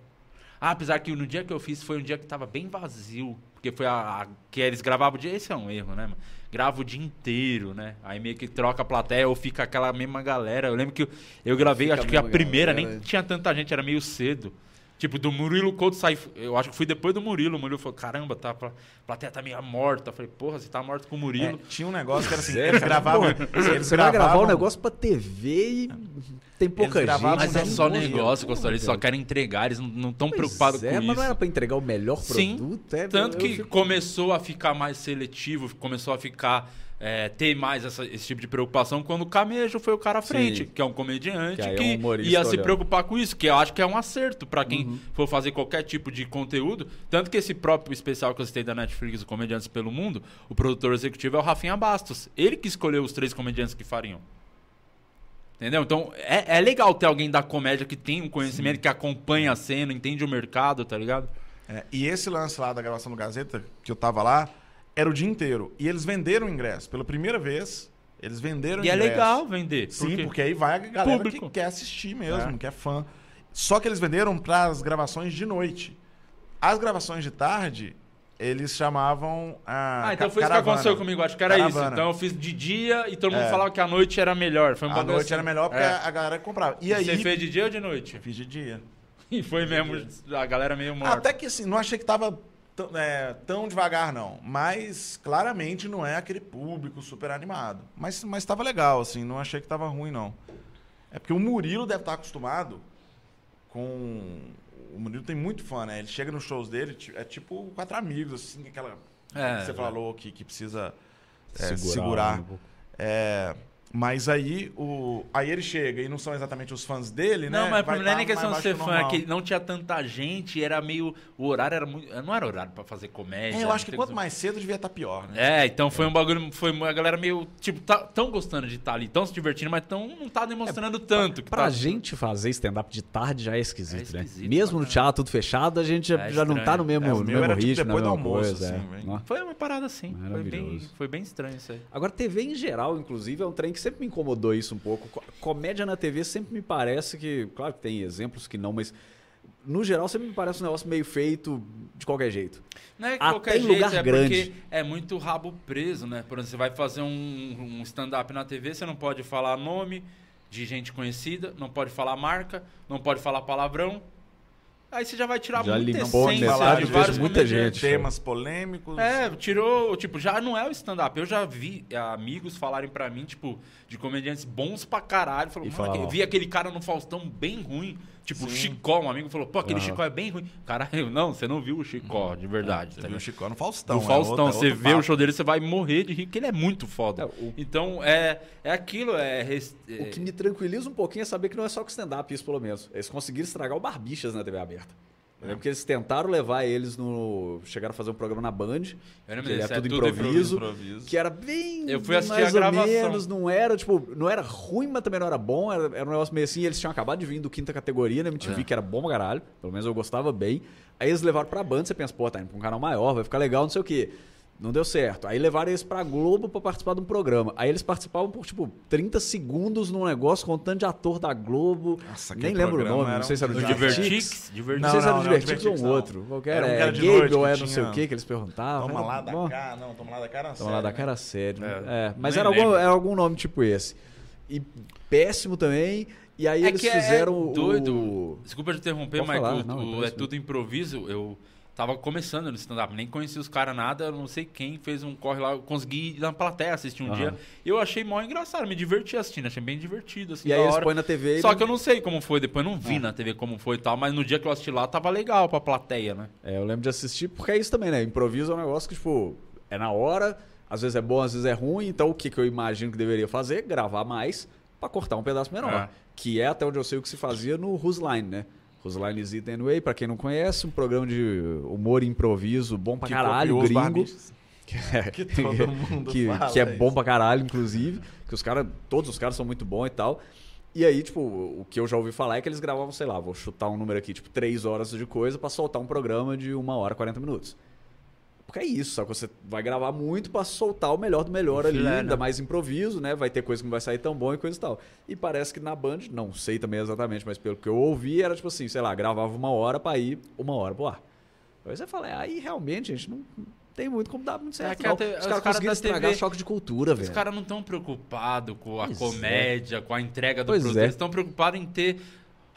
Ah, apesar que no dia que eu fiz foi um dia que tava bem vazio. Porque foi a, a- que eles gravavam o dia. Esse é um erro, né, mano? Grava o dia inteiro, né? Aí meio que troca a plateia ou fica aquela mesma galera. Eu lembro que eu, eu gravei, Fica acho que a primeira galera. nem tinha tanta gente, era meio cedo. Tipo, do Murilo Couto sair. Eu acho que fui depois do Murilo. O Murilo falou: caramba, tá, a plateia tá meio morta. Eu falei, porra, você tá morto com o Murilo. É, tinha um negócio que era assim: eles gravavam. Eles você vai gravar um negócio pra TV e tem pouca gente. Mas é só negócio, Gostou. Eles só querem entregar, eles não estão preocupados é, com mas isso. Mas não era pra entregar o melhor Sim, produto? É, tanto que fico... começou a ficar mais seletivo, começou a ficar é, ter mais essa, esse tipo de preocupação quando o Camejo foi o cara à frente, Sim. que é um comediante que, que é um ia se preocupar com isso, que eu acho que é um acerto para quem uhum. for fazer qualquer tipo de conteúdo. Tanto que esse próprio especial que eu citei da Netflix, o Comediantes pelo Mundo, o produtor executivo é o Rafinha Bastos. Ele que escolheu os três comediantes que fariam. Entendeu? Então é, é legal ter alguém da comédia que tem um conhecimento, Sim. que acompanha a cena, entende o mercado, tá ligado? É, e esse lance lá da gravação do Gazeta, que eu tava lá, era o dia inteiro. E eles venderam o ingresso. Pela primeira vez, eles venderam e ingresso. E é legal vender. Sim, porque, porque aí vai a galera Público. que quer assistir mesmo, é. que é fã. Só que eles venderam para as gravações de noite. As gravações de tarde, eles chamavam a. Ah, então foi caravana. isso que aconteceu comigo, acho que era caravana. isso. Então eu fiz de dia e todo mundo é. falava que a noite era melhor. Foi um a noite assim. era melhor porque é. a galera comprava. E, e aí, você fez de dia ou de noite? Fiz de dia. E foi mesmo a galera meio morta. Até que assim, não achei que tava é, tão devagar, não. Mas claramente não é aquele público super animado. Mas estava legal, assim, não achei que estava ruim, não. É porque o Murilo deve estar acostumado com. O Murilo tem muito fã, né? Ele chega nos shows dele, é tipo quatro amigos, assim, aquela. É, que você é. falou que, que precisa é, segurar. segurar. Um é, mas aí, o, aí ele chega e não são exatamente os fãs dele, né? Não, mas não é nem questão de ser fã, é que não tinha tanta gente, era meio. O horário era muito. Não era horário pra fazer comédia. É, eu acho que quanto mais cedo devia estar tá pior, né? É, então foi um bagulho. Foi a galera meio. Tipo, tá, tão gostando de estar tá ali, tão se divertindo, mas tão, não tá demonstrando é, tanto. Pra, pra tá... gente fazer stand-up de tarde já é esquisito, é esquisito né? Mesmo no teatro tudo fechado, a gente já, é já não tá no mesmo, é, no mesmo ritmo, tipo, depois do almoço, coisa. Assim, é. Foi uma parada assim. Foi bem, foi bem estranho isso aí. Agora, TV em geral, inclusive, é um trem que sempre me incomodou isso um pouco. Comédia na TV sempre me parece que, claro que tem exemplos que não, mas no geral sempre me parece um negócio meio feito de qualquer jeito. Não é que qualquer jeito, lugar é grande. porque é muito rabo preso, né? Por exemplo, você vai fazer um, um stand-up na TV, você não pode falar nome de gente conhecida, não pode falar marca, não pode falar palavrão, Aí você já vai tirar já muita essência falar de vários muita gente. Temas polêmicos. É, tirou, tipo, já não é o stand-up. Eu já vi amigos falarem para mim, tipo, de comediantes bons pra caralho. Falou, mano, vi aquele cara no Faustão bem ruim. Tipo, Sim. o Chicó, um amigo falou, pô, aquele uhum. Chicó é bem ruim. Caralho, não, você não viu o Chicó, de verdade. É, você tá viu o Chicó no Faustão. No é Faustão, outra, você vê o show dele, você vai morrer de rir, porque ele é muito foda. É, o... Então, é, é aquilo, é, é... O que me tranquiliza um pouquinho é saber que não é só com stand-up isso, pelo menos. Eles conseguiram estragar o Barbichas na TV aberta. Eu lembro que eles tentaram levar eles no. Chegaram a fazer um programa na Band. Eu que ele é tudo, tudo improviso, improviso, Que era bem. Eu fui assistir mais a gravação. menos, não era, tipo, não era ruim, mas também não era bom. Era, era um negócio meio assim. Eles tinham acabado de vir do quinta categoria na MTV, é. que era bom pra caralho. Pelo menos eu gostava bem. Aí eles levaram pra Band, você pensa, pô, tá indo pra um canal maior, vai ficar legal, não sei o quê. Não deu certo. Aí levaram eles pra Globo pra participar de um programa. Aí eles participavam por, tipo, 30 segundos num negócio com um tanto de ator da Globo. Nossa, Nem lembro o nome, não sei se era o Divertix. Não sei se era o Divertix ou um outro. Qualquer era. Um é, Gabe ou é não sei o que que eles perguntavam. Toma lá da cá, não, toma lá da cara Toma lá da cara sério. É, é mas era algum, era algum nome tipo esse. E péssimo também. E aí é eles fizeram é doido. O... Desculpa te interromper, não, é tudo improviso. Eu Tava começando no stand-up, nem conhecia os caras nada, não sei quem fez um corre lá, eu consegui ir na plateia assistir um uhum. dia. Eu achei mó engraçado, me diverti assistindo, achei bem divertido, assim, E aí eles põem na TV... Só que eu não sei como foi, depois não vi ah. na TV como foi e tal, mas no dia que eu assisti lá, tava legal pra plateia, né? É, eu lembro de assistir, porque é isso também, né? Improviso é um negócio que, tipo, é na hora, às vezes é bom, às vezes é ruim, então o que, que eu imagino que deveria fazer? Gravar mais para cortar um pedaço menor. É. Que é até onde eu sei o que se fazia no Who's Line, né? Roseline Zita Anyway, pra quem não conhece, um programa de humor improviso bom pra que caralho, gringo. Que, é, que todo mundo que, fala que é isso. bom pra caralho, inclusive. Que os caras, todos os caras são muito bons e tal. E aí, tipo, o que eu já ouvi falar é que eles gravavam, sei lá, vou chutar um número aqui, tipo, três horas de coisa para soltar um programa de uma hora e 40 minutos. Porque é isso, só que você vai gravar muito para soltar o melhor do melhor ali, né? ainda mais improviso, né? Vai ter coisa que não vai sair tão bom e coisa e tal. E parece que na Band, não sei também exatamente, mas pelo que eu ouvi, era tipo assim, sei lá, gravava uma hora para ir uma hora pro ar. Aí você fala, é, aí realmente, gente, não tem muito como dar muito certo. É, não. Os, os caras cara conseguiram estragar TV, choque de cultura, velho. Os caras não estão preocupados com a pois é. comédia, é. com a entrega do pois produto. É. Eles estão preocupados em ter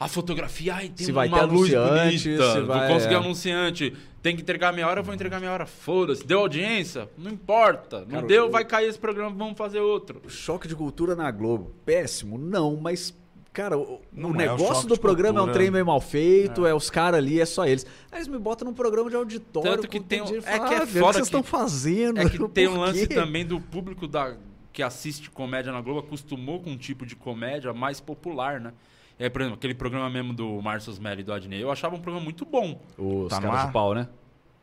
a fotografia, ai, tem Se uma vai ter luz bonita, se vou vai- conseguir é. anunciante, tem que entregar meia hora, eu vou entregar meia hora, foda-se. Deu audiência? Não importa. Não Cara, deu, o- vai cair esse programa, vamos fazer outro. Choque de cultura na Globo. Péssimo? Não, mas. Cara, o, Não o é o negócio do programa é um cultura. trem meio mal feito, é, os caras ali, é só eles. Aí eles me botam num programa de auditório. Tanto que tem um- é fala, que é "Ah, o que foda vocês estão fazendo? É que tem um lance quê?" também do público da, que assiste comédia na Globo acostumou com um tipo de comédia mais popular, né? Aí, por exemplo, aquele programa mesmo do Márcio Smelly e do Adnei, eu achava um programa muito bom. Os Tá caras ar? de pau, né?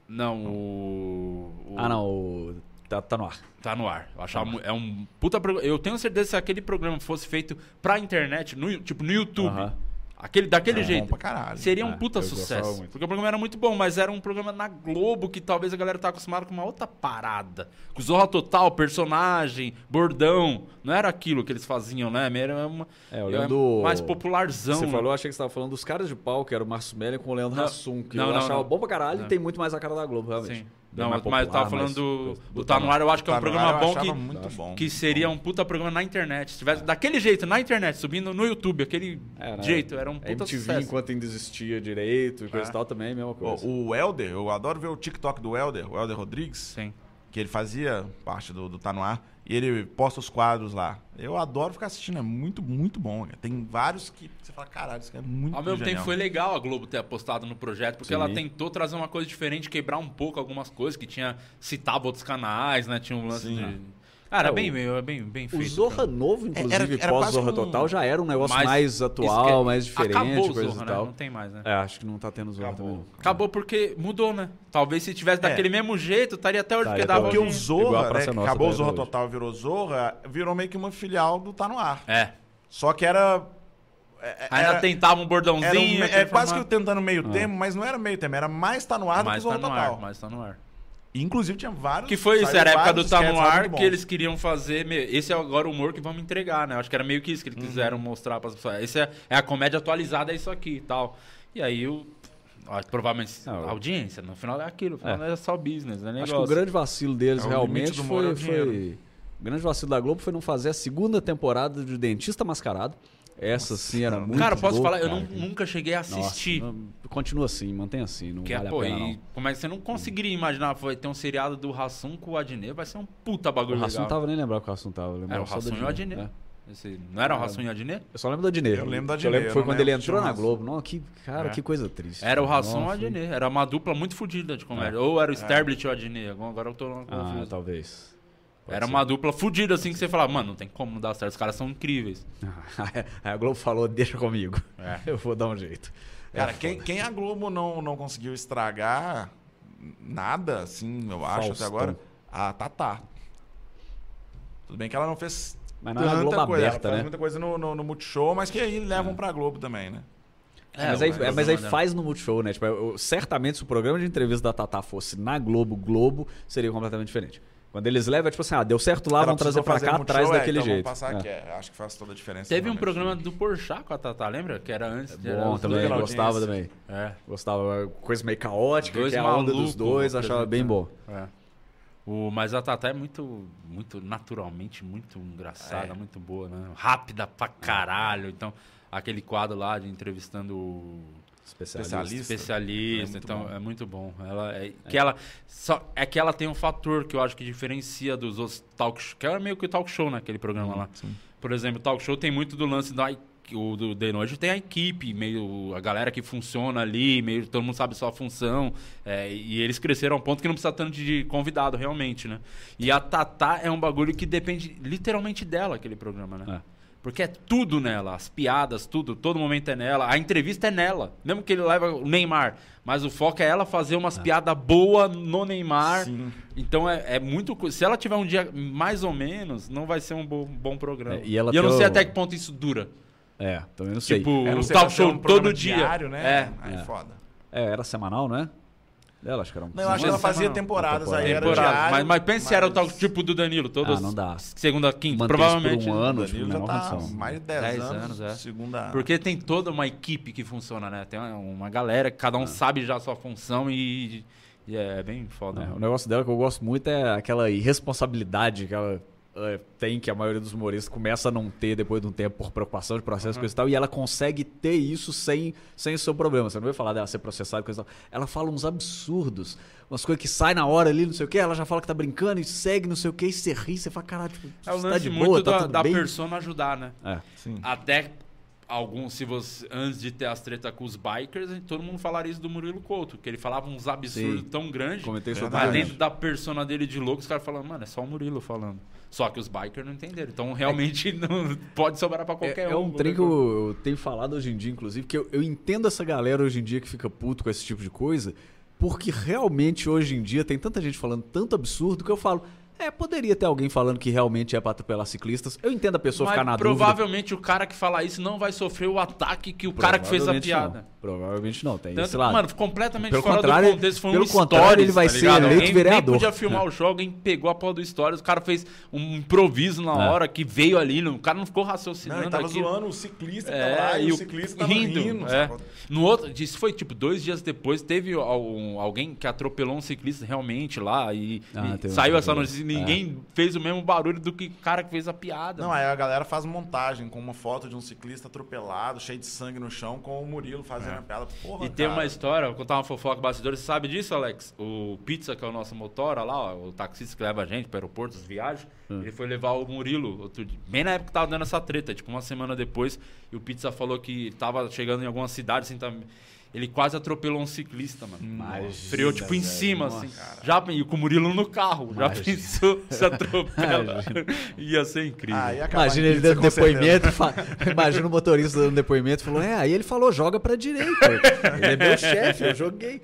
Não, o. o- Ah, não. o- Tá, tá no ar. Tá no ar. Eu achava mu- é um puta programa. Eu tenho certeza que se aquele programa fosse feito pra internet, no, tipo no YouTube, Aham. Aquele, daquele É jeito, seria um É, puta sucesso. Porque o programa era muito bom, mas era um programa na Globo que talvez a galera tá acostumada com uma outra parada. Com Zorra Total, personagem, bordão. Não era aquilo que eles faziam, né? Era uma, É, eu lembro mais popularzão. Você né? falou, achei que você tava falando dos caras de pau, que era o Márcio Melli com o Leandro Hassum, que não, eu não, achava não. bom pra caralho e tem muito mais a cara da Globo, realmente. Sim. Não, mais mas eu tava popular, falando do, do Tá No Ar, eu acho que é um Tá programa ar, eu bom que, muito bom. que seria um puta programa na internet. Se tivesse daquele jeito, na internet, subindo no YouTube, aquele É, né? jeito, era um puta MTV sucesso. enquanto ainda existia direito e coisa É. e tal também, mesma coisa. O, o Helder, eu adoro ver o TikTok do Helder, o Helder Rodrigues, Sim. que ele fazia parte do, do Tá No Ar, e ele posta os quadros lá. Eu adoro ficar assistindo, é muito, muito bom. cara. Tem vários que você fala, caralho, isso aqui é muito Ao mesmo genial. tempo foi legal a Globo ter apostado no projeto, porque Sim. ela tentou trazer uma coisa diferente, quebrar um pouco algumas coisas que tinha citava outros canais, né? Tinha um lance Sim. de Cara, É, é bem, o- meio- é bem, bem O feito. Zorra cara. novo, inclusive, Era- era pós quase Zorra um- Total, já era um negócio mais isso atual, é- mais diferente, Acabou o Zorra, e né? tal. Não tem mais, né? É, acho que não tá tendo Zorra Acabou. também. Acabou porque mudou, né? Talvez se tivesse É. daquele mesmo jeito, estaria até hoje, Estaria porque Porque o Zorra, né, Nossa acabou o até Zorra hoje. Total e virou Zorra, virou meio que uma filial do Tá No Ar. É. Só que era... é- Ainda era- tentava um bordãozinho. Era um é quase que formato. tentando meio termo, mas não era meio termo, era mais Tá No Ar do que Zorra tá no Total. ar, mas tá no ar. Inclusive tinha vários... Que foi isso, era a época do Tá no Ar que eles queriam fazer. me- Esse é agora o humor que vamos entregar, né? Acho que era meio que isso que eles Uhum. quiseram mostrar para as pessoas. Esse é, é a comédia atualizada, é isso aqui e tal. E aí o. Provavelmente Não, a audiência, no final é aquilo, no final é, só business, né? Acho que o grande vacilo deles É, realmente é foi, o dinheiro. foi. O grande vacilo da Globo foi não fazer a segunda temporada de Dentista Mascarado. Essa sim era muito Cara, posso boa, falar, eu cara. não- nunca cheguei a Nossa, assistir. não- continua assim, mantém assim, não que é, vale pô, a pena e não. como é que você não conseguiria imaginar? Vai ter um seriado do Rassum com o Adnet, vai ser um puta bagulho O Rassum legal. tava nem lembrando que o Rassum tava. eu Era o Rassum e o Adnet, né? Esse- não era o Rassum e o Adnet? Eu só lembro do Adnet. Eu lembro do Eu Adnet, lembro que foi eu quando ele lembro entrou na Globo. Não, que, cara, É. que coisa triste. Era o. Rassum e o Nossa, Adnet. Era uma dupla muito fodida de comédia. É. Ou era o Sterblit e o Adnet. Agora eu tô Ah, confuso. talvez. Pode Era ser. uma dupla fodida, assim, que você falava, mano, não tem como não dar certo, os caras são incríveis. Aí a Globo falou, deixa comigo. É. Eu vou dar um jeito. Cara, É quem, quem a Globo não, não conseguiu estragar nada, assim, eu acho, Faustão. até agora, a Tatá. Tudo bem que ela não fez Mas não é a tanta Globo coisa, aberta, né? muita coisa no, no, no Multishow, mas que aí levam pra Globo também, né? É, mas aí, é, mas aí dela. faz no Multishow, né? Tipo, eu- certamente se o programa de entrevista da Tatá fosse na Globo, Globo, seria completamente diferente. Quando eles levam, é tipo assim, ah, deu certo lá, Ela vamos trazer pra cá atrás é, daquele então jeito. Passar É. aqui, é, acho que faz toda a diferença. Teve um programa do Porchat com a Tatá, lembra? Que era antes. era Bom também, gostava também. É. Gostava, coisa meio caótica, Dois que é a onda dos dois, achava bem bom. É. O, mas a Tatá é muito, muito naturalmente, muito engraçada, É. muito boa, né? Rápida pra caralho. Então, aquele quadro lá de entrevistando o Especialista. Especialista. É então bom. é muito bom. Ela é, que ela só é que ela tem um fator que eu acho que diferencia dos outros talk show, que é meio que talk show naquele programa lá. Por exemplo, talk show tem muito do lance da o do The Noite tem a equipe, meio a galera que funciona ali, meio todo mundo sabe sua função, é, e eles cresceram a um ponto que não precisa tanto de convidado realmente, né? E a Tatá é um bagulho que depende literalmente dela aquele programa, né? É. Porque é tudo nela, as piadas, tudo, todo momento é nela. A entrevista é nela, mesmo que ele leva o Neymar. Mas o foco é ela fazer umas piadas boas no Neymar. Sim. Então é, é muito. Se ela tiver um dia mais ou menos, não vai ser um bom, bom programa. É, e ela eu não sei o- até que ponto isso dura. É, também não sei. Tipo, É, não o sei, talk vai ser show um todo dia. diário, né? É. Aí É. foda. É, era semanal, não é? Ela, acho que era um. Não, eu acho que ela fazia temporadas, aí era Temporada. mas, mas pensa se era o tal tipo do Danilo, todas Ah, não dá. segunda, quinta, Manter provavelmente. por um ano, O tipo, Danilo já tá condição. mais de 10, 10 anos, anos, é. segunda... Porque tem toda uma equipe que funciona, né? Tem uma, galera que cada um sabe já a sua função e, e é bem foda. É, né? o negócio dela que eu gosto muito é aquela irresponsabilidade que ela é, tem, que a maioria dos humoristas começa a não ter depois de um tempo por preocupação de processo, coisa e tal, e ela consegue ter isso sem, sem o seu problema. Você não vai falar dela ser processada, coisa e tal. Ela fala uns absurdos, umas coisas que saem na hora ali, não sei o que, ela já fala que tá brincando e segue, não sei o que, e você ri, você fala, caralho, tipo, É você tá de muito boa, da, tá tudo da bem? persona ajudar, né? É. Sim. Até alguns, se você, antes de ter as tretas com os bikers, todo mundo falaria isso do Murilo Couto, que ele falava uns absurdos Sim. tão grandes, Comentei sobre mas dentro da persona dele de louco, os caras falam, mano, é só o Murilo falando. Só que os bikers não entenderam. Então, realmente, não pode sobrar pra qualquer É, um. é um trem que eu, eu tenho falado hoje em dia, inclusive, que eu, eu entendo essa galera hoje em dia que fica puto com esse tipo de coisa, porque realmente hoje em dia tem tanta gente falando tanto absurdo que eu falo, é, poderia ter alguém falando que realmente é pra atropelar ciclistas. Eu entendo a pessoa Mas ficar na dúvida. provavelmente o cara que fala isso não vai sofrer o ataque que o cara que fez a piada. Não. Provavelmente não, tem Tanto, esse lado. mano, completamente Pelo fora contrário, do contexto. Foi pelo um contrário, stories, ele vai tá ser ligado? eleito Alguém vereador. Nem podia filmar o jogo, alguém pegou a porra do stories, o cara fez um improviso na É. hora, que veio ali, o cara não ficou Não, raciocinando ele tava aquilo. zoando o ciclista É, tava lá, e, e o o- ciclista tava rindo, rindo. é. No outro, isso foi tipo dois dias depois, teve al- alguém que atropelou um ciclista realmente lá e, Ah, e saiu essa notícia ninguém fez o mesmo barulho do que o cara que fez a piada. Não, aí a galera faz montagem com uma foto de um ciclista atropelado, cheio de sangue no chão, com o Murilo fazendo a piada. Porra, E tem cara. uma história, vou contar uma fofoca bastidores. Você sabe disso, Alex? O Pizza, que é o nosso motora lá, ó, o taxista que leva a gente para o aeroporto, as viagens, ele foi levar o Murilo, outro dia, bem na época que tava dando essa treta, tipo uma semana depois, e o Pizza falou que tava chegando em alguma cidade, assim, tá- ele quase atropelou um ciclista, mano. Imagina, Freou, tipo, em velho, cima, nossa. assim. Já, e com o Murilo no carro. Já Imagina. pensou se atropela? Ia ser incrível. Ah, ia Imagina ele dando depoimento. fa- Imagina o motorista dando depoimento e falou: É, aí ele falou, joga pra direita. Ele é meu chefe, eu joguei.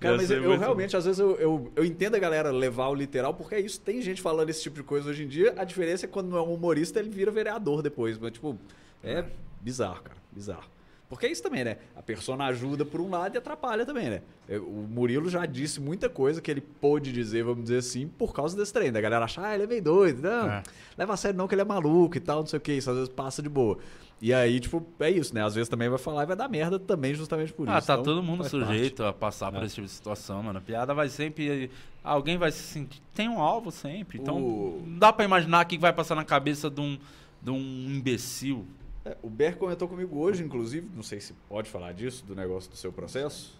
Cara, mas eu, realmente, às vezes, eu, eu, eu entendo a galera levar o literal, porque é isso. Tem gente falando esse tipo de coisa hoje em dia. A diferença é que quando não é um humorista, ele vira vereador depois. Mas, tipo, é bizarro, cara. Bizarro. Porque é isso também, né? A persona ajuda por um lado e atrapalha também, né? Eu- O Murilo já disse muita coisa que ele pôde dizer, vamos dizer assim, por causa desse trem. Da galera achar, ah, ele é meio doido. Não, É. leva a sério não que ele é maluco e tal, não sei o que. Isso às vezes passa de boa. E aí, tipo, é isso, né? Às vezes também vai falar e vai dar merda também justamente por Ah, isso. tá Então, todo mundo sujeito a passar por É. esse tipo de situação, mano. A piada vai sempre. Alguém vai se sentir. Tem um alvo sempre. Então, O- não dá pra imaginar o que vai passar na cabeça de um, de um imbecil. É, o Ber comentou comigo hoje, inclusive, não sei se pode falar disso, do negócio do seu processo.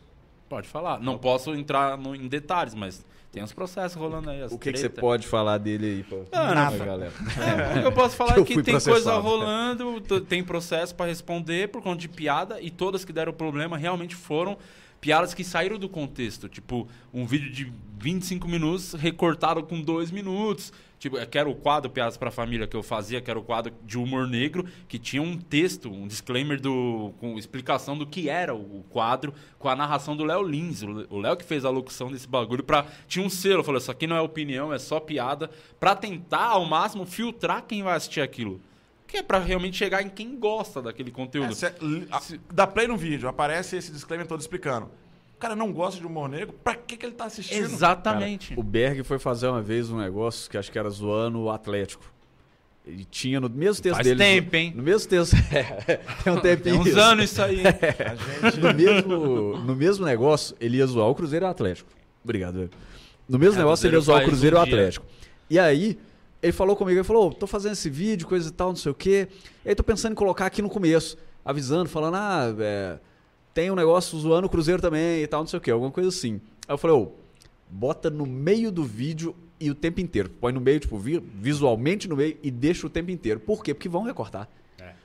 Pode falar. Não posso entrar no- em detalhes, mas tem uns processos rolando aí. o que, que você pode falar dele aí pra, Ah, pra galera? É, o que eu posso falar Que é que tem coisa rolando, tem processo pra responder por conta de piada e todas que deram problema realmente foram piadas que saíram do contexto. Tipo, um vídeo de 25 minutos recortado com 2 minutos. Tipo, que era o quadro Piadas pra Família que eu fazia, que era o quadro de humor negro, que tinha um texto, um disclaimer do, com explicação do que era o quadro, com a narração do Léo Lins. O Léo que fez a locução desse bagulho. Pra, tinha um selo, falou: Isso aqui não é opinião, é só piada. Pra tentar, ao máximo, filtrar quem vai assistir aquilo. Que é pra realmente chegar em quem gosta daquele conteúdo. É, cê- a- dá play no vídeo, aparece esse disclaimer todo explicando. O cara não gosta de humor negro, pra que, que ele tá assistindo? Exatamente. O Berg foi fazer uma vez um negócio que acho que era zoando o Atlético. E tinha no mesmo texto Faz dele. tempo, hein? No mesmo texto. É, tem um Tem tempinho. uns isso. anos isso aí. gente... no, mesmo, no mesmo negócio, ele ia zoar o Cruzeiro e o Atlético. Obrigado, velho. No mesmo É, negócio, ele ia Cruzeiro zoar o Cruzeiro e o um. Atlético. E aí, ele falou comigo, ele falou, "Ô, tô fazendo esse vídeo, coisa e tal, não sei o quê. E aí tô pensando em colocar aqui no começo, avisando, falando, ah, é, tem um negócio zoando o Cruzeiro também e tal, não sei o quê, alguma coisa assim. Aí eu falei, ô, bota no meio do vídeo e o tempo inteiro. Põe no meio, tipo, vi- visualmente no meio e deixa o tempo inteiro. Por quê? Porque vão recortar.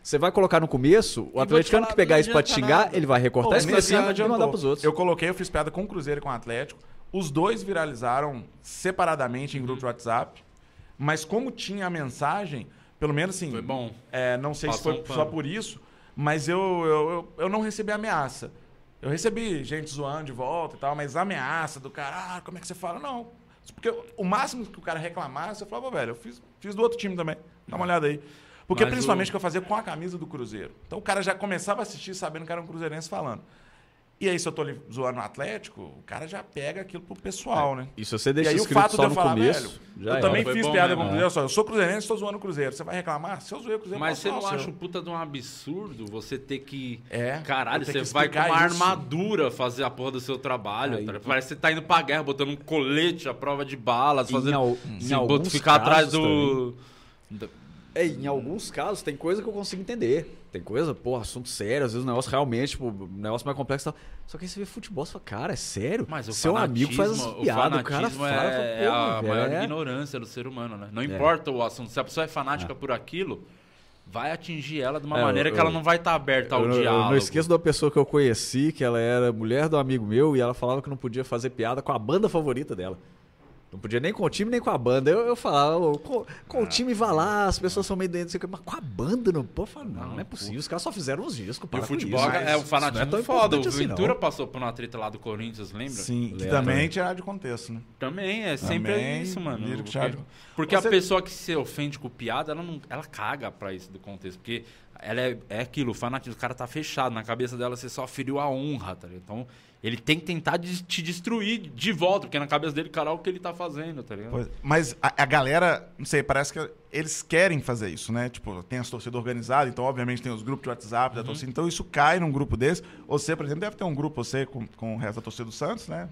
Você vai colocar no começo, o atleticano falar, que pegar isso pra te xingar, nada. ele vai recortar Pô, isso pra cima e mandar pros outros. Eu coloquei, eu fiz piada com o Cruzeiro e com o Atlético. Os dois viralizaram separadamente em grupo de WhatsApp. Mas como tinha a mensagem, pelo menos assim. Foi bom. é, não sei se Passou foi um só por isso, mas eu, eu, eu, eu não recebi ameaça. Eu recebi gente zoando de volta e tal, mas ameaça do cara, ah, como é que você fala? Não. Porque o máximo que o cara reclamasse, eu falava, "Ô, velho, eu fiz, fiz do outro time também. Dá uma olhada aí. Porque Mas principalmente o- que eu fazia com a camisa do Cruzeiro. Então o cara já começava a assistir sabendo que era um cruzeirense falando. E aí, se eu tô ali zoando o Atlético, o cara já pega aquilo pro pessoal, né? E se você E deixa aí o fato só de eu no falar, começo, velho, já eu era. também Foi fiz bom piada mesmo, com o né? Cruzeiro, só, eu sou cruzeirense, estou zoando o Cruzeiro. Você vai reclamar? Se eu zoei o Cruzeiro, Mas você não acha seu. um puta de um absurdo você ter que. É, Caralho, você vai com uma isso. armadura fazer a porra do seu trabalho. Aí- tá? Parece que você tá indo pra guerra, botando um colete à prova de balas, Em fazendo. al- em se alguns ficar atrás do. É, em alguns casos tem coisa que eu consigo entender. Tem coisa, pô, assunto sério, às vezes o negócio realmente, tipo, um negócio mais complexo e tal. Só que aí você vê futebol, você fala, cara, é sério? Mas o Seu amigo faz as piadas, o o cara fala, é, fala, a maior é. ignorância do ser humano, né? Não importa o assunto. Se a pessoa é fanática por aquilo, vai atingir ela de uma É, maneira eu- que ela não vai estar aberta ao Eu, não- eu diálogo. não esqueço de uma pessoa que eu conheci, que ela era mulher do amigo meu, e ela falava que não podia fazer piada com a banda favorita dela. Não podia nem com o time, nem com a banda. Eu, eu falava, "Ô, com, com o time vai lá, as pessoas são meio doentes, não o mas com a banda não pode falar, não, não é possível. Os caras só fizeram uns discos. E o futebol isso. é um Isso não fanatismo tão foda. O assim, não. Ventura passou por uma treta lá do Corinthians, lembra? Sim, que também é tirar de contexto, né? Também, é sempre Também, isso, mano. Porque, porque Você- a pessoa que se ofende com piada, ela, não, ela caga pra isso do contexto. Porque ela é, é aquilo, o fanatismo, o cara tá fechado. Na cabeça dela você só feriu a honra, tá ligado? Então, ele tem que tentar de- te destruir de volta, porque na cabeça dele, cara, o que ele tá fazendo, tá ligado? Pois- mas a, a galera, não sei, parece que eles querem fazer isso, né? Tipo, tem as torcidas organizadas, então obviamente tem os grupos de WhatsApp Uhum. da torcida. Então isso cai num grupo desse. Você, por exemplo, deve ter um grupo, você, com, com o resto da torcida do Santos, né?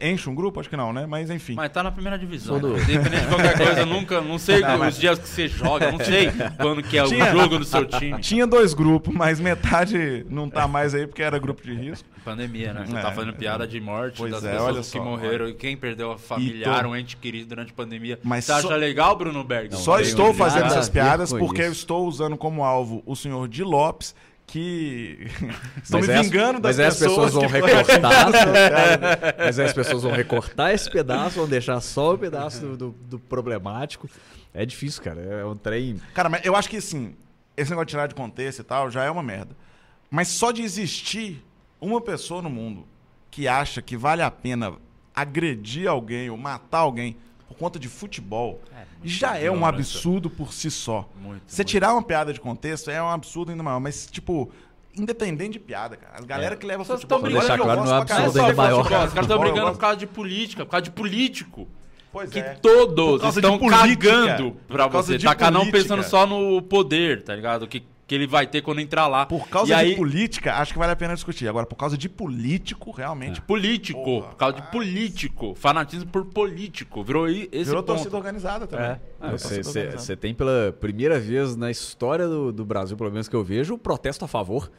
Enche um grupo? Acho que não, né? Mas enfim. Mas tá na primeira divisão. Né? Independente de qualquer coisa, nunca, não sei os dias que você joga, não sei quando que é o Tinha- jogo do seu time. Tinha dois grupos, mas metade não tá mais aí porque era grupo de risco. Pandemia, né? Você É, tá fazendo piada de morte Pois das é, pessoas olha que só, morreram e quem perdeu a familiar, tô- um ente querido durante a pandemia. Mas Você só- acha legal, Bruno Berg? Só tenho estou fazendo essas piadas porque isso. eu estou usando como alvo o senhor Di Lopes, que estão Mas me as- vingando das mas aí as pessoas vão recortar. mas as pessoas vão recortar esse pedaço, vão deixar só o pedaço do, do- do problemático. É difícil, cara. É um trem. Cara, mas eu acho que assim, esse negócio de tirar de contexto e tal já é uma merda. Mas só de existir uma pessoa no mundo que acha que vale a pena agredir alguém ou matar alguém por conta de futebol já é um absurdo por si só. Muito, Você muito. tirar uma piada de contexto é um absurdo ainda maior, mas tipo, independente de piada, cara. A galera que leva Vocês futebol... brigando eu claro, não é absurdo ainda maior. futebol, Os caras estão brigando por causa de política, por causa de político. Pois que é. todos estão política. cagando pra você. Tá cada um pensando só no poder, tá ligado? Que, que ele vai ter quando entrar lá. Por causa e de aí, política, acho que vale a pena discutir. Agora, por causa de político, realmente. Político, Porra, por causa de político. Fanatismo por político. Virou aí esse Virou ponto. torcida organizada também. É. Virou torcida organizada. Você tem pela primeira vez na história do, do Brasil, pelo menos que eu vejo, o protesto a favor.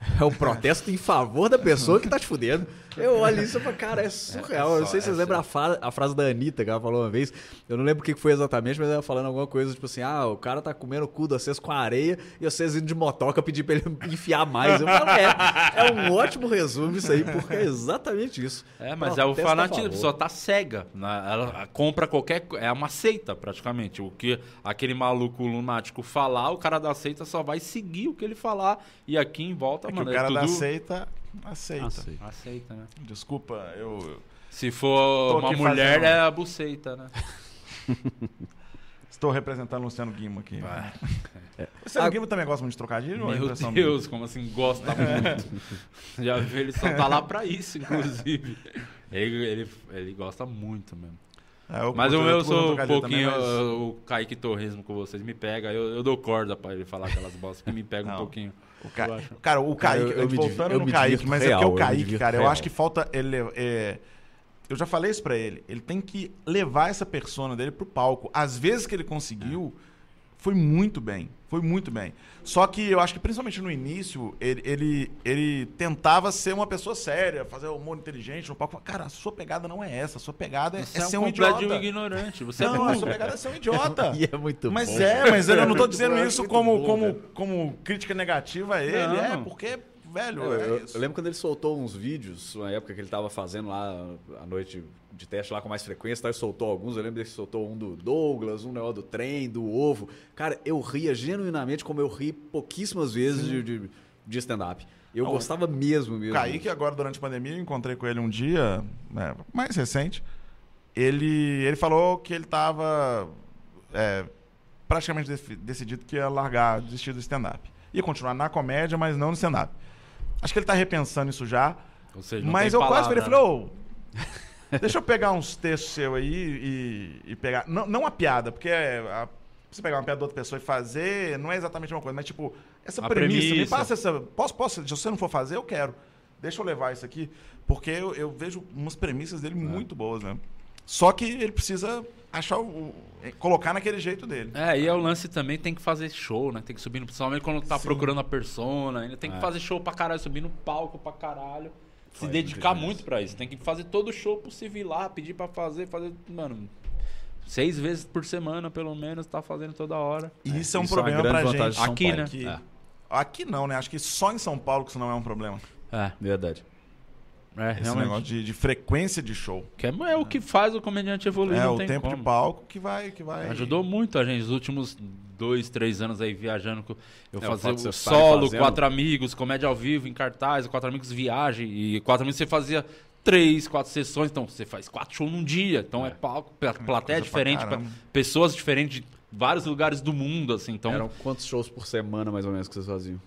É um protesto em favor da pessoa que tá te fudendo. Eu olho isso e falo, cara, é surreal. eu não sei se vocês lembram a, fa- a frase da Anitta que ela falou uma vez. Eu não lembro o que foi exatamente, mas ela falando alguma coisa, tipo assim: ah, o cara tá comendo o cu de vocês com areia e vocês indo de motoca pedir pra ele enfiar mais. Eu falo, é, é um ótimo resumo isso aí, porque é exatamente isso. É, mas é o fanatismo, a pessoa tá cega. né? Ela compra qualquer coisa. É uma seita, praticamente. O que aquele maluco lunático falar, o cara da seita só vai seguir o que ele falar. E aqui em volta, É que mano, o cara é da tudo... aceita, aceita. Aceita, né? Desculpa, eu Se for uma mulher, fazendo- é a buceita, né? estou representando o Luciano Guima aqui. Vai. O Luciano Ah, Guima também gosta muito de trocadilho? é Meu minha? Deus, como assim, gosta muito. Já viu, ele só tá lá pra isso, inclusive. Ele, ele, ele gosta muito mesmo. É, eu Mas curto- o meu eu eu sou um pouquinho. também, mas- O Kaique Torresmo com vocês me pega. Eu, eu dou corda pra ele falar aquelas bostas que me pegam um pouquinho. O Ca... Eu. Cara, o Cara, Kaique, eu- eu voltando div- eu no Kaique, mas é real, porque eu o Kaique, cara, eu real. acho que falta ele. é, Eu já falei isso pra ele. Ele tem que levar essa persona dele pro palco. Às vezes que ele conseguiu, foi muito bem. Foi muito bem. Só que eu acho que principalmente no início, ele, ele, ele tentava ser uma pessoa séria, fazer humor inteligente no palco. Cara, a sua pegada não é essa. A sua pegada é, Você é é ser um um completo idiota. ignorante. Você Não, é a sua pegada é ser um idiota. E é muito Mas bom. é, mas eu não tô Muito dizendo bom, isso como, bom, como, velho. como crítica negativa a ele. Não. É, porque, velho, Eu, é eu- isso. eu lembro quando ele soltou uns vídeos, na época que ele tava fazendo lá a noite de teste lá com mais frequência, tá? ele soltou alguns. Eu lembro que ele soltou um do Douglas, um negócio do trem, do ovo. Cara, eu ria genuinamente como eu ri pouquíssimas vezes de, de, de stand-up. Eu Não, gostava mesmo, mesmo. O Kaique, agora, durante a pandemia, eu encontrei com ele um dia, né, mais recente. Ele, ele falou que ele tava é, praticamente decidido que ia largar, desistir do stand-up. Ia continuar na comédia, mas não no stand-up. Acho que ele tá repensando isso já. Ou seja, não Mas tem eu quase falei, palavra, falei, ô, deixa eu pegar uns textos seu aí e, e pegar. Não, não a piada, porque é, a- você pegar uma piada de outra pessoa e fazer não é exatamente uma coisa, mas tipo, essa A premissa, me premissa. passa essa. Posso, posso, se você não for fazer, eu quero. Deixa eu levar isso aqui. Porque eu, eu vejo umas premissas dele muito boas, né? Só que ele precisa achar o, o- colocar naquele jeito dele. É, e é o lance também, tem que fazer show, né? Tem que subir no. Principalmente quando tá procurando a persona. Ainda tem que É. fazer show pra caralho, subir no palco pra caralho. Se Faz dedicar muito pra isso. Tem que fazer todo o show possível ir lá, pedir pra fazer, fazer. Mano, seis vezes por semana, pelo menos, tá fazendo toda hora. E isso é um isso é problema grande pra gente. Aqui, Paulo. né? Aqui, É. aqui não, né? Acho que só em São Paulo que isso não é um problema. É, Verdade. é Esse realmente. negócio de, de frequência de show. Que é, é o que faz o comediante evoluir, É não o tem tempo como. de palco que vai, que vai. Ajudou muito a gente. Os últimos dois, três anos aí viajando, eu É, fazia o solo, quatro amigos, comédia ao vivo, em cartaz, quatro amigos viagem. E quatro amigos você fazia três, quatro sessões. Então você faz quatro shows num dia. Então é, palco, pla- plateia pra diferente, pra- pessoas diferentes de vários lugares do mundo, assim. Então, Eram quantos shows por semana, mais ou menos, que vocês faziam?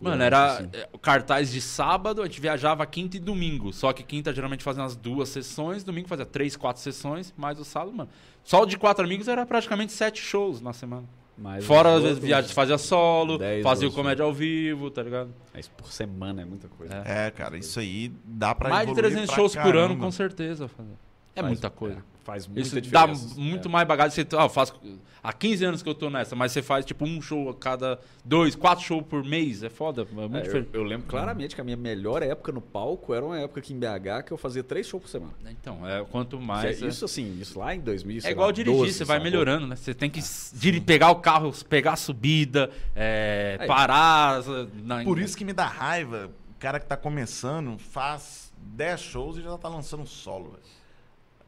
mano, era assim. é, o cartaz de sábado, a gente viajava quinta e domingo. Só que quinta geralmente fazia umas duas sessões, domingo fazia três, quatro sessões, mais o sábado, mano. Só o de quatro amigos era praticamente sete shows na semana. Mais Fora, às vezes, viagem fazia solo, 10, fazia o 12. comédia ao vivo, tá ligado? É, Isso por semana é muita coisa. É. É, cara, isso aí dá pra Mais de evoluir 300 pra shows por ano, com certeza. fazer. É Faz- muita coisa. É, faz muita Isso dá diferença. muito É. mais bagagem. Você, ah, eu faço, há 15 anos que eu tô nessa, mas você faz tipo um show a cada dois, quatro shows por mês. É foda. É muito É, eu, diferente. eu lembro claramente que a minha melhor época no palco era uma época aqui em BH que eu fazia três shows por semana. Então, é, quanto mais. é- é- isso assim, isso lá em 2000, É igual lá, dirigir, 12, você vai sacou? melhorando, né? Você tem que diri- pegar o carro, pegar a subida, é, parar. na- Por isso que me dá raiva, o cara que tá começando faz 10 shows e já tá lançando solo. velho.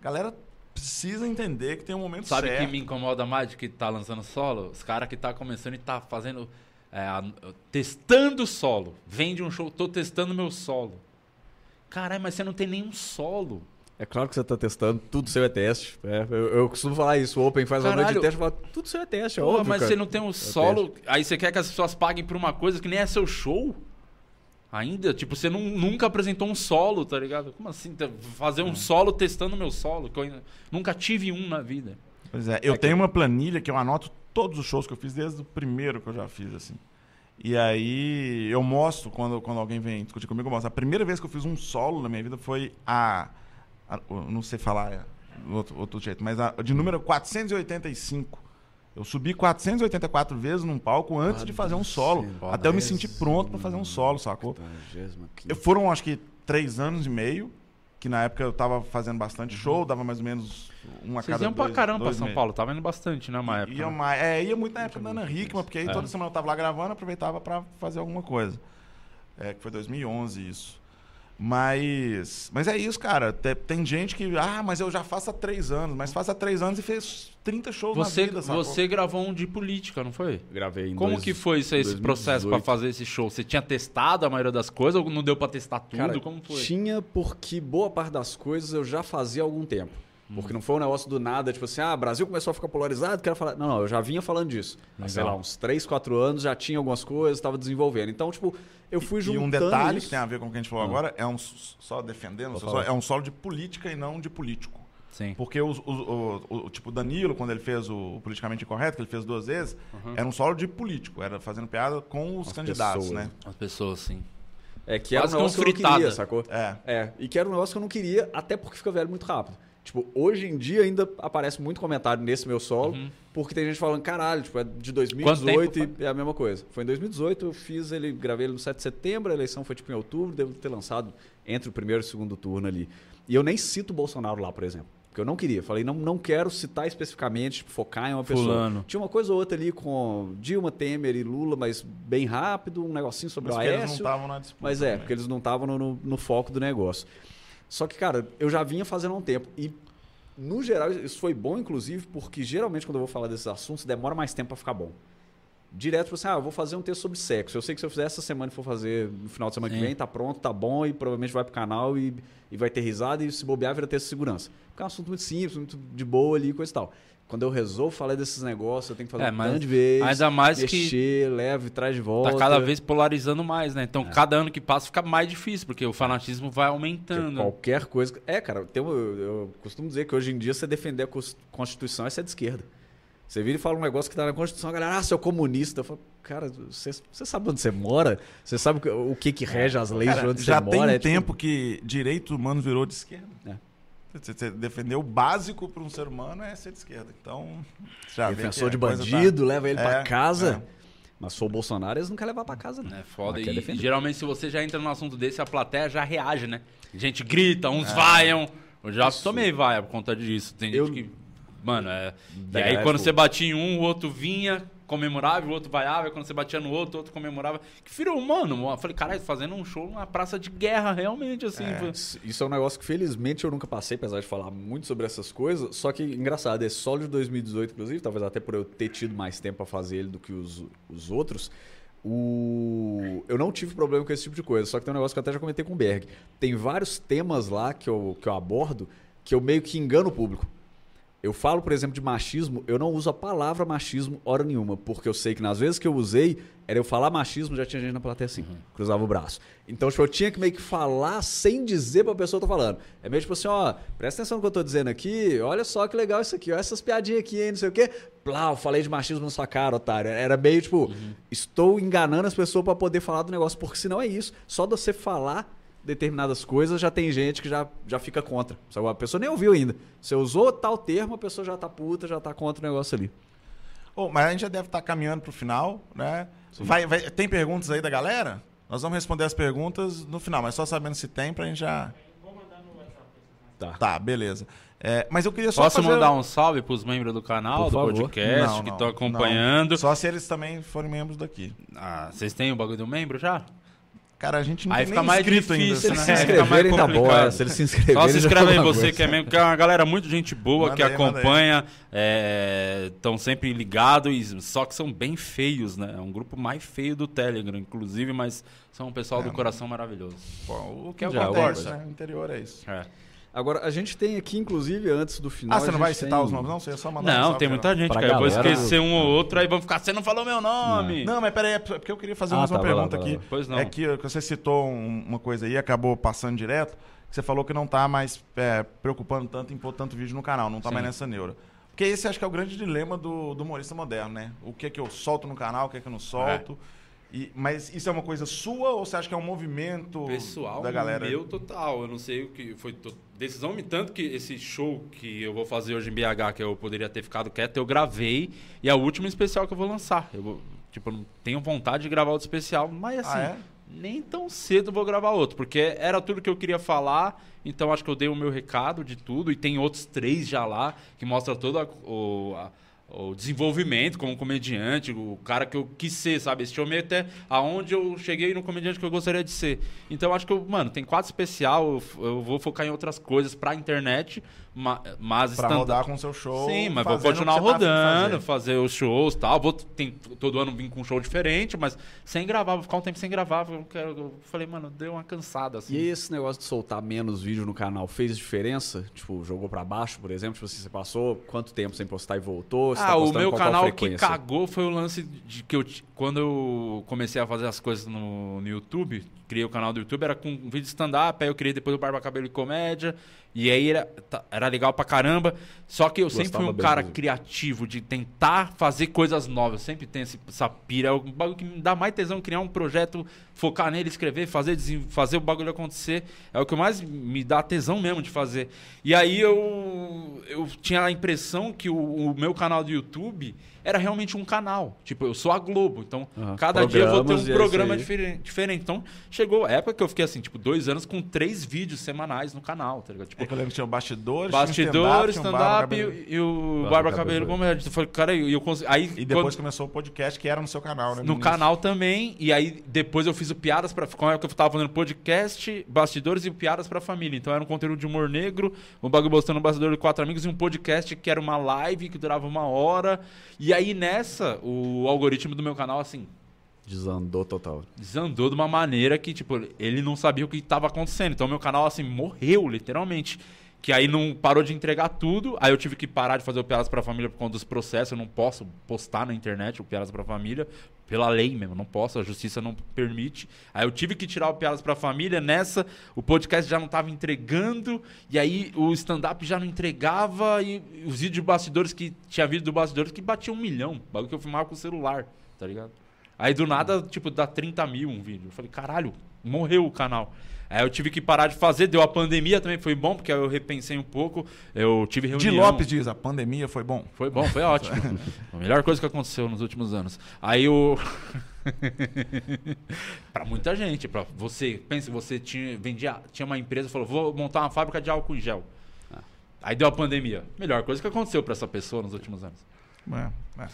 A galera precisa entender que tem um momento Sabe o certo. que me incomoda mais de que tá lançando solo? Os caras que tá começando e tá fazendo. é, a- testando solo. Vende um show, tô testando meu solo. Caralho, mas você não tem nenhum solo. É claro que você tá testando, tudo seu é teste. É, eu, eu costumo falar isso, o Open faz uma noite de Caralho. teste e fala, tudo seu é teste, é Porra, óbvio, mas cara. você não tem um solo. Aí você quer que as pessoas paguem por uma coisa que nem é seu show? Ainda? Tipo, você nun- nunca apresentou um solo, tá ligado? Como assim? tá- Fazer um solo testando meu solo? Que eu ainda- nunca tive um na vida. Pois é, eu tenho uma planilha que eu anoto todos os shows que eu fiz, desde o primeiro que eu já fiz, assim. E aí eu mostro, quando, quando alguém vem discutir comigo, eu mostro. A primeira vez que eu fiz um solo na minha vida foi a. a- eu não sei falar é, outro, outro jeito, mas a, de número 485. Eu subi 484 vezes num palco antes de fazer um solo. Até eu me sentir pronto pra fazer um solo, sacou? Eu, foram, acho que, três anos e meio, que na época eu tava fazendo bastante show, dava mais ou menos uma a Vocês cada iam pra dois- caramba pra São meses. Paulo. Tava indo bastante, né, uma época. Ia, né? mais, é, ia muito na época da Ana Hickman, porque aí É. toda semana eu tava lá gravando, aproveitava pra fazer alguma coisa. É, que foi 2011 isso. Mas, mas é isso, cara. Te- Tem, gente que, ah, mas eu já faço há três anos. Mas faz há três anos e fez 30 shows Você, na vida, sacou? você gravou um de política, não foi? Gravei em Como dois- que foi isso esse processo pra 2018. fazer esse show? Você tinha testado a maioria das coisas ou não deu pra testar tudo? Cara, Como foi? Tinha porque boa parte das coisas eu já fazia há algum tempo. Porque não foi um negócio do nada, tipo assim, ah, Brasil começou a ficar polarizado, quero falar. Não, não, eu já vinha falando disso. Há, sei lá, uns 3, 4 anos, já tinha algumas coisas, estava desenvolvendo. Então, tipo, eu fui E juntando um detalhe isso. que tem a ver com o que a gente falou Ah. agora é um só defendendo, só- é um solo de política e não de político. Sim. Porque os- os- o, o- tipo Danilo, quando ele fez o politicamente incorreto, que ele fez duas vezes, Uhum. era um solo de político, era fazendo piada com os As candidatos, pessoas. né? As pessoas, sim. É que era um Quase que um negócio que eu não queria, sacou? É. É, e que era um negócio que eu não queria, até porque fica velho muito rápido. Tipo, hoje em dia ainda aparece muito comentário nesse meu solo, porque tem gente falando, caralho, tipo, é de 2018 Uhum. Quanto e é a mesma coisa. Foi em 2018, eu fiz ele, gravei ele no 7 de setembro, a eleição foi tipo em outubro, devo ter lançado entre o primeiro e o segundo turno ali. E eu nem cito o Bolsonaro lá, por exemplo. Porque eu não queria. Falei, não, não quero citar especificamente, tipo, focar em uma pessoa. Fulano. Tinha uma coisa ou outra ali com Dilma, Temer e Lula, mas bem rápido, um negocinho sobre Mas o que eles não Aécio. estavam na disputa. Mas é, porque eles não estavam no, no- no foco do negócio. Só que, cara, eu já vinha fazendo há um tempo. E, no geral, isso foi bom, inclusive, porque geralmente quando eu vou falar desses assuntos, demora mais tempo pra ficar bom. Direto, tipo assim, ah, eu vou fazer um texto sobre sexo. Eu sei que se eu fizer essa semana e for fazer no final de semana Sim. que vem, tá pronto, tá bom, e provavelmente vai pro canal e, e vai ter risada, e se bobear, vira texto de segurança. Porque é um assunto muito simples, muito de boa ali, coisa e tal. Quando eu resolvo falar desses negócios, eu tenho que fazer É, um mas tanto de vez. ainda mais que- mexer, leva e traz de volta. Tá cada vez polarizando mais, né? É. Então, cada ano que passa fica mais difícil, porque o fanatismo vai Porque aumentando. Qualquer coisa. É, cara, tem eu, eu costumo dizer que hoje em dia você defender a cons- Constituição é ser de esquerda. Você vira e fala um negócio que tá na Constituição, a galera, ah, seu comunista. Eu falo, cara, você, você sabe onde você mora? Você sabe o que- que, que rege as leis de Cara, onde já você tem mora? um É, tipo, tempo que direitos humanos virou de esquerda. Você, você defender o básico para um ser humano é ser de esquerda. Então, já Defensor de coisa tá- bandido, leva ele É, pra casa. é. Mas sou o Bolsonaro, eles não querem levar pra casa, não. É foda. E, geralmente, se você já entra num assunto desse, a plateia já reage, né? A gente grita, uns vaiam. Eu já tomei vaia por conta disso. Tem gente Eu- que. Mano, é. E Da aí, galera, quando tipo- você batia em um, o outro vinha, comemorava, o outro vaiava. E quando você batia no outro, o outro comemorava. Que virou, mano. Eu falei, caralho, fazendo um show numa praça de guerra, realmente, assim. foi- Isso- é um negócio que felizmente eu nunca passei, apesar de falar muito sobre essas coisas. Só que, engraçado, esse solo de 2018, inclusive, talvez até por eu ter tido mais tempo pra fazer ele do que os, os outros, o... eu não tive problema com esse tipo de coisa. Só que tem um negócio que eu até já comentei com o Berg. Tem vários temas lá que eu, que eu abordo que eu meio que engano o público. Eu falo, por exemplo, de machismo, eu não uso a palavra machismo hora nenhuma, porque eu sei que nas vezes que eu usei, era eu falar machismo, já tinha gente na plateia assim, cruzava o braço. Então, tipo, eu tinha que meio que falar sem dizer pra pessoa que eu tô falando. É meio tipo assim, ó, presta atenção no que eu tô dizendo aqui, olha só que legal isso aqui, olha essas piadinhas aqui, hein, não sei o quê. Plá, eu falei de machismo na sua cara, otário. Era meio tipo, estou enganando as pessoas pra poder falar do negócio, porque senão é isso. Só de você falar determinadas coisas, já tem gente que já, já fica contra. A pessoa nem ouviu ainda. Você usou tal termo, a pessoa já tá puta, já tá contra o negócio ali. Ô, mas a gente já deve estar caminhando pro final, né? Vai, vai- tem perguntas aí da galera? Nós vamos responder as perguntas no final, mas só sabendo se tem pra gente já. Tá. Tá, beleza. É, mas eu queria só Posso fazer... mandar um salve pros membros do canal, Por do favor. podcast, Não, que não, estão não. acompanhando. Só se eles também forem membros daqui. Ah, vocês têm o bagulho do membro já? Cara, a gente não Aí tem fica nem mais inscrito difícil, ainda. Se né? eles se É, fica mais tá complicado. é, Se eles se inscreverem, Só se inscreve aí é você coisa. que é membro, que é uma galera muito gente boa Manda que aí, acompanha, estão sempre ligados, só que são bem feios, né? É um grupo mais feio do Telegram, inclusive, mas são um pessoal do coração maravilhoso. Pô, o que Já, acontece, alguma né? O interior é isso. É. Agora, a gente tem aqui, inclusive, antes do final. Ah, você não vai citar tem- os nomes, não? Você ia só mandar Não, tem muita gente, Pra cara. Eu vou galera, esquecer um ou outro, aí vão ficar, você não falou meu nome. Não, mas peraí, é porque eu queria fazer Ah, mais uma tá, lá, pergunta lá. aqui. Pois não. É que que você citou um- uma coisa aí acabou passando direto. que Você falou que não tá mais é, preocupando tanto em pôr tanto vídeo no canal, não tá Sim. mais nessa neura. Porque esse acho que é o grande dilema do, do humorista moderno, né? O que é que eu solto no canal, o que é que eu não solto. E, mas isso é uma coisa sua ou você acha que é um movimento Pessoal, da galera? meu total. Eu não sei o que foi to- decisão me tanto que esse show que eu vou fazer hoje em BH, que eu poderia ter ficado quieto, eu gravei e é o último especial que eu vou lançar. Eu vou- tipo, não tenho vontade de gravar outro especial, mas assim, Ah, é? nem tão cedo vou gravar outro, porque era tudo que eu queria falar, então acho que eu dei o meu recado de tudo e tem outros três já lá que mostra todo a- o, a- o desenvolvimento como comediante, o cara que eu quis ser, sabe? Esse show meio até aonde eu cheguei no comediante que eu gostaria de ser. Então acho que eu, mano, tem quatro especial, eu, eu vou focar em outras coisas pra internet, ma- mas Pra stand- rodar com o seu show. Sim, mas vou o continuar tá rodando, fazer. fazer os shows e tal. Vou tem, todo ano vir com um show diferente, mas sem gravar, vou ficar um tempo sem gravar. Eu, quero- eu falei, mano, deu uma cansada assim. E esse negócio de soltar menos vídeo no canal fez diferença? Tipo, jogou pra baixo, por exemplo? Tipo, assim, você passou quanto tempo sem postar e voltou? Você tá Ah, o postando meu canal que cagou foi o lance de que eu, quando eu comecei a fazer as coisas no, no YouTube, criei o canal do YouTube, era com um vídeo de stand-up, aí eu criei depois o Barba Cabelo e Comédia, e aí era, tá- era legal pra caramba. Só que eu sempre fui Gostava um cara inclusive. criativo, de tentar fazer coisas novas. Eu sempre tenho esse- essa pira. É o bagulho que me dá mais tesão criar um projeto, focar nele, escrever, fazer, fazer o bagulho acontecer. É o que mais me dá tesão mesmo de fazer. E aí eu, eu tinha a impressão que o, o meu canal do YouTube era realmente um canal. Tipo, eu sou a Globo. Então, Aham. cada dia eu vou ter Programas um programa diferente, diferente. Então, chegou a época que eu fiquei assim, tipo, dois anos com três vídeos semanais no canal, tá ligado? Tipo, É que eu lembro que tinha o bastidores, Bastidores, stand-up, Barba e, e o Barba Barba Cabelo Comédia. Eu falei, cara, e eu consegui. Aí, E depois quando- começou o podcast que era no seu canal, né? no início. canal também, e aí depois eu fiz o Piadas pra. Como é que eu tava fazendo podcast, bastidores e o Piadas pra Família. Então era um conteúdo de humor negro, um bagulho mostrando um bastidor de quatro amigos e um podcast que era uma live que durava uma hora. E aí nessa, o algoritmo do meu canal, assim, Desandou total. desandou de uma maneira que, tipo, ele não sabia o que estava acontecendo. Então, meu canal, assim, morreu, literalmente. Que aí não parou de entregar tudo. Aí eu tive que parar de fazer o Piadas pra Família por conta dos processos. Eu não posso postar na internet o Piadas pra Família. Pela lei mesmo, não posso. A justiça não permite. Aí eu tive que tirar o Piadas pra Família. Nessa, o podcast já não tava entregando. E aí o stand-up já não entregava. E os vídeos de bastidores que... Tinha vídeo do bastidores que batia um milhão. Bagulho que eu filmava com o celular, tá ligado? Aí do nada, tipo, dá 30 mil um vídeo. Eu falei, caralho, morreu o canal. Aí eu tive que parar de fazer, deu a pandemia também, foi bom, porque aí eu repensei um pouco. Eu tive reunião. De Lopes diz, a pandemia foi bom. Foi bom, foi ótimo. a melhor coisa que aconteceu nos últimos anos. Aí o. pra muita gente, pra você. Pensa, você tinha, vendia, tinha uma empresa falou: vou montar uma fábrica de álcool em gel. Aí deu a pandemia. Melhor coisa que aconteceu pra essa pessoa nos últimos anos. É, é.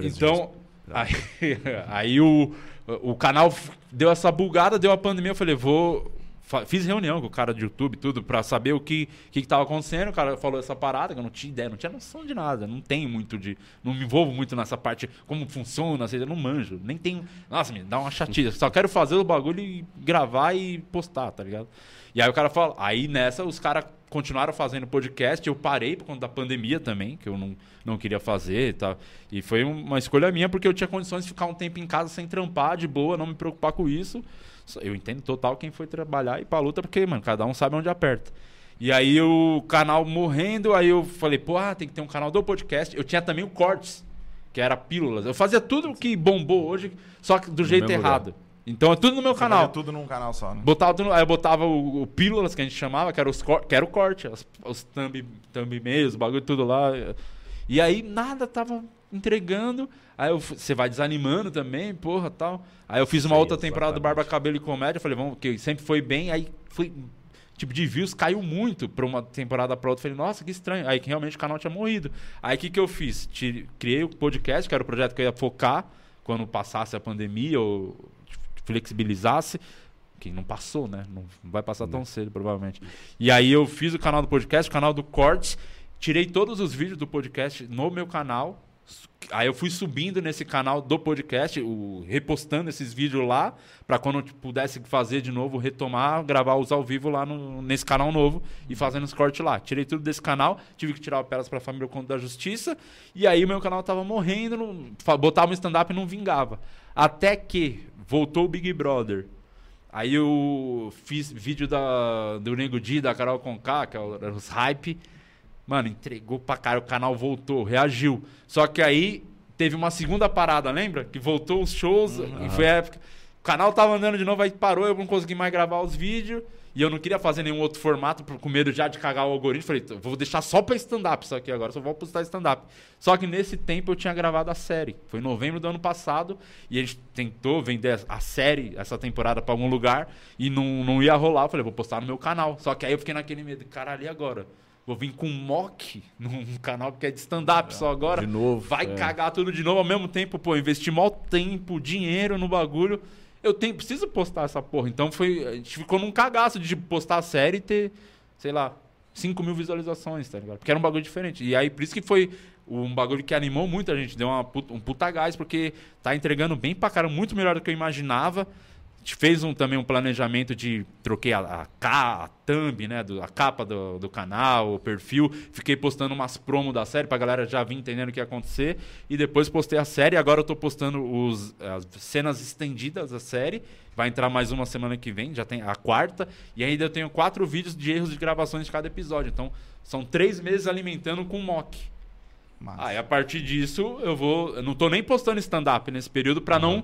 Então, aí, aí o, o canal deu essa bugada, deu a pandemia, eu falei, vou. Fiz reunião com o cara de YouTube, tudo, pra saber o que, que, que tava acontecendo. O cara falou essa parada, que eu não tinha ideia, não tinha noção de nada. Não tenho muito de. Não me envolvo muito nessa parte, como funciona, eu não manjo. Nem tenho. Nossa, me dá uma chatice. Só quero fazer o bagulho e gravar e postar, tá ligado? E aí o cara fala. Aí nessa, os caras continuaram fazendo podcast. Eu parei por conta da pandemia também, que eu não, não queria fazer e tal. E foi um- uma escolha minha, porque eu tinha condições de ficar um tempo em casa sem trampar, de boa, não me preocupar com isso. Eu entendo total quem foi trabalhar e pra luta, porque, mano, cada um sabe onde aperta. E aí o canal morrendo, aí eu falei, pô, ah, tem que ter um canal do podcast. Eu tinha também o Cortes, que era pílulas. Eu fazia tudo que bombou hoje, só que do jeito errado. Então é tudo no meu Você canal. tudo num canal só, né? Botava tudo- aí eu botava o, o pílulas que a gente chamava, que era, os cor- que era o corte, as- os thumb, thumb meios, o bagulho tudo lá. E aí nada tava entregando. Aí você vai desanimando também, porra, tal. Aí eu fiz uma Sei, outra temporada do exatamente. Barba Cabelo e Comédia, falei, vamos, que sempre foi bem, aí foi tipo de views caiu muito pra uma temporada pra outra. Falei, nossa, que estranho. Aí que realmente o canal tinha morrido. Aí o que que eu fiz? Tire- criei o podcast, que era o projeto que eu ia focar quando passasse a pandemia ou flexibilizasse que não passou, né? Não vai passar tão cedo, provavelmente. E aí eu fiz o canal do podcast, o canal do Cortes, tirei todos os vídeos do podcast no meu canal. Aí eu fui subindo nesse canal do podcast, o, repostando esses vídeos lá, pra quando eu pudesse fazer de novo, retomar, gravar os ao vivo lá no- nesse canal novo e fazendo os cortes lá. Tirei tudo desse canal, tive que tirar o Pelas pra Família por conta da justiça, e aí o meu canal tava morrendo, não, botava um stand-up e não vingava. Até que voltou o Big Brother. Aí eu fiz vídeo da, do Nego Di, da Carol Conká, que era os hype. Mano, entregou pra cara, o canal voltou, reagiu. Só que aí teve uma segunda parada, lembra? Que voltou os shows e foi a época. O canal tava andando de novo, aí parou, eu não consegui mais gravar os vídeos. E eu não queria fazer nenhum outro formato, por- com medo já de cagar o algoritmo. Falei, "Então, vou deixar só pra stand-up isso aqui agora, só vou postar stand-up. Só que nesse tempo eu tinha gravado a série. Foi em novembro do ano passado. E a gente tentou vender a série, essa temporada, pra algum lugar. E não, não ia rolar. Eu falei, vou postar no meu canal. Só que aí eu fiquei naquele medo, caralho, e agora? Vou vir com mock num canal que é de stand-up só agora. De novo, Vai é. cagar tudo de novo ao mesmo tempo, pô, investir maior tempo, dinheiro no bagulho. Eu tenho, preciso postar essa porra. Então foi. A gente ficou num cagaço de postar a série e ter, sei lá, 5 mil visualizações, tá ligado? Porque era um bagulho diferente. E aí, por isso que foi um bagulho que animou muito a gente, deu uma um puta gás, porque tá entregando bem pra cara, muito melhor do que eu imaginava. A gente fez um, também um planejamento de troquei a, a, a thumb, né? do- a capa do, do canal, o perfil. Fiquei postando umas promos da série pra galera já vir entendendo o que ia acontecer. E depois postei a série. Agora eu tô postando os, as cenas estendidas da série. Vai entrar mais uma semana que vem, já tem a quarta. E ainda eu tenho quatro vídeos de erros de gravações de cada episódio. Então, são três meses alimentando com mock. Aí a partir disso, eu vou. Eu não tô nem postando stand-up nesse período pra não.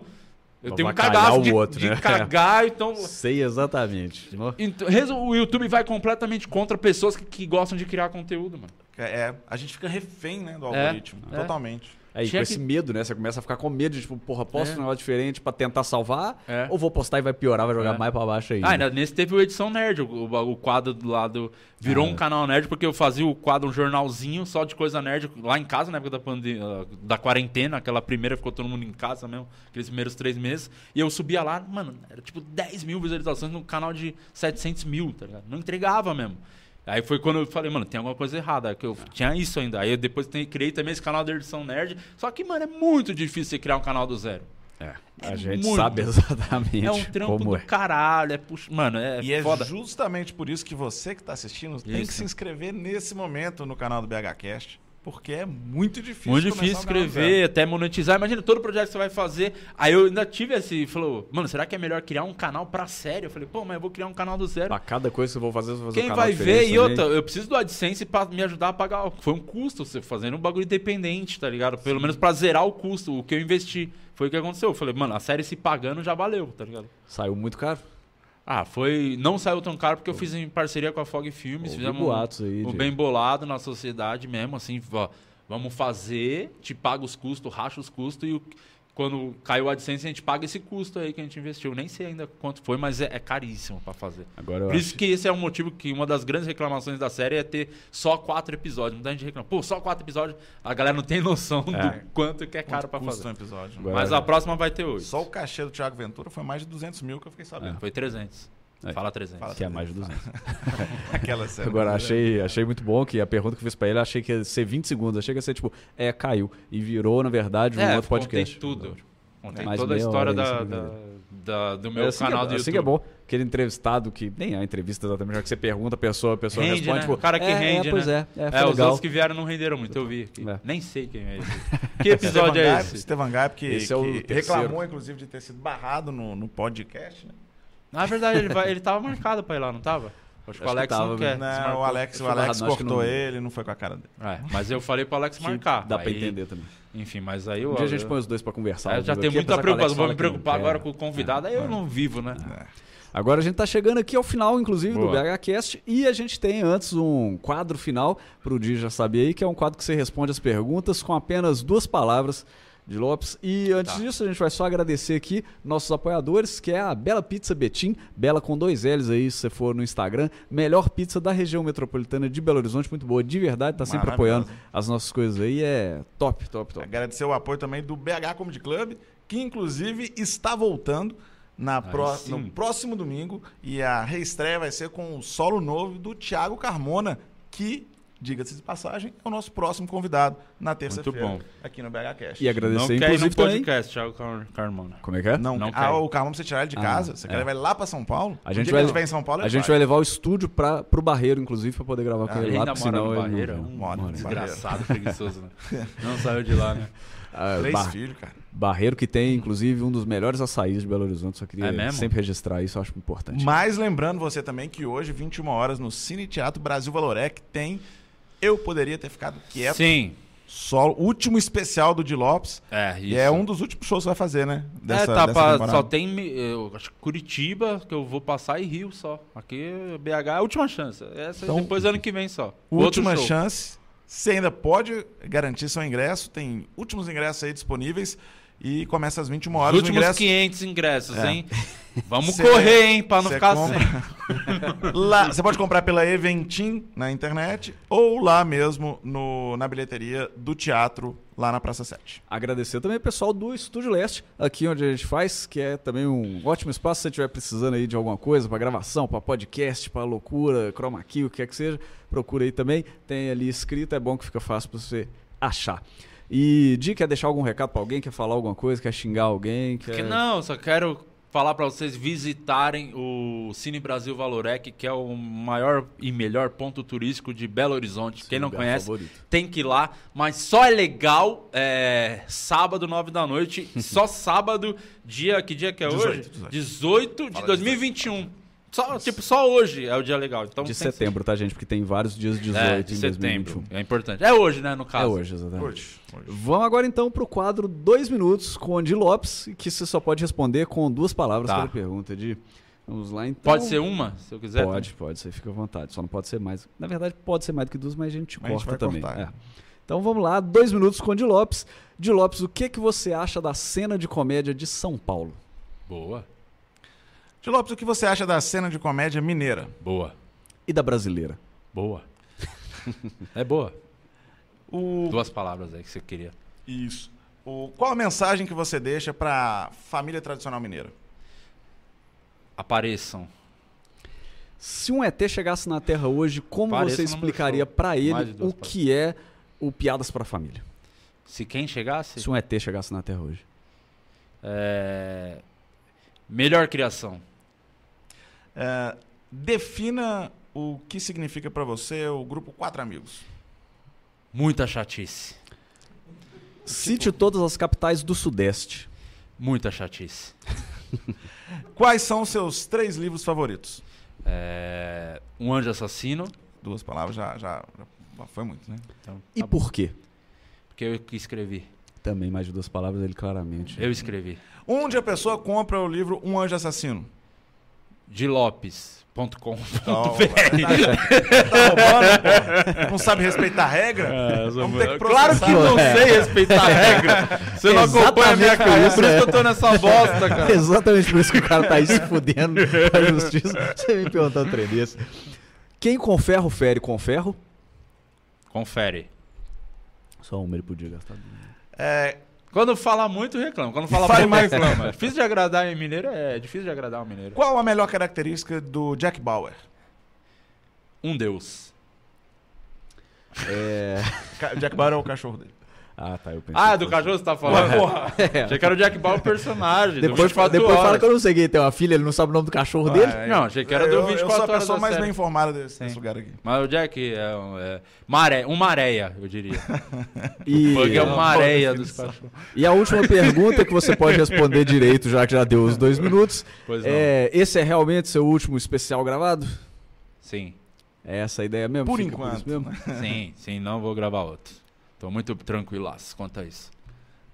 Eu tenho um cagaço o de, outro, de né? cagar, então. Sei exatamente. Então, o YouTube vai completamente contra pessoas que, que gostam de criar conteúdo, mano. É, a gente fica refém, né, do É, algoritmo. é. Totalmente. Aí, com esse medo, né? Você começa a ficar com medo de, tipo, porra, posto É. um negócio diferente pra tentar salvar? É. Ou vou postar e vai piorar, vai jogar É. mais pra baixo aí? Ah, ainda nesse teve o Edição Nerd, o, o- quadro do lado. Virou Ah. um canal nerd, porque eu fazia o quadro, um jornalzinho só de coisa nerd lá em casa, na época da, pande- ah, da quarentena, aquela primeira ficou todo mundo em casa mesmo, aqueles primeiros três meses. E eu subia lá, mano, era tipo 10 mil visualizações num canal de 700 mil, tá ligado? Não entregava mesmo. Aí foi quando eu falei, mano, tem alguma coisa errada, que eu tinha isso ainda. Aí eu depois tem- criei também esse canal da Edição Nerd. Só que, mano, é muito difícil você criar um canal do zero. É, a É gente muito. sabe exatamente É um trampo como do é. caralho, é puxa, mano, é E é foda. justamente por isso que você que está assistindo tem que Isso. se inscrever nesse momento no canal do BHCast. Porque é muito difícil. Muito difícil um escrever, até monetizar. Imagina todo projeto que você vai fazer. Aí eu ainda tive esse. Falou, mano, será que é melhor criar um canal pra série? Eu falei, pô, mas eu vou criar um canal do zero. Pra cada coisa que eu vou fazer, eu vou fazer um Quem canal vai ver e outra, eu preciso do AdSense pra me ajudar a pagar. Foi um custo você fazendo um bagulho independente, tá ligado? Pelo menos pra zerar o custo, o que eu investi. Foi o que aconteceu. Eu falei, mano, a série se pagando já valeu, tá ligado? Saiu muito caro. Ah, foi. Não saiu tão caro porque eu fiz em parceria com a Fog Filmes. Ouvi fizemos boatos aí o de- bem bolado na sociedade mesmo, assim, ó, vamos fazer, te paga os custos, racha os custos e o- quando caiu o AdSense a gente paga esse custo aí que a gente investiu. Nem sei ainda quanto foi, mas é, é caríssimo pra fazer. Agora Por isso acho- que esse é o motivo que uma das grandes reclamações da série é ter só quatro episódios. Muita gente reclama, pô, só quatro episódios. A galera não tem noção É. do quanto que é caro pra Custa um fazer. episódio. Agora- Mas a próxima vai ter oito. Só o cachê do Thiago Ventura foi mais de 200 mil que eu fiquei sabendo. Foi 300. É. Fala 300. Fala Que é mais de 200. Aquela série. Agora, achei, achei muito bom que a pergunta que eu fiz pra ele, eu achei que ia ser 20 segundos. Achei que ia ser tipo, é, caiu. E virou, na verdade, um É, outro podcast. contei tudo. Contei Mais toda a história da, sem da- da- do É meu assim canal que, do é- YouTube. assim que é bom. Aquele entrevistado que nem é uma entrevista exatamente, já que você pergunta a pessoa, a pessoa Rende, responde. né? Tipo, O cara que é, rende, é, pois né? é. É, É, os outros que vieram não renderam muito, eu vi. aqui. É. Nem sei quem é esse. que episódio é esse? Stevan Gaip, que, Esse é o que reclamou, inclusive, de ter sido barrado no, no podcast. Né? Na verdade, ele, vai, ele tava marcado pra ir lá, não tava? Acho que o Acho que Alex tava, não quer. Não, o Alex, o Alex acho cortou não- ele, não foi com a cara dele. É, mas eu falei pro Alex marcar. Dá pra Aí- entender também. Enfim, mas aí eu. Um dia a gente põe os dois pra conversar. eu ao já vivo tenho muita o Alex preocupação. Vou me preocupar agora com o convidado, aí eu não vivo, né? Agora a gente tá chegando aqui ao final, inclusive, do Boa. BHCast. E a gente tem antes um quadro final, pro Di já saber aí, que é um quadro que você responde as perguntas com apenas duas palavras de Lopes. E antes Tá. disso, a gente vai só agradecer aqui nossos apoiadores, que é a Bela Pizza Betim, Bela com dois L's aí, se você for no Instagram. Melhor pizza da região metropolitana de Belo Horizonte, muito boa, de verdade, tá sempre apoiando as nossas coisas aí. É top, top, top. Agradecer o apoio também do BH Comedy Club, que inclusive está voltando na sim. no próximo domingo. E a reestreia vai ser com o solo novo do Thiago Carmona, que, diga-se de passagem, é o nosso próximo convidado na terça-feira. bom. Aqui no BH Cast. E agradecer, Não quer ir no inclusive, podcast, Thiago Car Carmona. Como é que é? Não, Não ah, quer. o Carmona você tirar ele de Ah, casa, não. você É. quer levar ele lá pra São Paulo? A O gente dia vai- ele em São Paulo, A gente vai levar o estúdio pra, pro Barreiro, inclusive, pra poder gravar com Ah, ele Ele lá, ainda porque mora senão no ele não Barreiro, é vem. um Mora no desgraçado, preguiçoso, né? Não saiu de lá, né? Ah, Três Bar- filhos, cara. Barreiro que tem, inclusive, um dos melhores açaís de Belo Horizonte. Só queria É mesmo? sempre registrar isso, eu acho importante. Mas lembrando você também que hoje, 21 horas, no Cine Teatro Brasil Valorec, tem Eu Poderia Ter Ficado Quieto. Sim. Solo, último especial do Di Lopes. É, E isso. é um dos últimos shows que vai fazer, né? é, tá pra- temporada. só tem eu acho Curitiba que eu vou passar e Rio só. Aqui BH é a última chance. Essa Então, depois ano que vem só. Última chance. Você ainda pode garantir seu ingresso. Tem últimos ingressos aí disponíveis. E começa às 21 Os horas. o últimos ingresso 500 ingressos, É. hein? Vamos Cê- correr, hein, pra não ficar compra- sem. Lá, você pode comprar pela Eventim na internet ou lá mesmo no, na bilheteria do teatro, lá na Praça 7. Agradecer também o pessoal do Estúdio Leste, aqui onde a gente faz, que é também um ótimo espaço se você estiver precisando aí de alguma coisa para gravação, para podcast, para loucura, chroma key, o que quer que seja, procura aí também. Tem ali escrito, é bom que fica fácil para você achar. E Di, quer deixar algum recado para alguém? Quer falar alguma coisa? Quer xingar alguém? Quer... Que não, só quero falar pra vocês visitarem o Cine Brasil Valorec, que é o maior e melhor ponto turístico de Belo Horizonte. Quem não conhece, favorito. tem que ir lá. Mas só é legal é, sábado, 9 da noite. só sábado, dia. Que dia que é 18, hoje? 18. 18 de Fala 2021. Só, tipo, só hoje é o dia legal. Então, De setembro, tá, gente? Porque tem vários dias 18 É, de em setembro. 2021. É importante. É hoje, né, no É caso. hoje, exatamente. Hoje. hoje. Vamos agora então pro quadro Dois Minutos com o Di Lopes, que você só pode responder com duas palavras Tá. cada pergunta. Di. Vamos lá então. Pode ser uma, se eu quiser. Pode, pode, você fica à vontade. Só não pode ser mais. Na verdade, pode ser mais do que duas, mas a gente Mas a gente corta também. cortar, É. é. Então vamos lá, dois minutos com o Di Lopes. Di Lopes, o que, que você acha da cena de comédia de São Paulo? Boa, Tio Lopes, o que você acha da cena de comédia mineira? boa, E da brasileira? boa. é boa. O... Duas palavras aí que você queria. Isso. O... Qual a mensagem que você deixa pra família tradicional mineira? Apareçam. Se um ET chegasse na Terra hoje, como Pareça você explicaria Mais ele o que é o Piadas pra Família? Se quem chegasse, Se um ET chegasse na Terra hoje. é... melhor criação. É, defina o que significa pra você o grupo Quatro Amigos. Muita chatice. Cite todas as capitais do Sudeste. Muita chatice. Quais são os seus três livros favoritos? É, Um Anjo Assassino, Duas palavras já, já, já foi muito, né? então, E tá bom, por quê? porque eu que escrevi. Também mais de duas palavras, ele claramente. Eu escrevi. Onde a pessoa compra o livro Um Anjo Assassino? De Lopes.com. Tá, tá roubando, pô? Não sabe respeitar a regra? Ter que Claro que não É. sei respeitar a regra. Você não acompanha a minha carreira, isso, por isso é. que eu tô nessa bosta, cara. Exatamente por isso que o cara tá aí se fudendo a justiça. Você me perguntando um trem desse. Quem com ferro fere com ferro? Confere. Só uma ele podia gastar. É, Quando fala muito, reclama. Quando fala pouco, mais. reclama. É difícil de agradar em mineiro, é difícil de agradar um mineiro. qual a melhor característica do Jack Bauer? Um deus. É... Jack Bauer é o cachorro dele. Ah, tá. Eu pensei Ah, que do cachorro você tá falando? Porra. É. Achei que era o Jack Bauer personagem. do Depois, 24 depois fala horas. que eu não sei quem tem uma filha, ele não sabe o nome do cachorro dele. Ah, Não, achei que era do eu, 24 eu sou a horas pessoa mais série. bem informada desse, desse lugar aqui. Mas o Jack é um, é, maré, um maréia, eu diria. E, O Bug é uma areia dos cachorros. e a última pergunta que você pode responder direito, já que já deu os dois minutos. Pois não. É, esse é realmente seu último especial gravado? Sim, É essa a ideia mesmo? Por Fica enquanto. isso mesmo? sim, sim, não vou gravar outro. Tô muito tranquilaço quanto a isso.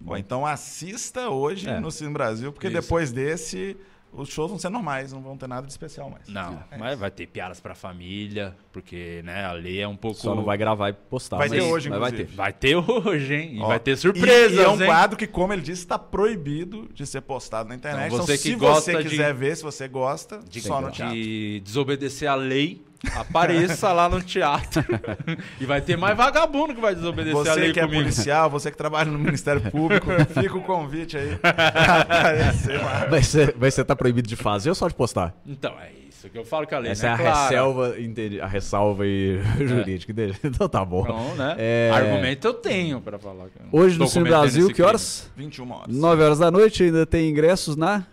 Bom, então assista hoje É. no Cine Brasil, porque Isso. depois desse, os shows vão ser normais, não vão ter nada de especial mais. Não, É mas vai ter piadas pra família, porque, né, a lei é um pouco... Só não vai gravar e postar. Vai mas- ter hoje, mas vai inclusive. ter. Vai ter hoje, hein? E Ó, vai ter E, surpresas, e é um hein? quadro que, como ele disse, está proibido de ser postado na internet. Então, Então, você se que gosta você de- quiser ver, se você gosta, de, só no teatro. de desobedecer a lei, apareça lá no teatro. e vai ter mais vagabundo que vai desobedecer a Você lei que é comigo. policial, você que trabalha no Ministério Público, fica o convite aí. Aparecer. Vai ser, vai ser tá proibido de fazer ou só de postar? Então, é isso que eu falo que a lei Essa é não a é clara. ressalva, a ressalva e jurídica dele. Então tá bom. Então, né? É. Argumento eu tenho pra falar. eu Hoje no Cine Brasil, que horas? 21 horas. 9 horas da noite, ainda tem ingressos na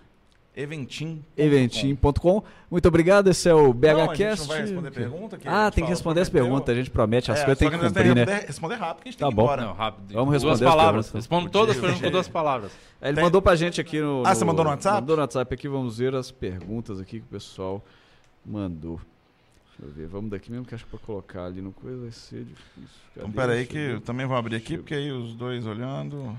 Eventim. eventim.com. Muito obrigado, esse é o Não, a gente BHCast. não vai responder pergunta? ah, tem que responder as perguntas, a gente promete, as É, coisas tem que cumprir, né? responder- rápido, que a gente Tá tem que bom. ir embora. Não, rápido. Vamos duas responder as palavras. perguntas. Respondo todas as perguntas com duas palavras. Ele Tem- mandou pra gente aqui no, Ah, você mandou no WhatsApp? Mandou no WhatsApp aqui, vamos ver as perguntas aqui que o pessoal mandou. Deixa eu ver, vamos daqui mesmo, que acho que pra colocar ali no coisa vai ser difícil. Então, Cadê? pera aí Deixa que eu também vou abrir aqui, porque aí os dois olhando...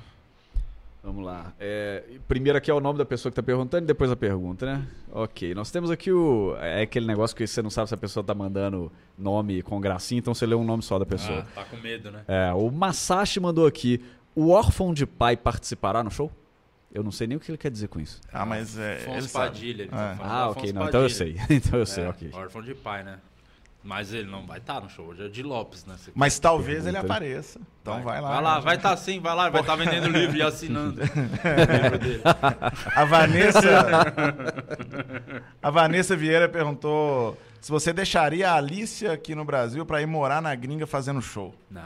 Vamos lá. É, primeiro aqui é o nome da pessoa que tá perguntando e depois a pergunta, né? Ok. Nós temos aqui o. É aquele negócio que você não sabe se a pessoa tá mandando nome com gracinha, então você lê um nome só da pessoa. Ah, tá com medo, né? É, o Masashi mandou aqui. O órfão de pai participará no show? Eu não sei nem o que ele quer dizer com isso. Ah, mas é... Afonso ele. Padilha. Ele É. tá do Ah, ok. Não, então eu sei. Então eu sei, É, ok. Órfão de pai, né? Mas ele não vai estar no show. Hoje é de Lopes, né? Você- Mas talvez ele apareça. Então vai, lá. Vai lá, vai estar sim, vai lá, vai estar vendendo livro e assinando o livro dele. A Vanessa. a Vanessa Vieira perguntou se você deixaria a Alicia aqui no Brasil pra ir morar na gringa fazendo show. Não.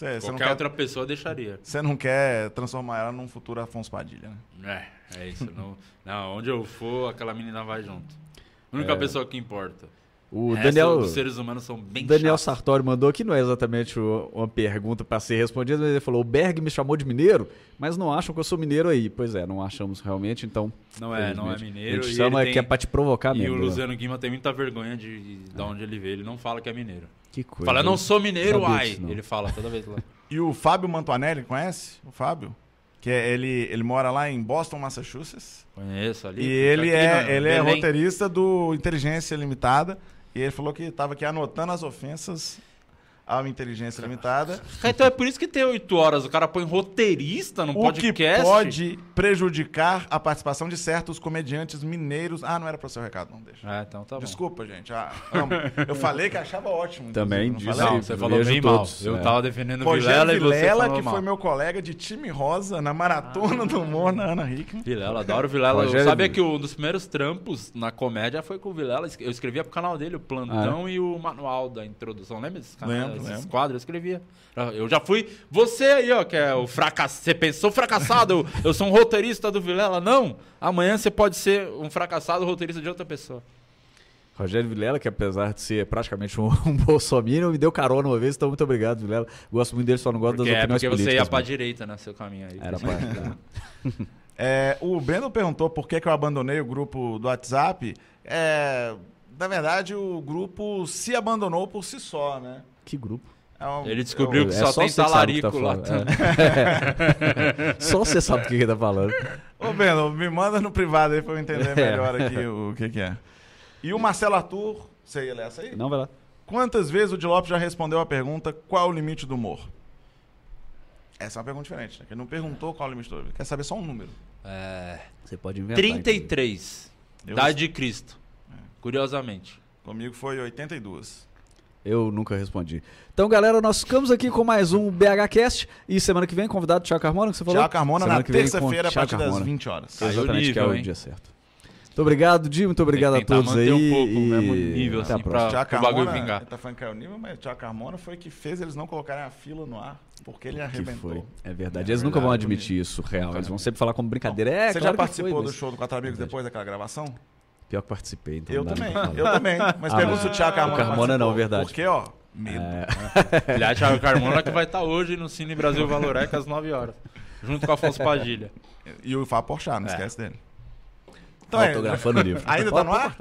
Não Qualquer quer, outra pessoa deixaria. você não quer transformar ela num futuro Afonso Padilha, né? É, é isso. Não, não, onde eu for, aquela menina vai junto. A única É. pessoa que importa. O O resto Daniel. dos seres humanos são bem Daniel chatos. Sartori mandou que não é exatamente o- uma pergunta para ser respondida, mas ele falou: o Berg me chamou de mineiro, mas não acham que eu sou mineiro aí. Pois é, não achamos realmente, então. Não é, não é mineiro. A gente e chama ele que é pra te provocar E mesmo. o né? Luciano Guima tem muita vergonha de, de onde ele veio. Ele não fala que é mineiro. Que coisa. Fala, eu não sou mineiro, ai. Ele fala toda vez lá. E o Fábio Mantuanelli, conhece? O Fábio? Que é, ele, ele mora lá em Boston, Massachusetts. Conheço ali. E fica ele aqui é, ele é roteirista do Inteligência Limitada. E ele falou que estava aqui anotando as ofensas à Inteligência Limitada. Então é por isso que tem oito horas. O cara põe roteirista no O que podcast. pode prejudicar a participação de certos comediantes mineiros. Ah, não era para o seu recado, não deixa. Ah, então tá bom. Desculpa, gente. Ah, eu falei que achava ótimo. Também disse- não falei? Não, você falou bem mal. todos, Eu é. tava defendendo o Vilela e você Vilela, falou que mal. foi meu colega de time rosa na maratona do humor na Ana Hickman. Vilela, adoro o Vilela. Rogério- Sabia que um dos primeiros trampos na comédia foi com o Vilela. Eu escrevia pro canal dele, o Plantão e o Manual da Introdução. Lembra desses canais, Lembro, esses lembro. quadros? Eu escrevia. Eu já fui... Você aí, ó, que é o fracassado. Você pensou fracassado, eu, eu sou um roteirista do Vilela. Não! Amanhã você pode ser um fracassado roteirista de outra pessoa. Rogério Vilela, que apesar de ser praticamente um, um bolsominion, me deu carona uma vez, então muito obrigado, Vilela. Gosto muito dele, só não gosto Porque das é opiniões porque você políticas. ia pra mesmo. direita, né? Seu caminho aí. Era pra- que- É, o Breno perguntou por que, que eu abandonei o grupo do WhatsApp. É, na verdade, o grupo se abandonou por si só, né? Que grupo. É um- Ele descobriu eu- que É só só tem que talarico tá lá. É. Só você sabe o que ele tá falando. Ô, Breno, me manda no privado aí pra eu entender É. melhor aqui o que, que é. E o Marcelo Arthur, você ia ler essa aí? Não, vai lá. Quantas vezes o Di Lopes já respondeu a pergunta qual é o limite do humor? Essa é uma pergunta diferente, né? Ele não perguntou qual é o limite do humor. Ele quer saber só um número. É, Você pode inventar. 33. Eu- Idade de Cristo. Curiosamente. Comigo foi 82. Eu nunca respondi. Então, galera, nós ficamos aqui com mais um BHCast. E semana que vem, convidado Thiago Carmona, que você falou? Tiago Carmona Semana na que terça-feira, a partir das Carmona. 20 horas. Caiu o Exatamente, que é nível, o hein? dia certo. Muito obrigado, Di. Muito obrigado a todos aí. um pouco o e mesmo nível, Até a assim, próxima. pra- Tiago o bagulho vingar. ele tá falando que caiu o nível, mas o Tiago Carmona foi que fez eles não colocarem a fila no ar, porque ele Que arrebentou. foi. É verdade. É Eles nunca vão verdade, admitir isso, real. Eles vão sempre falar como brincadeira. É, Você claro já que participou foi, do mas- show do Quatro Amigos Verdade. depois daquela gravação? Pior que participei, então eu também, eu também. Mas Ah, pergunta se o Tiago Carmona o Carmona não, verdade. Porque, ó, medo. É, Aliás, Thiago Carmona que vai estar hoje no Cine Brasil Valorec às 9 horas. Junto com Afonso Padilha. E o Fábio Porchat, não É. esquece dele. Então, é, autografando o livro. Ainda tá no ar?